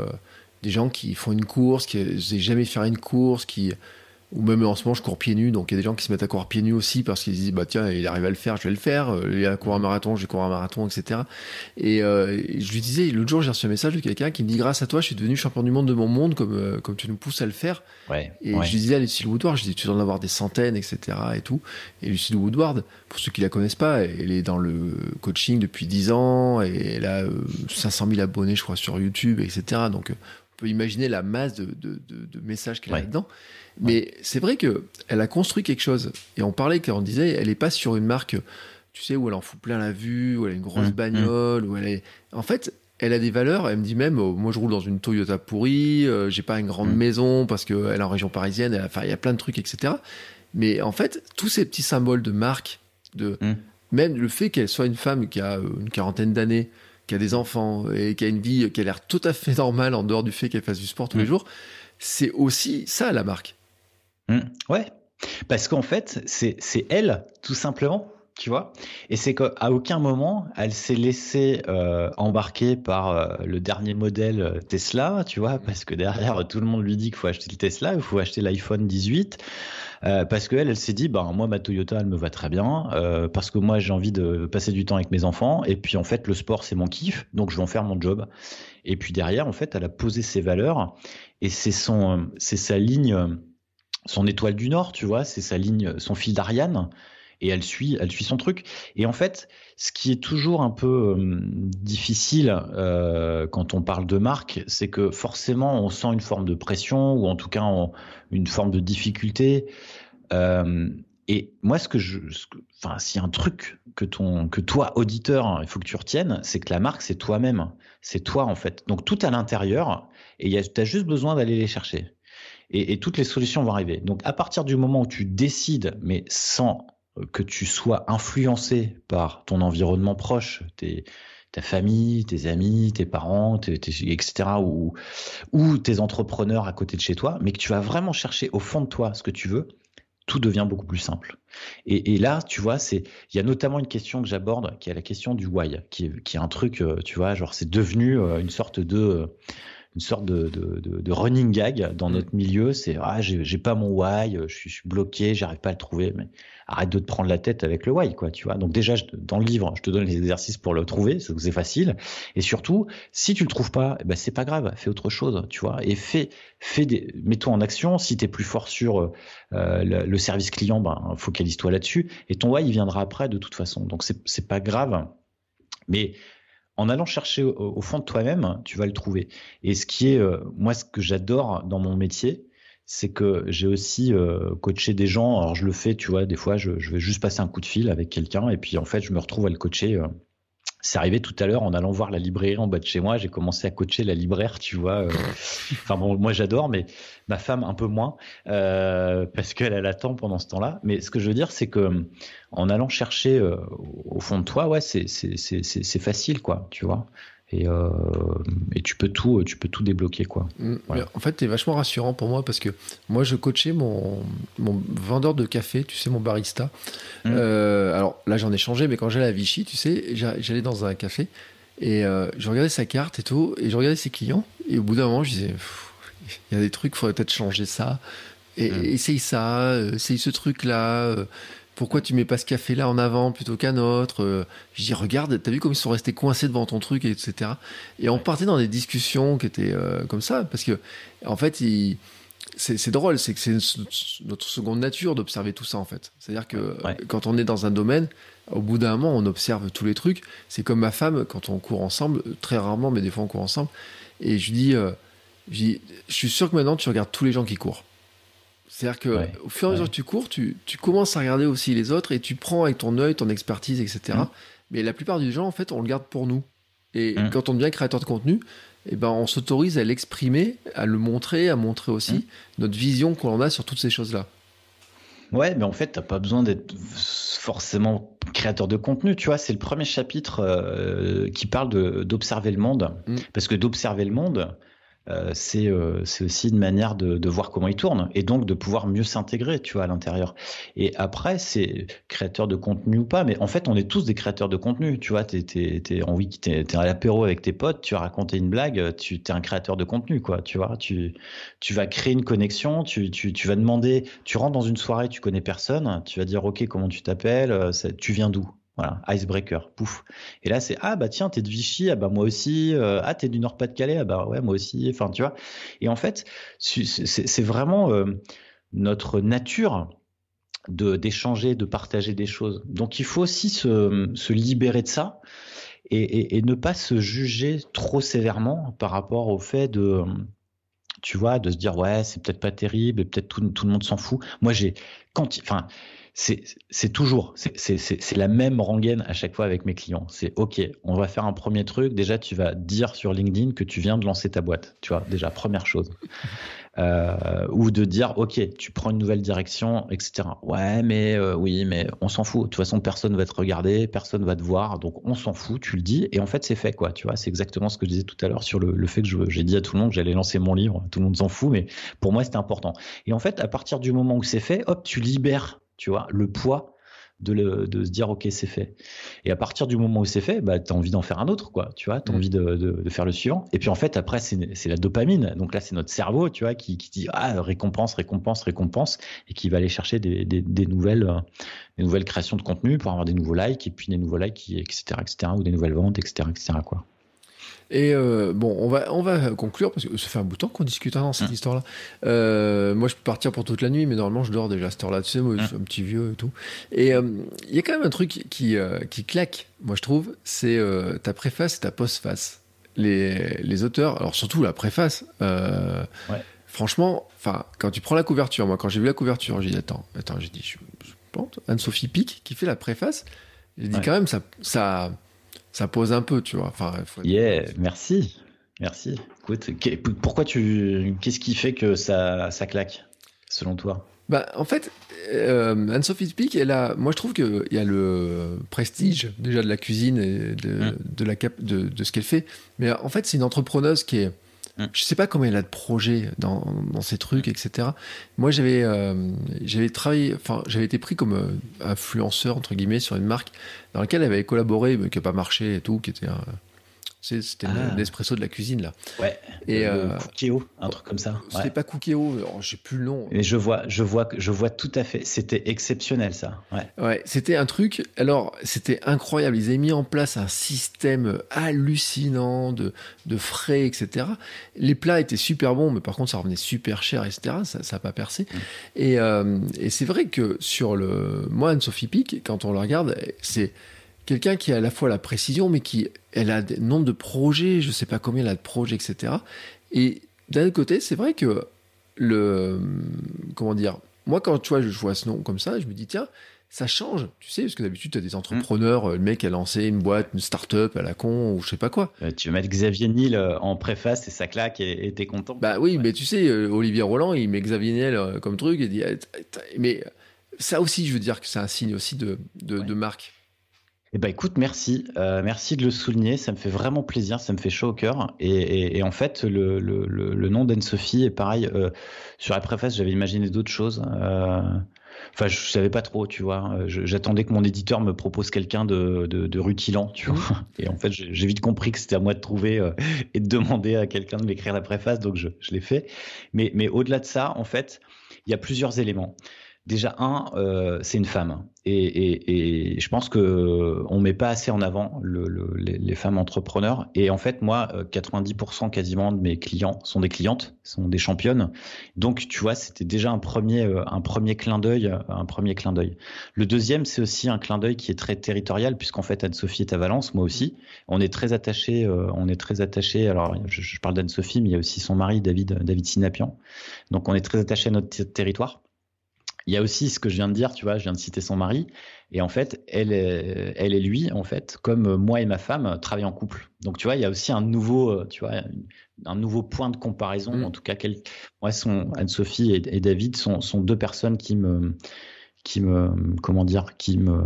des gens qui font une course, qui n'ont jamais fait une course, qui ou même en ce moment je cours pieds nus donc il y a des gens qui se mettent à courir pieds nus aussi parce qu'ils disent bah tiens il arrive à le faire je vais le faire. Euh, il a couru un marathon je vais courir un marathon etc et euh, je lui disais l'autre jour j'ai reçu un message de quelqu'un qui me dit grâce à toi je suis devenu champion du monde de mon monde comme euh, comme tu nous pousses à le faire. Ouais, et je lui disais à Lucille Woodward je dis tu dois en avoir des centaines etc et tout. Et Lucille Woodward pour ceux qui la connaissent pas elle est dans le coaching depuis 10 ans et elle a 500 000 abonnés je crois sur YouTube etc donc on peut imaginer la masse de, de, de, de messages qu'elle a là-dedans mais c'est vrai que elle a construit quelque chose. Et on parlait quand on disait, elle est pas sur une marque, tu sais, où elle en fout plein la vue, où elle a une grosse mmh, mmh. bagnole, où elle est. En fait, elle a des valeurs. Elle me dit même, oh, moi je roule dans une Toyota pourrie, euh, j'ai pas une grande mmh. maison parce qu'elle est en région parisienne. Enfin, il y a plein de trucs, etc. Mais en fait, tous ces petits symboles de marque, de même le fait qu'elle soit une femme qui a euh, une quarantaine d'années, qui a des enfants et qui a une vie qui a l'air tout à fait normale en dehors du fait qu'elle fasse du sport tous les jours, c'est aussi ça la marque. Mmh. ouais, parce qu'en fait, c'est elle, tout simplement, tu vois. Et c'est qu'à aucun moment, elle s'est laissée euh, embarquer par euh, le dernier modèle euh, Tesla, tu vois, parce que derrière, tout le monde lui dit qu'il faut acheter le Tesla, il faut acheter l'iPhone 18. parce qu'elle, elle s'est dit, ben moi ma Toyota, elle me va très bien, parce que moi j'ai envie de passer du temps avec mes enfants, et puis en fait le sport c'est mon kiff, donc je vais en faire mon job. Et puis derrière, en fait, elle a posé ses valeurs, et c'est son, c'est sa ligne son étoile du Nord, tu vois, c'est sa ligne, son fil d'Ariane, et elle suit, elle suit son truc. Et en fait, ce qui est toujours un peu euh, difficile euh, quand on parle de marque, c'est que forcément on sent une forme de pression ou en tout cas une forme de difficulté. Euh, et moi, ce que je, enfin, s'il un truc que ton, que toi, auditeur, il faut que tu retiennes, c'est que la marque, c'est toi-même, c'est toi en fait. Donc tout à l'intérieur, et tu as juste besoin d'aller les chercher et, toutes les solutions vont arriver. Donc à partir du moment où tu décides, mais sans que tu sois influencé par ton environnement proche, tes, ta famille, tes amis, tes parents, tes, etc., ou, ou tes entrepreneurs à côté de chez toi, mais que tu vas vraiment chercher au fond de toi ce que tu veux, tout devient beaucoup plus simple. Et, là, tu vois, c'est, il y a notamment une question que j'aborde, qui est la question du why, qui est, qui est un truc, euh, tu vois, genre c'est devenu euh, une sorte de une sorte de, de, de, running gag dans mm. notre milieu. C'est ah j'ai pas mon why, je suis, je suis bloqué, j'arrive pas à le trouver. Mais arrête de te prendre la tête avec le why, quoi. Tu vois. Donc déjà dans le livre, je te donne les exercices pour le trouver, c'est facile. Et surtout, si tu le trouves pas, eh ben c'est pas grave, fais autre chose, tu vois. Et fais fais des, mets-toi en action. Si tu es plus fort sur euh, le, service client, ben focalise-toi là-dessus. Et ton why il viendra après de toute façon. Donc c'est pas grave. Mais en allant chercher au, fond de toi-même, tu vas le trouver. Et ce qui est, euh, moi, ce que j'adore dans mon métier, c'est que j'ai aussi euh, coaché des gens. Alors je le fais, tu vois, des fois, je, vais juste passer un coup de fil avec quelqu'un et puis en fait, je me retrouve à le coacher. C'est arrivé tout à l'heure en allant voir la librairie en bas de chez moi. J'ai commencé à coacher la libraire, tu vois. Euh, enfin bon, moi j'adore, mais ma femme un peu moins euh, parce qu'elle elle attend pendant ce temps-là. Mais ce que je veux dire, c'est que en allant chercher euh, au fond de toi, ouais, c'est c'est c'est facile, quoi, tu vois et, euh, et tu peux tout tu peux tout débloquer quoi mm. en fait es vachement rassurant pour moi parce que moi je coachais mon, mon vendeur de café tu sais mon barista mm. euh, alors là j'en ai changé mais quand j'allais à Vichy tu sais j'allais dans un café et euh, je regardais sa carte et tout et je regardais ses clients et au bout d'un moment je disais il y a des trucs il faudrait peut-être changer ça et mm. essaye ça essaye ce truc là pourquoi tu mets pas ce café là en avant plutôt qu'un autre euh, Je dis regarde, t'as vu comme ils sont restés coincés devant ton truc, etc. Et on partait dans des discussions qui étaient euh, comme ça parce que en fait, c'est drôle, c'est que c'est notre seconde nature d'observer tout ça en fait. C'est-à-dire que quand on est dans un domaine, au bout d'un moment, on observe tous les trucs. C'est comme ma femme quand on court ensemble, très rarement, mais des fois on court ensemble. Et je dis, euh, je, dis je suis sûr que maintenant tu regardes tous les gens qui courent. C'est-à-dire que au fur et à mesure que tu cours, tu, tu, commences à regarder aussi les autres et tu prends avec ton œil, ton expertise, etc. Mmh. Mais la plupart des gens, en fait, on le garde pour nous. Et mmh. quand on devient créateur de contenu, eh ben, on s'autorise à l'exprimer, à le montrer, à montrer aussi mmh. notre vision qu'on a sur toutes ces choses-là. Ouais, mais en fait, t'as pas besoin d'être forcément créateur de contenu. Tu vois, c'est le premier chapitre euh, qui parle d'observer le monde. Parce que d'observer le monde, euh, c'est euh, c'est aussi une manière de, voir comment il tourne et donc de pouvoir mieux s'intégrer, tu vois, à l'intérieur. Et après, c'est créateur de contenu ou pas, mais en fait, on est tous des créateurs de contenu. Tu vois, t'es t'es t'es en oui, t'es es à l'apéro avec tes potes, tu as raconté une blague, tu es un créateur de contenu, quoi. Tu vois, tu tu vas créer une connexion, tu tu tu vas demander, tu rentres dans une soirée, tu connais personne, tu vas dire ok, comment tu t'appelles, euh, tu viens d'où? Voilà, icebreaker, pouf. Et là, c'est ah bah tiens, t'es de Vichy, ah bah moi aussi. Euh, ah t'es du Nord-Pas-de-Calais, ah bah ouais moi aussi. Enfin tu vois. Et en fait, c'est vraiment euh, notre nature de d'échanger, de partager des choses. Donc il faut aussi se, se libérer de ça et, et, et, ne pas se juger trop sévèrement par rapport au fait de tu vois, de se dire ouais c'est peut-être pas terrible et peut-être tout, tout le monde s'en fout. Moi j'ai quand enfin c'est toujours, c'est la même rengaine à chaque fois avec mes clients. C'est OK, on va faire un premier truc. Déjà, tu vas dire sur LinkedIn que tu viens de lancer ta boîte. Tu vois, déjà, première chose. Euh, ou de dire OK, tu prends une nouvelle direction, etc. Ouais, mais euh, oui, mais on s'en fout. De toute façon, personne va te regarder, personne va te voir, donc on s'en fout. Tu le dis et en fait, c'est fait quoi. Tu vois, c'est exactement ce que je disais tout à l'heure sur le, le, fait que j'ai dit à tout le monde que j'allais lancer mon livre. Tout le monde s'en fout, mais pour moi, c'était important. Et en fait, à partir du moment où c'est fait, hop, tu libères tu vois, le poids de, le, de se dire ok c'est fait. Et à partir du moment où c'est fait bah as envie d'en faire un autre quoi tu vois t'as as mm. envie de, de, faire le suivant. Et puis en fait après c'est la dopamine. Donc là c'est notre cerveau tu vois qui, qui dit ah récompense récompense récompense et qui va aller chercher des, des, des nouvelles euh, des nouvelles créations de contenu pour avoir des nouveaux likes et puis des nouveaux likes etc etc ou des nouvelles ventes etc etc quoi et euh, bon, on va, on va conclure parce que ça fait un bout de temps qu'on discute hein, dans cette mmh. histoire-là. Euh, moi, je peux partir pour toute la nuit, mais normalement, je dors déjà à cette heure-là. Tu sais, moi, je suis mmh. un petit vieux et tout. Et euh, il y a quand même un truc qui, qui claque, moi, je trouve, c'est ta préface et ta postface. Les, les auteurs, alors surtout la préface, ouais. franchement, quand tu prends la couverture, moi, quand j'ai vu la couverture, j'ai dit, attends, attends, j'ai dit, je, je Anne-Sophie Pic qui fait la préface, j'ai dit quand même, ça, ça, ça pose un peu, tu vois. Enfin, yeah, merci. Merci. Écoute, pourquoi tu. Qu'est-ce qui fait que ça, ça claque, selon toi? Bah, en fait, euh, Anne-Sophie Pic, elle a, moi je trouve qu'il y a le prestige déjà de la cuisine et de, mm. de la cap, de, de ce qu'elle fait. Mais en fait, c'est une entrepreneuse qui est, Mm. Je sais pas combien elle a de projets dans, dans ces trucs, etc. Moi, j'avais euh, j'avais travaillé, enfin, j'avais été pris comme euh, influenceur entre guillemets sur une marque dans laquelle elle avait collaboré, mais qui n'a pas marché et tout, qui était un, c'était ah. l'espresso de la cuisine là. Ouais. Et euh, un truc comme ça. C'était pas Cookéo, j'ai plus le nom. Mais je vois, je vois, je vois tout à fait. C'était exceptionnel ça. Ouais. Ouais, c'était un truc. Alors, c'était incroyable. Ils avaient mis en place un système hallucinant de, de frais, etc. Les plats étaient super bons, mais par contre, ça revenait super cher, etc. Ça, ça a pas percé. Mm. Et, euh, et c'est vrai que sur le, moi, Anne-Sophie Pic, quand on le regarde, c'est quelqu'un qui a à la fois la précision, mais qui elle a des nombre de projets, je sais pas combien elle a de projets, etc. Et d'un autre côté, c'est vrai que le comment dire, moi quand tu vois, je vois ce nom comme ça, je me dis tiens, ça change, tu sais, parce que d'habitude tu as des entrepreneurs, le mec a lancé une boîte, une start-up à la con ou je sais pas quoi. Euh, tu veux mettre Xavier Niel euh, en préface et ça claque et t'es content. Bah oui, mais tu sais, euh, Olivier Roland, il met Xavier Niel comme truc et dit, mais ça aussi, je veux dire que c'est un signe aussi de, de marque. Eh ben écoute, merci, euh, merci de le souligner. Ça me fait vraiment plaisir, ça me fait chaud au cœur. Et, et, et en fait, le, le, le, le nom d'Anne-Sophie est pareil. Euh, sur la préface, j'avais imaginé d'autres choses. Euh, enfin, je savais pas trop, tu vois. J'attendais que mon éditeur me propose quelqu'un de, de, de, rutilant, tu vois. Et en fait, j'ai vite compris que c'était à moi de trouver et de demander à quelqu'un de m'écrire la préface, donc je, je l'ai fait. Mais, mais au-delà de ça, en fait, il y a plusieurs éléments. Déjà, un, euh, c'est une femme. Et, et, et, je pense que on met pas assez en avant le, le, les, femmes entrepreneurs. Et en fait, moi, 90% euh, quasiment de mes clients sont des clientes, sont des championnes. Donc, tu vois, c'était déjà un premier, euh, un premier clin d'œil, un premier clin d'œil. Le deuxième, c'est aussi un clin d'œil qui est très territorial, puisqu'en fait, Anne-Sophie est à Valence, moi aussi. On est très attaché, on est très attaché. Alors, je, je parle d'Anne-Sophie, mais il y a aussi son mari, David, David Sinapian. Donc, on est très attaché à notre territoire. Il y a aussi ce que je viens de dire, tu vois, je viens de citer son mari, et en fait, elle, elle et lui, en fait, comme moi et ma femme, travaillent en couple. Donc, tu vois, il y a aussi un nouveau, euh, tu vois, un nouveau point de comparaison. Mm. En tout cas, quel, moi, Anne-Sophie et, David sont, sont, deux personnes qui me qui me, comment dire, qui me,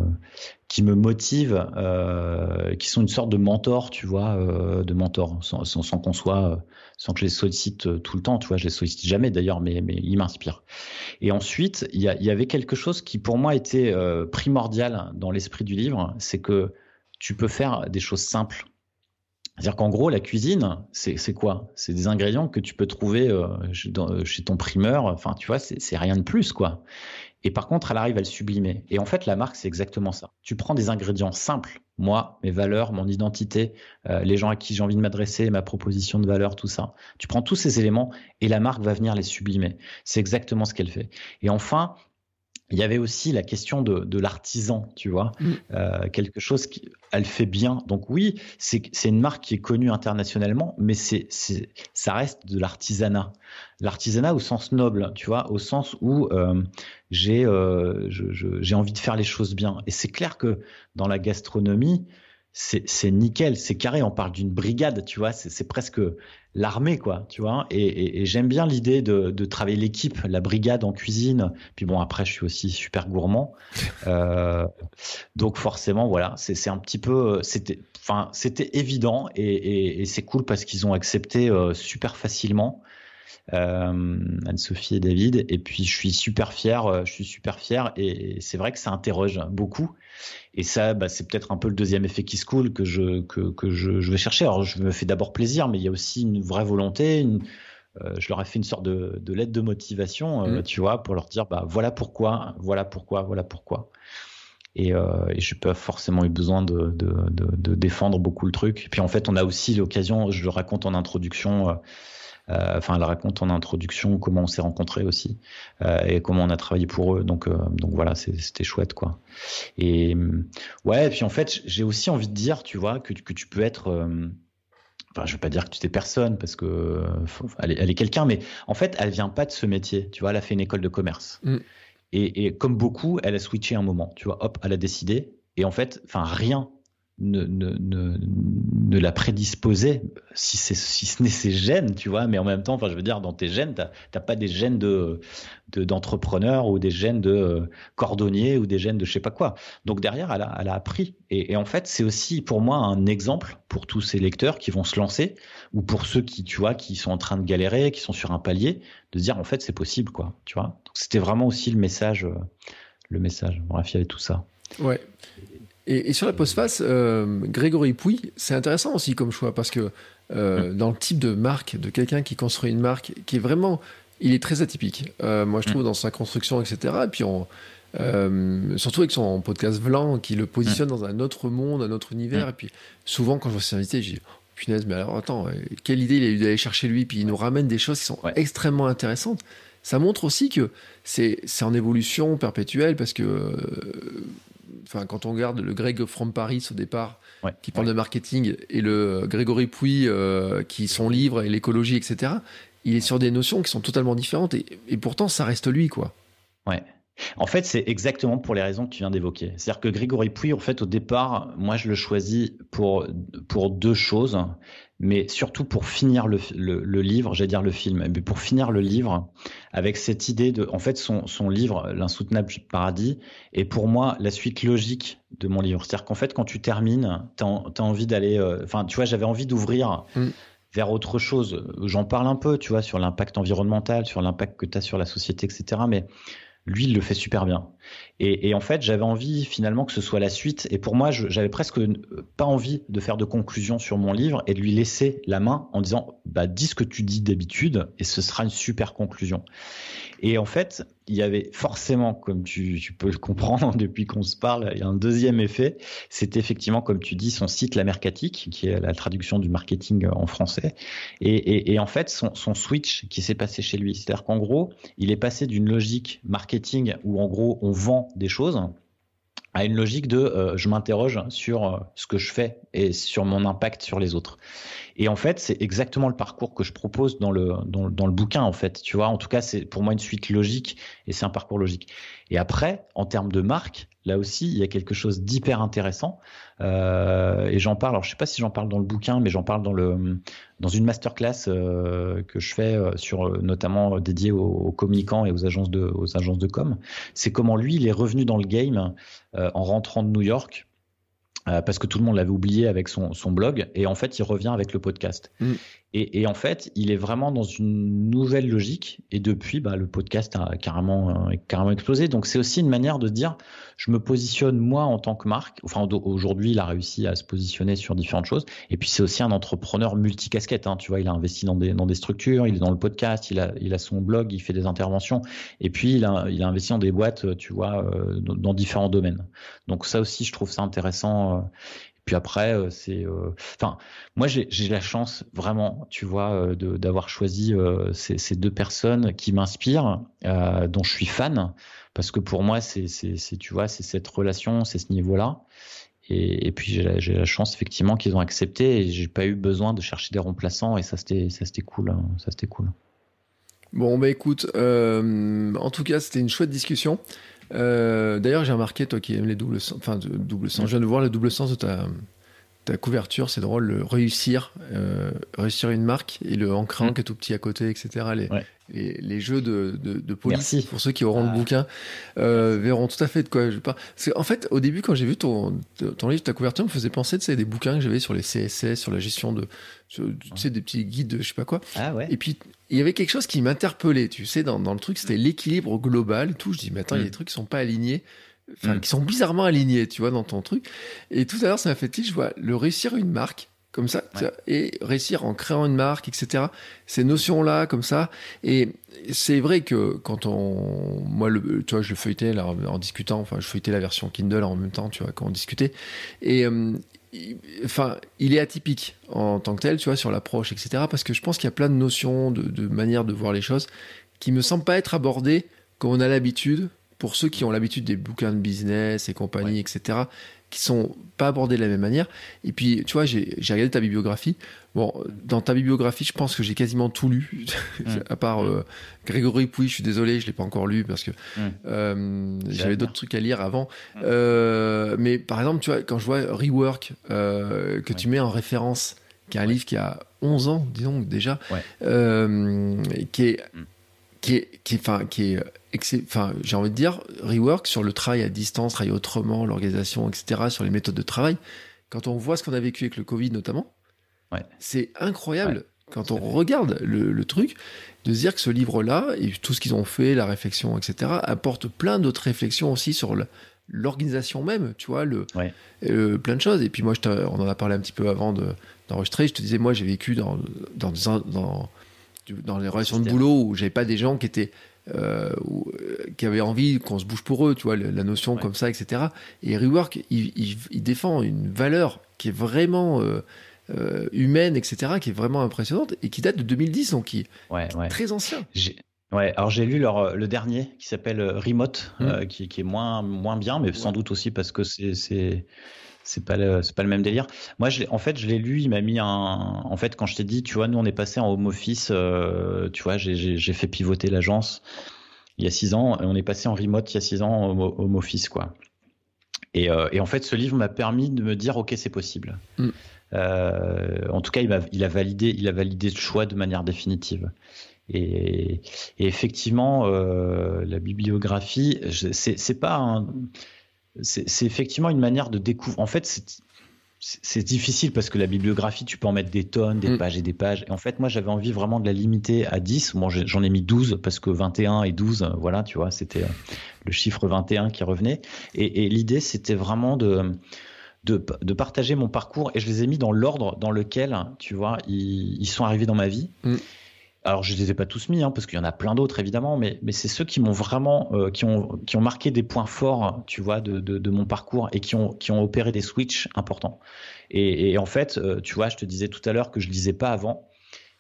qui me motivent, euh, qui sont une sorte de mentor, tu vois, euh, de mentor, sans, qu'on soit, sans que je les sollicite tout le temps, tu vois, je les sollicite jamais d'ailleurs, mais, mais ils m'inspirent. Et ensuite, il y, avait quelque chose qui pour moi était primordial dans l'esprit du livre, c'est que tu peux faire des choses simples c'est-à-dire qu'en gros, la cuisine, c'est quoi? C'est des ingrédients que tu peux trouver euh, euh, chez ton primeur. Enfin, tu vois, c'est rien de plus, quoi. Et par contre, elle arrive à le sublimer. Et en fait, la marque, c'est exactement ça. Tu prends des ingrédients simples, moi, mes valeurs, mon identité, euh, les gens à qui j'ai envie de m'adresser, ma proposition de valeur, tout ça. Tu prends tous ces éléments et la marque va venir les sublimer. C'est exactement ce qu'elle fait. Et enfin, il y avait aussi la question de, de l'artisan, tu vois, mm. euh, quelque chose qui, elle fait bien. Donc oui, c'est une marque qui est connue internationalement, mais c'est ça reste de l'artisanat. L'artisanat au sens noble, tu vois, au sens où euh, j'ai euh, j'ai envie de faire les choses bien. Et c'est clair que dans la gastronomie, c'est nickel, c'est carré. On parle d'une brigade, tu vois, c'est presque l'armée, quoi, tu vois. Et, et, j'aime bien l'idée de, de, travailler l'équipe, la brigade en cuisine. Puis bon, après, je suis aussi super gourmand, euh, donc forcément, voilà, c'est un petit peu, c'était, enfin, c'était évident et, et c'est cool parce qu'ils ont accepté euh, super facilement. Euh, Anne-Sophie et David. Et puis je suis super fier, euh, je suis super fier. Et c'est vrai que ça interroge beaucoup. Et ça, bah, c'est peut-être un peu le deuxième effet qui se coule que je que, que je, je, vais chercher. Alors je me fais d'abord plaisir, mais il y a aussi une vraie volonté. Une, euh, je leur ai fait une sorte de, de lettre de motivation, mmh. tu vois, pour leur dire bah voilà pourquoi, voilà pourquoi, voilà pourquoi. Et, euh, et je pas forcément eu besoin de, de, de, de, défendre beaucoup le truc. Et puis en fait, on a aussi l'occasion, je le raconte en introduction, euh, enfin, elle raconte en introduction comment on s'est rencontrés aussi euh, et comment on a travaillé pour eux. Donc, euh, donc voilà, c'était chouette, quoi. Et ouais, et puis en fait, j'ai aussi envie de dire, tu vois, que, que tu peux être enfin je veux pas dire que tu t'es personne parce que elle est, quelqu'un mais en fait elle vient pas de ce métier tu vois elle a fait une école de commerce mm. et, et, comme beaucoup elle a switché un moment tu vois hop elle a décidé et en fait enfin rien ne, la prédisposait, si, ce n'est ses gènes, tu vois, mais en même temps, enfin, je veux dire, dans tes gènes, tu n'as pas des gènes de, de, d'entrepreneur ou des gènes de euh, cordonnier ou des gènes de je sais pas quoi. Donc derrière, elle a, appris. Et, en fait, c'est aussi pour moi un exemple pour tous ces lecteurs qui vont se lancer ou pour ceux qui, tu vois, qui sont en train de galérer, qui sont sur un palier, de se dire en fait, c'est possible, quoi, tu vois. C'était vraiment aussi le message, euh, le message. Bref, il y avait tout ça. Ouais. Et, sur la postface, euh, Grégory Pouy, c'est intéressant aussi comme choix parce que euh, dans le type de marque, de quelqu'un qui construit une marque qui est vraiment, il est très atypique. Euh, moi, je trouve dans sa construction, etc. Et puis on, surtout avec son podcast Vlan, qui le positionne dans un autre monde, un autre univers. Et puis souvent, quand je vois ses invités, je dis oh, punaise, mais alors attends, quelle idée il a eu d'aller chercher lui Puis il nous ramène des choses qui sont extrêmement intéressantes. Ça montre aussi que c'est en évolution perpétuelle parce que enfin, quand on regarde le Greg from Paris au départ, qui parle de marketing, et le Grégory Pouy, euh, qui son livre et l'écologie, etc., il est sur des notions qui sont totalement différentes, et, et pourtant, ça reste lui, quoi. Ouais. En fait, c'est exactement pour les raisons que tu viens d'évoquer. C'est-à-dire que Grégory Pouy, en fait, au départ, moi, je le choisis pour, pour deux choses, mais surtout pour finir le, le, livre, j'allais dire le film, mais pour finir le livre avec cette idée de, en fait, son, son livre, L'insoutenable paradis, est pour moi la suite logique de mon livre. C'est-à-dire qu'en fait, quand tu termines, tu as, envie d'aller, euh, enfin, tu vois, j'avais envie d'ouvrir. Mm. vers autre chose. J'en parle un peu, tu vois, sur l'impact environnemental, sur l'impact que tu as sur la société, etc. Mais lui, il le fait super bien. Et, en fait, j'avais envie finalement que ce soit la suite. Et pour moi, j'avais presque pas envie de faire de conclusion sur mon livre et de lui laisser la main en disant, bah, dis ce que tu dis d'habitude et ce sera une super conclusion. Et en fait, il y avait forcément, comme tu, peux le comprendre depuis qu'on se parle, il y a un deuxième effet. C'est effectivement, comme tu dis, son site La Mercatique, qui est la traduction du marketing en français. Et, en fait, son, son switch qui s'est passé chez lui. C'est-à-dire qu'en gros, il est passé d'une logique marketing où en gros on des choses à une logique de euh, je m'interroge sur euh, ce que je fais et sur mon impact sur les autres. Et en fait, c'est exactement le parcours que je propose dans le, dans, le bouquin, en fait. Tu vois, en tout cas, c'est pour moi une suite logique et c'est un parcours logique. Et après, en termes de marque, là aussi, il y a quelque chose d'hyper intéressant. Euh, et j'en parle. Alors, je sais pas si j'en parle dans le bouquin, mais j'en parle dans le dans une masterclass euh, que je fais euh, sur notamment dédié aux, aux, communicants et aux agences de aux agences de com. C'est comment lui, il est revenu dans le game euh, en rentrant de New York. parce que tout le monde l'avait oublié avec son, son, blog, et en fait, il revient avec le podcast. Mm. Et, et, en fait, il est vraiment dans une nouvelle logique. Et depuis, bah, le podcast a carrément, carrément explosé. Donc, c'est aussi une manière de dire, je me positionne moi en tant que marque. Enfin, aujourd'hui, il a réussi à se positionner sur différentes choses. Et puis, c'est aussi un entrepreneur multicasquette. Hein, tu vois, il a investi dans des, dans des structures, il est dans le podcast, il a, il a son blog, il fait des interventions. Et puis, il a, il a investi dans des boîtes, tu vois, euh, dans, différents domaines. Donc, ça aussi, je trouve ça intéressant. Euh, puis après, euh, c'est, moi j'ai la chance vraiment, tu vois, d'avoir choisi ces, ces, deux personnes qui m'inspirent, dont je suis fan, parce que pour moi c'est, tu vois, c'est cette relation, c'est ce niveau-là. Et, puis j'ai la, chance effectivement qu'ils ont accepté et j'ai pas eu besoin de chercher des remplaçants et ça c'était ça c'était cool, hein. ça c'était cool. Bon bah écoute, en tout cas c'était une chouette discussion. Euh, D'ailleurs, j'ai remarqué, toi qui aimes les doubles sens, enfin, double sens, je viens de voir le double sens de ta, ta couverture, c'est drôle, le réussir, euh, réussir une marque et le ancrant mm. qui est tout petit à côté, etc. Les, ouais. les, les, jeux de, de, de police, Merci. pour ceux qui auront ah. le bouquin, euh, verront tout à fait de quoi je parle. Parce en fait, au début, quand j'ai vu ton, ton livre, ta couverture me faisait penser, tu sais, des bouquins que j'avais sur les CSS, sur la gestion de, tu sais, des petits guides de je sais pas quoi. Ah ouais. Et puis, il y avait quelque chose qui m'interpellait, tu sais, dans, dans le truc, c'était l'équilibre global, tout. Je dis, mais attends, il y a des trucs qui sont pas alignés enfin, mm. qui sont bizarrement alignés, tu vois, dans ton truc. Et tout à l'heure, ça m'a fait tilt, je vois le réussir une marque, comme ça, ouais. et réussir en créant une marque, etc. Ces notions-là, comme ça. Et c'est vrai que quand on, moi, le, tu vois, je le feuilletais là, en, discutant, enfin, je feuilletais la version Kindle en même temps, tu vois, quand on discutait. Et, euh, enfin, il est atypique en tant que tel, tu vois, sur l'approche, etc. Parce que je pense qu'il y a plein de notions, de, de manières de voir les choses qui me semblent pas être abordées comme on a l'habitude pour ceux qui ont l'habitude des bouquins de business et compagnie, ouais. etc., qui sont pas abordés de la même manière. Et puis, tu vois, j'ai regardé ta bibliographie. Bon, dans ta bibliographie, je pense que j'ai quasiment tout lu, mmh. à part euh, Grégory Pouy, je suis désolé, je l'ai pas encore lu parce que mmh. euh, j'avais d'autres trucs à lire avant. Mmh. Euh, mais par exemple, tu vois, quand je vois Rework, que ouais. tu mets en référence, qui est un ouais. livre qui a 11 ans, disons déjà, euh, qui est qui est, qui, enfin, qui est enfin, j'ai envie de dire, rework sur le travail à distance, travail autrement, l'organisation, etc., sur les méthodes de travail. Quand on voit ce qu'on a vécu avec le Covid notamment, ouais. c'est incroyable. Ouais. Quand on regarde le, le, truc, de se dire que ce livre-là, et tout ce qu'ils ont fait, la réflexion, etc., apporte plein d'autres réflexions aussi sur l'organisation même, tu vois, le, ouais. euh, plein de choses. Et puis moi, je on en a parlé un petit peu avant d'enregistrer, de, je te disais, moi, j'ai vécu dans, dans, dans, dans les relations de boulot où j'avais pas des gens qui étaient euh, qui avaient envie qu'on se bouge pour eux, tu vois, la notion ouais. comme ça, etc. Et Rework, il, il, il, défend une valeur qui est vraiment euh, euh, humaine, etc., qui est vraiment impressionnante et qui date de 2010, donc qui ouais, est très ancien. Ouais, alors j'ai lu leur, le dernier qui s'appelle Remote, mmh. qui, qui, est moins, moins bien, mais sans doute aussi parce que c'est c'est pas le c'est pas le même délire. Moi, je en fait, je l'ai lu. Il m'a mis un. En fait, quand je t'ai dit, tu vois, nous on est passé en home office. Euh, tu vois, j'ai fait pivoter l'agence il y a six ans. Et on est passé en remote il y a six ans en home office, quoi. Et, euh, et en fait, ce livre m'a permis de me dire, ok, c'est possible. Mm. Euh, en tout cas, il a, il a validé, il a validé le choix de manière définitive. Et, et effectivement, la bibliographie, c'est pas un c'est effectivement une manière de découvrir. En fait, c'est difficile parce que la bibliographie, tu peux en mettre des tonnes, des mm. pages et des pages. Et en fait, moi, j'avais envie vraiment de la limiter à 10. Bon, j'en ai mis 12 parce que 21 et 12, voilà, tu vois, c'était euh, le chiffre 21 qui revenait. Et, et l'idée, c'était vraiment de, de, de, partager mon parcours et je les ai mis dans l'ordre dans lequel, tu vois, ils, ils, sont arrivés dans ma vie. Mm alors je les ai pas tous mis, hein, parce qu'il y en a plein d'autres évidemment, mais, mais c'est ceux qui m'ont vraiment, euh, qui, ont, qui ont marqué des points forts, tu vois, de, de, de, mon parcours et qui ont, qui ont opéré des switches importants. Et, et en fait, euh, tu vois, je te disais tout à l'heure que je lisais pas avant,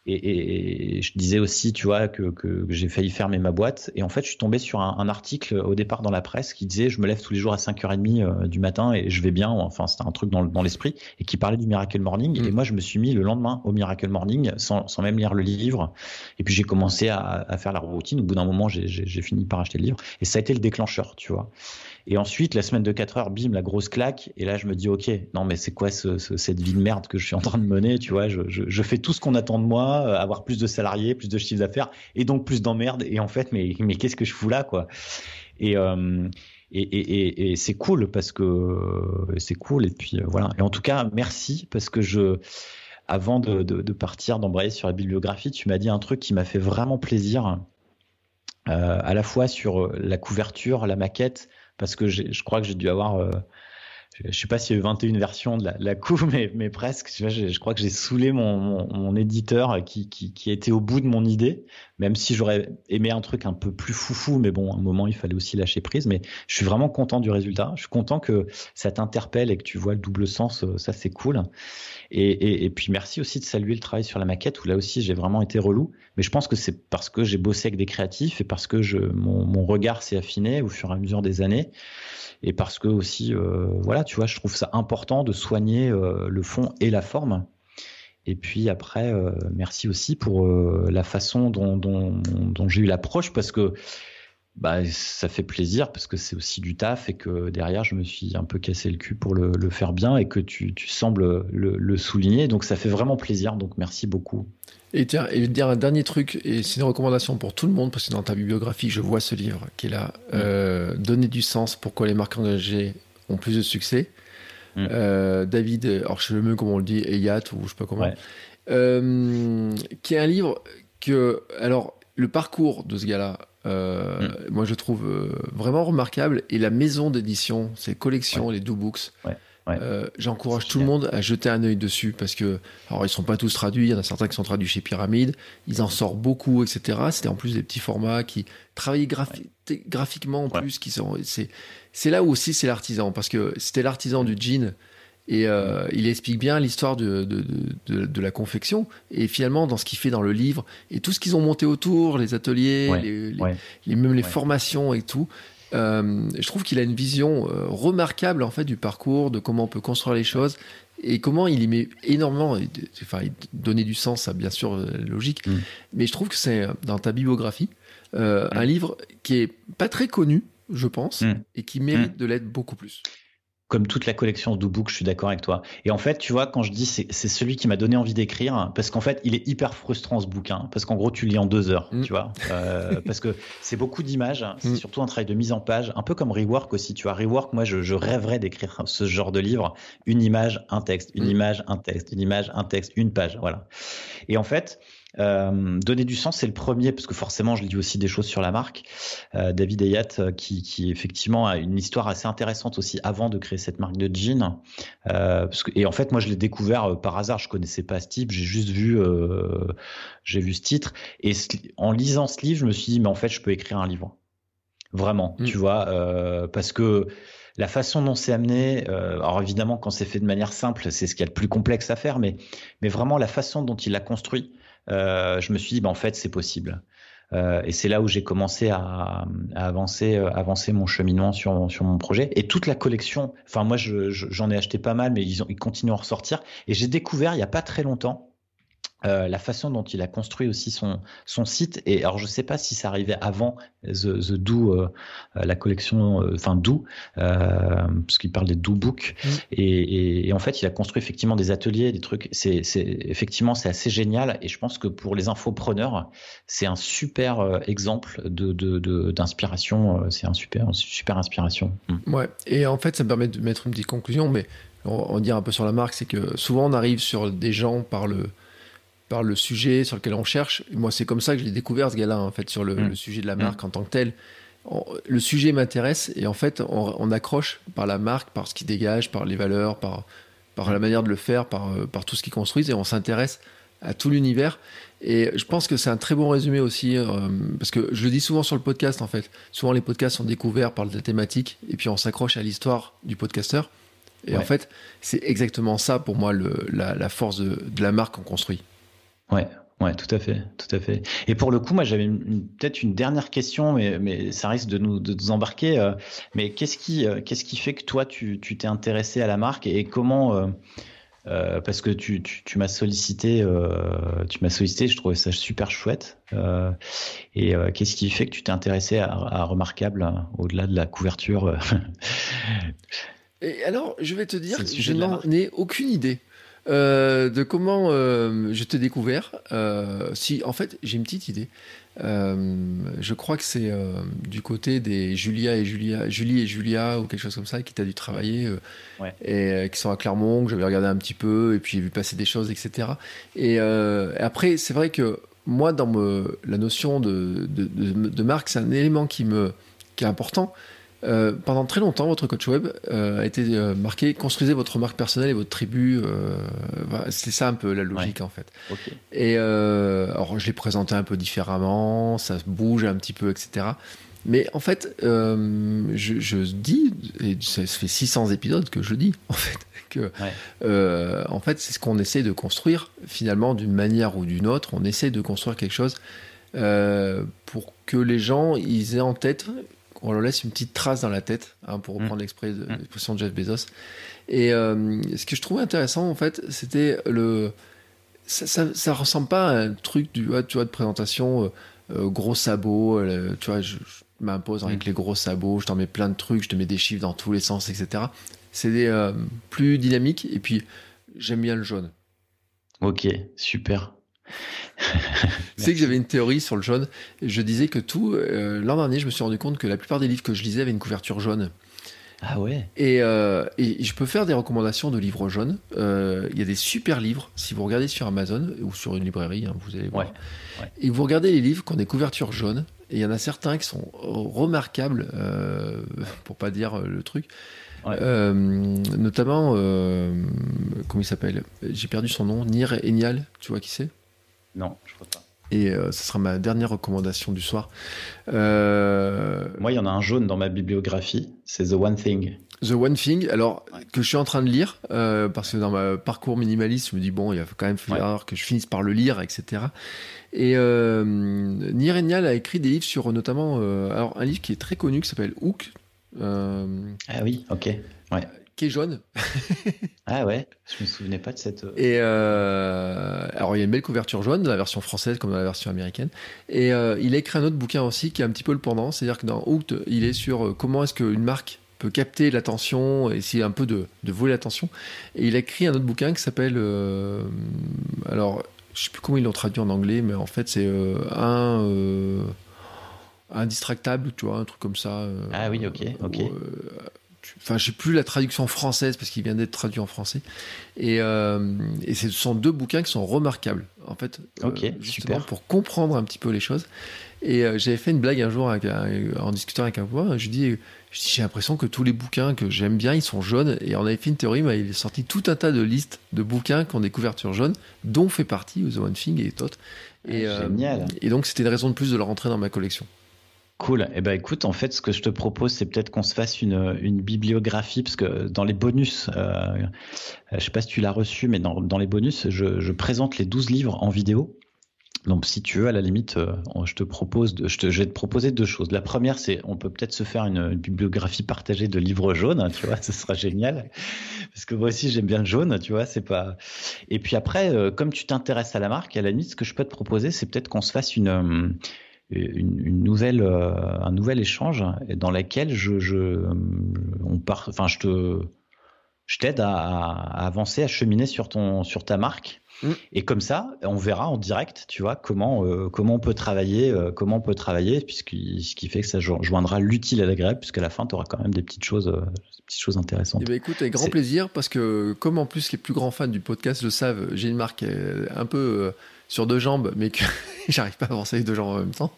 et, je disais aussi, tu vois, que, que, j'ai failli fermer ma boîte. Et en fait, je suis tombé sur un, article au départ dans la presse qui disait, je me lève tous les jours à 5h30 euh, du matin et je vais bien. Enfin, c'était un truc dans, dans l'esprit et qui parlait du Miracle Morning. Et mm. moi, je me suis mis le lendemain au Miracle Morning sans, sans même lire le livre. Et puis, j'ai commencé à, à, faire la routine. Au bout d'un moment, j'ai fini par acheter le livre. Et ça a été le déclencheur, tu vois. Et ensuite, la semaine de 4 heures, bim, la grosse claque. Et là, je me dis, OK, non, mais c'est quoi ce, cette vie de merde que je suis en train de mener Tu vois, je, fais tout ce qu'on attend de moi, euh, avoir plus de salariés, plus de chiffre d'affaires et donc plus d'emmerdes. Et en fait, mais, qu'est-ce que je fous là, quoi? Et. Euh, et, c'est cool parce que c'est cool et puis euh, voilà et en tout cas merci parce que je avant de, partir d'embrayer sur la bibliographie tu m'as dit un truc qui m'a fait vraiment plaisir à la fois sur la couverture la maquette parce que je crois que j'ai dû avoir euh, je, ne sais pas s'il y a eu 21 versions de la, la couve, mais, mais presque. Tu vois, je, je crois que j'ai saoulé mon, mon, mon éditeur qui, qui, qui, était au bout de mon idée, même si j'aurais aimé un truc un peu plus foufou, mais bon, à un moment, il fallait aussi lâcher prise. Mais je suis vraiment content du résultat. Je suis content que ça t'interpelle et que tu vois le double sens. Euh, ça, c'est cool. Et, et, et, puis, merci aussi de saluer le travail sur la maquette, où là aussi, j'ai vraiment été relou. Mais je pense que c'est parce que j'ai bossé avec des créatifs et parce que je, mon, mon regard s'est affiné au fur et à mesure des années et parce que aussi, euh, voilà, tu vois, je trouve ça important de soigner euh, le fond et la forme. Et puis après, euh, merci aussi pour la façon dont, dont, dont j'ai eu l'approche, parce que bah, ça fait plaisir parce que c'est aussi du taf et que derrière je me suis un peu cassé le cul pour le, le faire bien et que tu, tu sembles le, le, souligner. Donc ça fait vraiment plaisir. Donc merci beaucoup. Et tiens, et dire un dernier truc, et c'est une recommandation pour tout le monde, parce que dans ta bibliographie, je vois ce livre qui est là, mm. euh, Donner du sens, pourquoi les marques engagées ont plus de succès. Mm. Euh, David, alors je sais même comment on le dit, Eyat, ou je sais pas comment, euh, qui est un livre que, alors, le parcours de ce gars-là, euh, mm. moi je trouve vraiment remarquable, et la maison d'édition, ses collections, les Do Books, euh, j'encourage tout le monde à jeter un œil dessus parce que, alors ils sont pas tous traduits, il y en a certains qui sont traduits chez Pyramide, ils en sortent beaucoup, etc. C'était en plus des petits formats qui travaillaient graphiquement en plus, qui sont, c'est, là où aussi c'est l'artisan parce que c'était l'artisan du jean et euh, il explique bien l'histoire de, de, de, de, la confection et finalement dans ce qu'il fait dans le livre et tout ce qu'ils ont monté autour, les ateliers, les, les, même les formations et tout. Euh, je trouve qu'il a une vision euh, remarquable en fait du parcours, de comment on peut construire les choses et comment il y met énormément, enfin donner du sens, ça bien sûr euh, logique, mm. mais je trouve que c'est dans ta bibliographie mm. un livre qui est pas très connu, je pense, mm. et qui mérite de l'être beaucoup plus comme toute la collection Book, je suis d'accord avec toi. Et en fait, tu vois, quand je dis c'est, c'est celui qui m'a donné envie d'écrire, parce qu'en fait, il est hyper frustrant ce bouquin, parce qu'en gros, tu lis en deux heures, mm. tu vois, euh, parce que c'est beaucoup d'images, c'est mm. surtout un travail de mise en page, un peu comme Rework aussi. Tu vois, Rework, moi, je, je rêverais d'écrire ce genre de livre, une image, un texte, une mm. image, un texte, une image, un texte, une page, voilà. Et en fait, euh, donner du sens, c'est le premier, parce que forcément, je lis aussi des choses sur la marque. Euh, David Ayat, euh, qui, qui, effectivement a une histoire assez intéressante aussi avant de créer cette marque de jeans. Euh, parce que, et en fait, moi, je l'ai découvert par hasard. Je connaissais pas ce type. J'ai juste vu, j'ai vu ce titre. Et en lisant ce livre, je me suis dit, mais en fait, je peux écrire un livre. Vraiment, mm. tu vois, parce que la façon dont c'est amené, euh, alors évidemment quand c'est fait de manière simple, c'est ce qu'il y a le plus complexe à faire, mais, mais vraiment la façon dont il l'a construit, je me suis dit, ben, en fait, c'est possible. Euh, et c'est là où j'ai commencé à, à avancer, euh, avancer mon cheminement sur, sur mon projet. Et toute la collection, enfin moi j'en ai acheté pas mal, mais ils, ont, ils continuent à ressortir. Et j'ai découvert il y a pas très longtemps euh, la façon dont il a construit aussi son, son site. Et alors, je ne sais pas si ça arrivait avant The, the Do, euh, euh, la collection, enfin Do, parce qu'il parle des Do Books. Mm. Et, et, en fait, il a construit effectivement des ateliers, des trucs. C'est, effectivement, c'est assez génial. Et je pense que pour les infopreneurs, c'est un super exemple de, de, d'inspiration. C'est un super, super inspiration. Mm. Ouais. Et en fait, ça me permet de mettre une petite conclusion, mais on, va dire un peu sur la marque, c'est que souvent on arrive sur des gens par le par le sujet sur lequel on cherche. Moi, c'est comme ça que je l'ai découvert, ce gars-là, en fait, sur le, mm. sujet de la marque mm. en tant que tel. le sujet m'intéresse et en fait, on, accroche par la marque, par ce qui dégage, par les valeurs, par, par la manière de le faire, par, euh, par tout ce qu'ils construisent et on s'intéresse à tout l'univers. Et je pense que c'est un très bon résumé aussi, euh, parce que je le dis souvent sur le podcast, en fait. Souvent, les podcasts sont découverts par la thématique et puis on s'accroche à l'histoire du podcasteur. Et en fait, c'est exactement ça pour moi le, la, la, force de, de la marque qu'on construit. Ouais, Ouais, tout à fait, tout à fait. Et pour le coup, moi, j'avais peut-être une dernière question, mais, mais ça risque de nous, de nous embarquer. Euh, mais qu'est-ce qui, euh, qu'est-ce qui fait que toi, tu, tu t'es intéressé à la marque et comment euh, Parce que tu, tu, tu m'as sollicité, tu m'as sollicité, je trouvais ça super chouette. Et qu'est-ce qui fait que tu t'es intéressé à, à Remarquable au-delà de la couverture Et alors, je vais te dire, je n'en ai aucune idée. Euh, de comment euh, je t'ai découvert. Euh, si, en fait, j'ai une petite idée. je crois que c'est du côté des Julia et Julia, Julie et Julia ou quelque chose comme ça qui t'a dû travailler et qui sont à Clermont que j'avais regardé un petit peu et puis j'ai vu passer des choses etc. Et après c'est vrai que moi dans la notion de, de, de marque c'est un élément qui me qui est important euh, pendant très longtemps, votre coach web euh, a été euh, marqué construisez votre marque personnelle et votre tribu. c'est ça un peu la logique en fait. Et alors je l'ai présenté un peu différemment, ça bouge un petit peu, etc. Mais en fait, je, je, dis, et ça fait 600 épisodes que je dis, en fait, que en fait, c'est ce qu'on essaie de construire finalement d'une manière ou d'une autre. On essaie de construire quelque chose pour que les gens ils aient en tête on leur laisse une petite trace dans la tête, hein, pour reprendre mm. Mm. l'expression de Jeff Bezos. Et euh, ce que je trouvais intéressant, en fait, c'était le. Ça, ça, ressemble pas à un truc du, tu vois, de présentation euh, euh, gros sabots. tu vois, je, m'impose avec mm. les gros sabots, je t'en mets plein de trucs, je te mets des chiffres dans tous les sens, etc. C'est plus dynamique. Et puis, j'aime bien le jaune. Ok, super. tu sais que j'avais une théorie sur le jaune. Je disais que tout. Euh, l'an dernier, je me suis rendu compte que la plupart des livres que je lisais avaient une couverture jaune. Ah ouais. Et, euh, et, je peux faire des recommandations de livres jaunes. Euh, il y a des super livres. Si vous regardez sur Amazon ou sur une librairie, hein, vous allez voir. Et vous regardez les livres qui ont des couvertures jaunes. Et il y en a certains qui sont remarquables, pour pas dire le truc. notamment, comment il s'appelle? J'ai perdu son nom. Nir Enial, tu vois qui c'est? Non, je crois pas. Et euh, ce sera ma dernière recommandation du soir. Euh, Moi, il y en a un jaune dans ma bibliographie, c'est The One Thing. The One Thing, alors que je suis en train de lire, euh, parce que dans ma parcours minimaliste, je me dis, bon, il va quand même falloir que je finisse par le lire, etc. Et euh, Nirenial a écrit des livres sur notamment alors un livre qui est très connu qui s'appelle Hook. ah oui, ok. Ouais qui est jaune. ah ouais, je me souvenais pas de cette. Euh, et euh, alors il y a une belle couverture jaune dans la version française comme dans la version américaine. Et euh, il a écrit un autre bouquin aussi qui est un petit peu le pendant, c'est-à-dire que dans Hooked, il est sur comment est-ce qu'une marque peut capter l'attention et essayer un peu de, de voler l'attention. Et il a écrit un autre bouquin qui s'appelle alors je sais plus comment ils l'ont traduit en anglais, mais en fait c'est un indistractable, tu vois, un truc comme ça. ah oui, ok, ok enfin j'ai plus la traduction française parce qu'il vient d'être traduit en français. Et, euh, et ce sont deux bouquins qui sont remarquables en fait euh, justement super. pour comprendre un petit peu les choses. Et euh, j'avais fait une blague un jour en discutant avec un voix je dis j'ai l'impression que tous les bouquins que j'aime bien ils sont jaunes. Et on avait fait une théorie mais il est sorti tout un tas de listes de bouquins qui ont des couvertures jaunes dont fait partie The One Thing et d'autres et, ah, Génial. et donc c'était une raison de plus de le rentrer dans ma collection Cool. Eh ben écoute, en fait, ce que je te propose, c'est peut-être qu'on se fasse une, bibliographie, parce que dans les bonus, euh, je sais pas si tu l'as reçu, mais dans, les bonus, je, présente les 12 livres en vidéo. Donc, si tu veux, à la limite, euh, je te propose, je vais te proposer deux choses. La première, c'est, on peut peut-être se faire une, bibliographie partagée de livres jaunes, tu vois, ce sera génial. Parce que moi aussi, j'aime bien le jaune, tu vois, c'est pas. Et puis après, euh, comme tu t'intéresses à la marque, à la limite, ce que je peux te proposer, c'est peut-être qu'on se fasse une une, nouvelle, euh, un nouvel échange dans lequel je, je on part, enfin, je te, je t'aide à, avancer, à cheminer sur ton, sur ta marque. Mm. Et comme ça, on verra en direct, tu vois, comment euh, comment on peut travailler, euh, comment on peut travailler, puisque ce qui fait que ça joindra l'utile à l'agréable, puisqu'à la fin, tu auras quand même des petites choses, des petites choses intéressantes. Eh ben, écoute, avec grand plaisir, parce que comme en plus les plus grands fans du podcast le savent, j'ai une marque un peu sur deux jambes, mais que j'arrive pas à avancer avec deux jambes en même temps.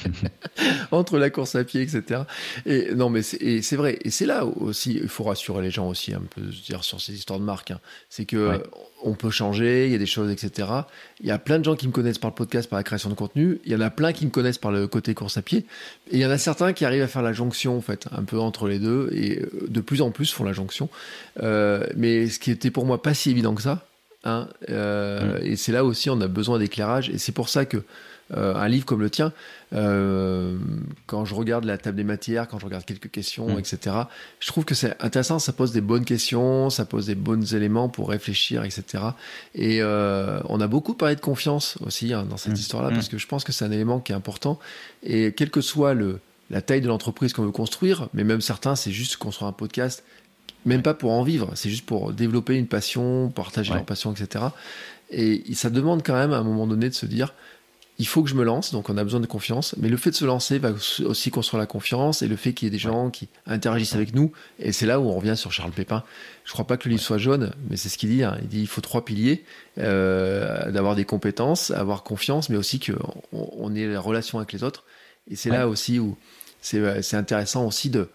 Entre la course à pied, etc. Et non, mais c'est vrai. Et c'est là aussi, il faut rassurer les gens aussi un peu, dire sur ces histoires de marque. Hein. C'est que on peut changer, il y a des choses, etc. Il y a plein de gens qui me connaissent par le podcast, par la création de contenu. Il y en a plein qui me connaissent par le côté course à pied. Et il y en a certains qui arrivent à faire la jonction, en fait, un peu entre les deux. Et euh, de plus en plus font la jonction. Euh, mais ce qui était pour moi pas si évident que ça, Hein, euh, Et c'est là aussi on a besoin d'éclairage. Et c'est pour ça que euh, un livre comme le tien, euh, quand je regarde la table des matières, quand je regarde quelques questions, Mm. etc., je trouve que c'est intéressant, ça pose des bonnes questions, ça pose des bons éléments pour réfléchir, etc. Et on a beaucoup parlé de confiance aussi hein, dans cette Mm. histoire-là, Mm. parce que je pense que c'est un élément qui est important. Et quel que soit le, la taille de l'entreprise qu'on veut construire, mais même certains, c'est juste construire un podcast, même pas pour en vivre, c'est juste pour développer une passion, partager Ouais. leur passion, etc. Et ça demande quand même à un moment donné de se dire, il faut que je me lance, donc on a besoin de confiance, mais le fait de se lancer va aussi construire la confiance et le fait qu'il y ait des gens qui interagissent avec nous, et c'est là où on revient sur Charles Pépin. Je crois pas que le livre soit jaune, mais c'est ce qu'il dit. hein. Il dit il faut trois piliers euh, d'avoir des compétences, avoir confiance, mais aussi qu'on on ait la relation avec les autres. Et c'est là aussi où c'est c'est intéressant aussi de.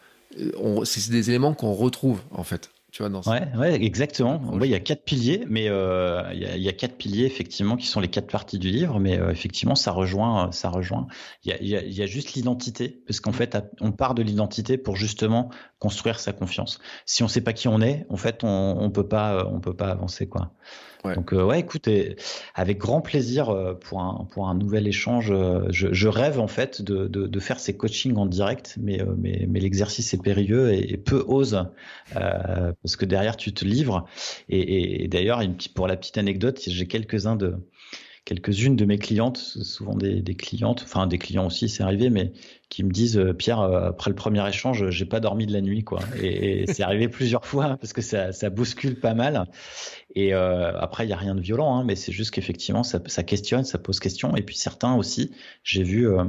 C'est des éléments qu'on retrouve en fait. Tu vois, dans ce- Ouais, ouais, exactement. Ouais, il y a quatre piliers, mais euh, il y, a, il y a quatre piliers effectivement qui sont les quatre parties du livre, mais euh, effectivement ça rejoint, ça rejoint. Il y a, y y juste l'identité, parce qu'en fait on part de l'identité pour justement construire sa confiance. Si on sait pas qui on est, en fait on, on peut pas, euh, on peut pas avancer quoi. Donc euh, ouais, écoute, avec grand plaisir euh, pour un pour un nouvel échange. euh, Je, je rêve en fait de, de, de faire ces coachings en direct, mais euh, mais, mais l'exercice est périlleux et, peu euh, parce que derrière tu te livres. Et, et- et d'ailleurs, pour la petite anecdote, j'ai quelques-uns de quelques-unes de mes clientes, souvent des, des clientes, enfin des clients aussi, c'est arrivé, mais qui me disent euh, Pierre, euh, après le premier échange, j'ai pas dormi de la nuit, quoi. Et, et c'est arrivé plusieurs fois hein, parce que ça, ça bouscule pas mal. Et euh, après, il y a rien de violent, hein, mais c'est juste qu'effectivement, ça, ça questionne, ça pose question. Et puis certains aussi, j'ai vu euh,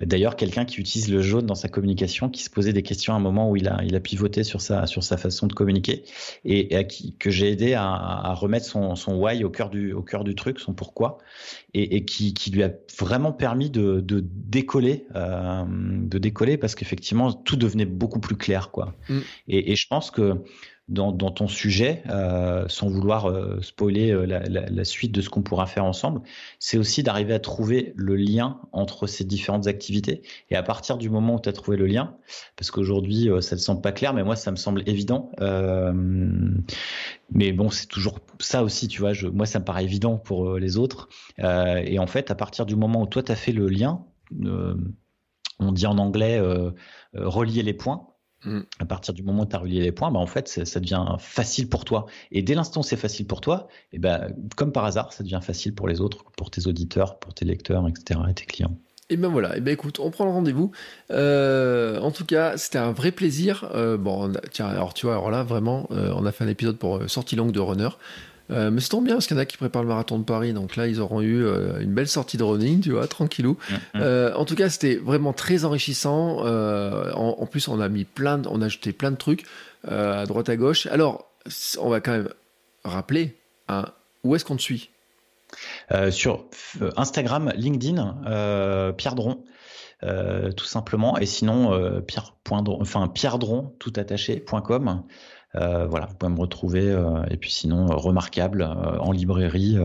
d'ailleurs quelqu'un qui utilise le jaune dans sa communication, qui se posait des questions à un moment où il a, il a pivoté sur sa, sur sa façon de communiquer, et, et à qui, que j'ai aidé à, à remettre son, son why au cœur du, au cœur du truc, son pourquoi, et, et qui, qui lui a vraiment permis de, de décoller, euh, de décoller parce qu'effectivement tout devenait beaucoup plus clair, quoi. Mm. Et, et je pense que dans, dans ton sujet, euh, sans vouloir euh, spoiler euh, la, la, la suite de ce qu'on pourra faire ensemble, c'est aussi d'arriver à trouver le lien entre ces différentes activités. Et à partir du moment où tu as trouvé le lien, parce qu'aujourd'hui ça ne semble pas clair, mais moi ça me semble évident. Euh, mais bon, c'est toujours ça aussi, tu vois. Je, moi, ça me paraît évident pour les autres. Et en fait, à partir du moment où toi, tu as fait le lien, euh, on dit en anglais euh, euh, relier les points. Mm. À partir du moment où tu as relié les points, bah, en fait, ça, devient facile pour toi. Et dès l'instant où c'est facile pour toi, et ben, comme par hasard, ça devient facile pour les autres, pour tes auditeurs, pour tes lecteurs, etc., et tes clients. Et ben voilà, et ben écoute, on prend le rendez-vous. Euh, en tout cas, c'était un vrai plaisir. Euh, bon, on a- tiens, alors tu vois, alors là, vraiment, euh, on a fait un épisode pour sortie longue de runner. Euh, mais c'est tombe bien parce qu'il y en a qui préparent le marathon de Paris, donc là ils auront eu euh, une belle sortie de running, tu vois, tranquillou. Euh, en tout cas, c'était vraiment très enrichissant. En, en plus, on a mis plein, de- on a ajouté plein de trucs à droite à gauche. Alors, on va quand même rappeler hein, où est-ce qu'on te suit? Sur Instagram, LinkedIn, Pierre Dron, tout simplement. Et sinon, euh, Pierre, point Dron- enfin, Pierre Dron, tout attaché, point .com. Euh, voilà, vous pouvez me retrouver. euh, et puis sinon, euh, remarquable en librairie,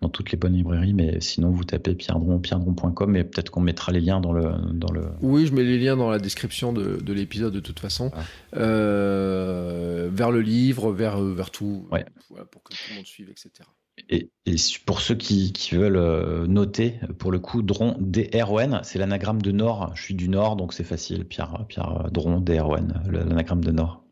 dans toutes les bonnes librairies. Mais sinon, vous tapez Pierre Dron, pierredron.com. Et peut-être qu'on mettra les liens dans le, dans le. Oui, je mets les liens dans la description de, de l'épisode de toute façon, Ah. Vers le livre, vers, vers tout, Ouais. voilà, pour que tout le monde suive, etc. Et, et pour ceux qui, qui veulent noter, pour le coup, Dron, D-R-O-N, c'est l'anagramme de Nord. Je suis du Nord, donc c'est facile. Pierre, Pierre Dron, D-R-O-N, l'anagramme de Nord.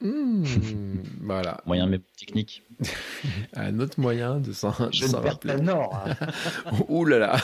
Mmh, voilà, Moyen mais technique. un autre moyen de s'en de s'en rappeler. Nord. Ouh là là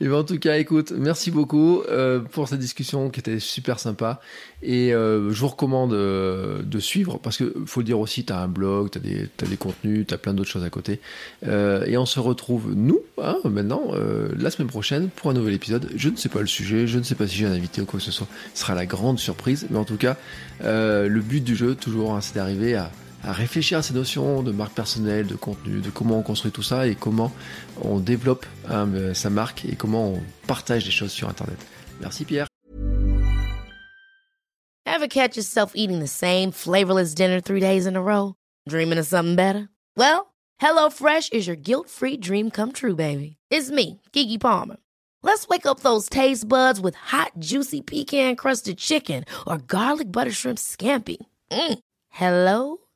Et ben, en tout cas, écoute, merci beaucoup euh, pour cette discussion qui était super sympa. Et euh, je vous recommande euh, de suivre parce que faut le dire aussi, tu as un blog, tu as des, contenus, tu as plein d'autres choses à côté. Et on se retrouve, nous, hein, maintenant, la semaine prochaine pour un nouvel épisode. Je ne sais pas le sujet, je ne sais pas si j'ai un invité ou quoi que ce soit. Ce sera la grande surprise. Mais en tout cas, le but du jeu, toujours, hein, c'est d'arriver à à réfléchir à ces notions de marque personnelle, de contenu, de comment on construit tout ça et comment on développe hein, euh, sa marque et comment on partage des choses sur Internet. Merci Pierre. Ever catch yourself eating the same flavorless dinner three days in a row? Dreaming of something better? Well, HelloFresh is your guilt-free dream come true, baby. It's me, Kiki Palmer. Let's wake up those taste buds with hot, juicy pecan-crusted chicken or garlic butter shrimp scampi. Mm. Hello?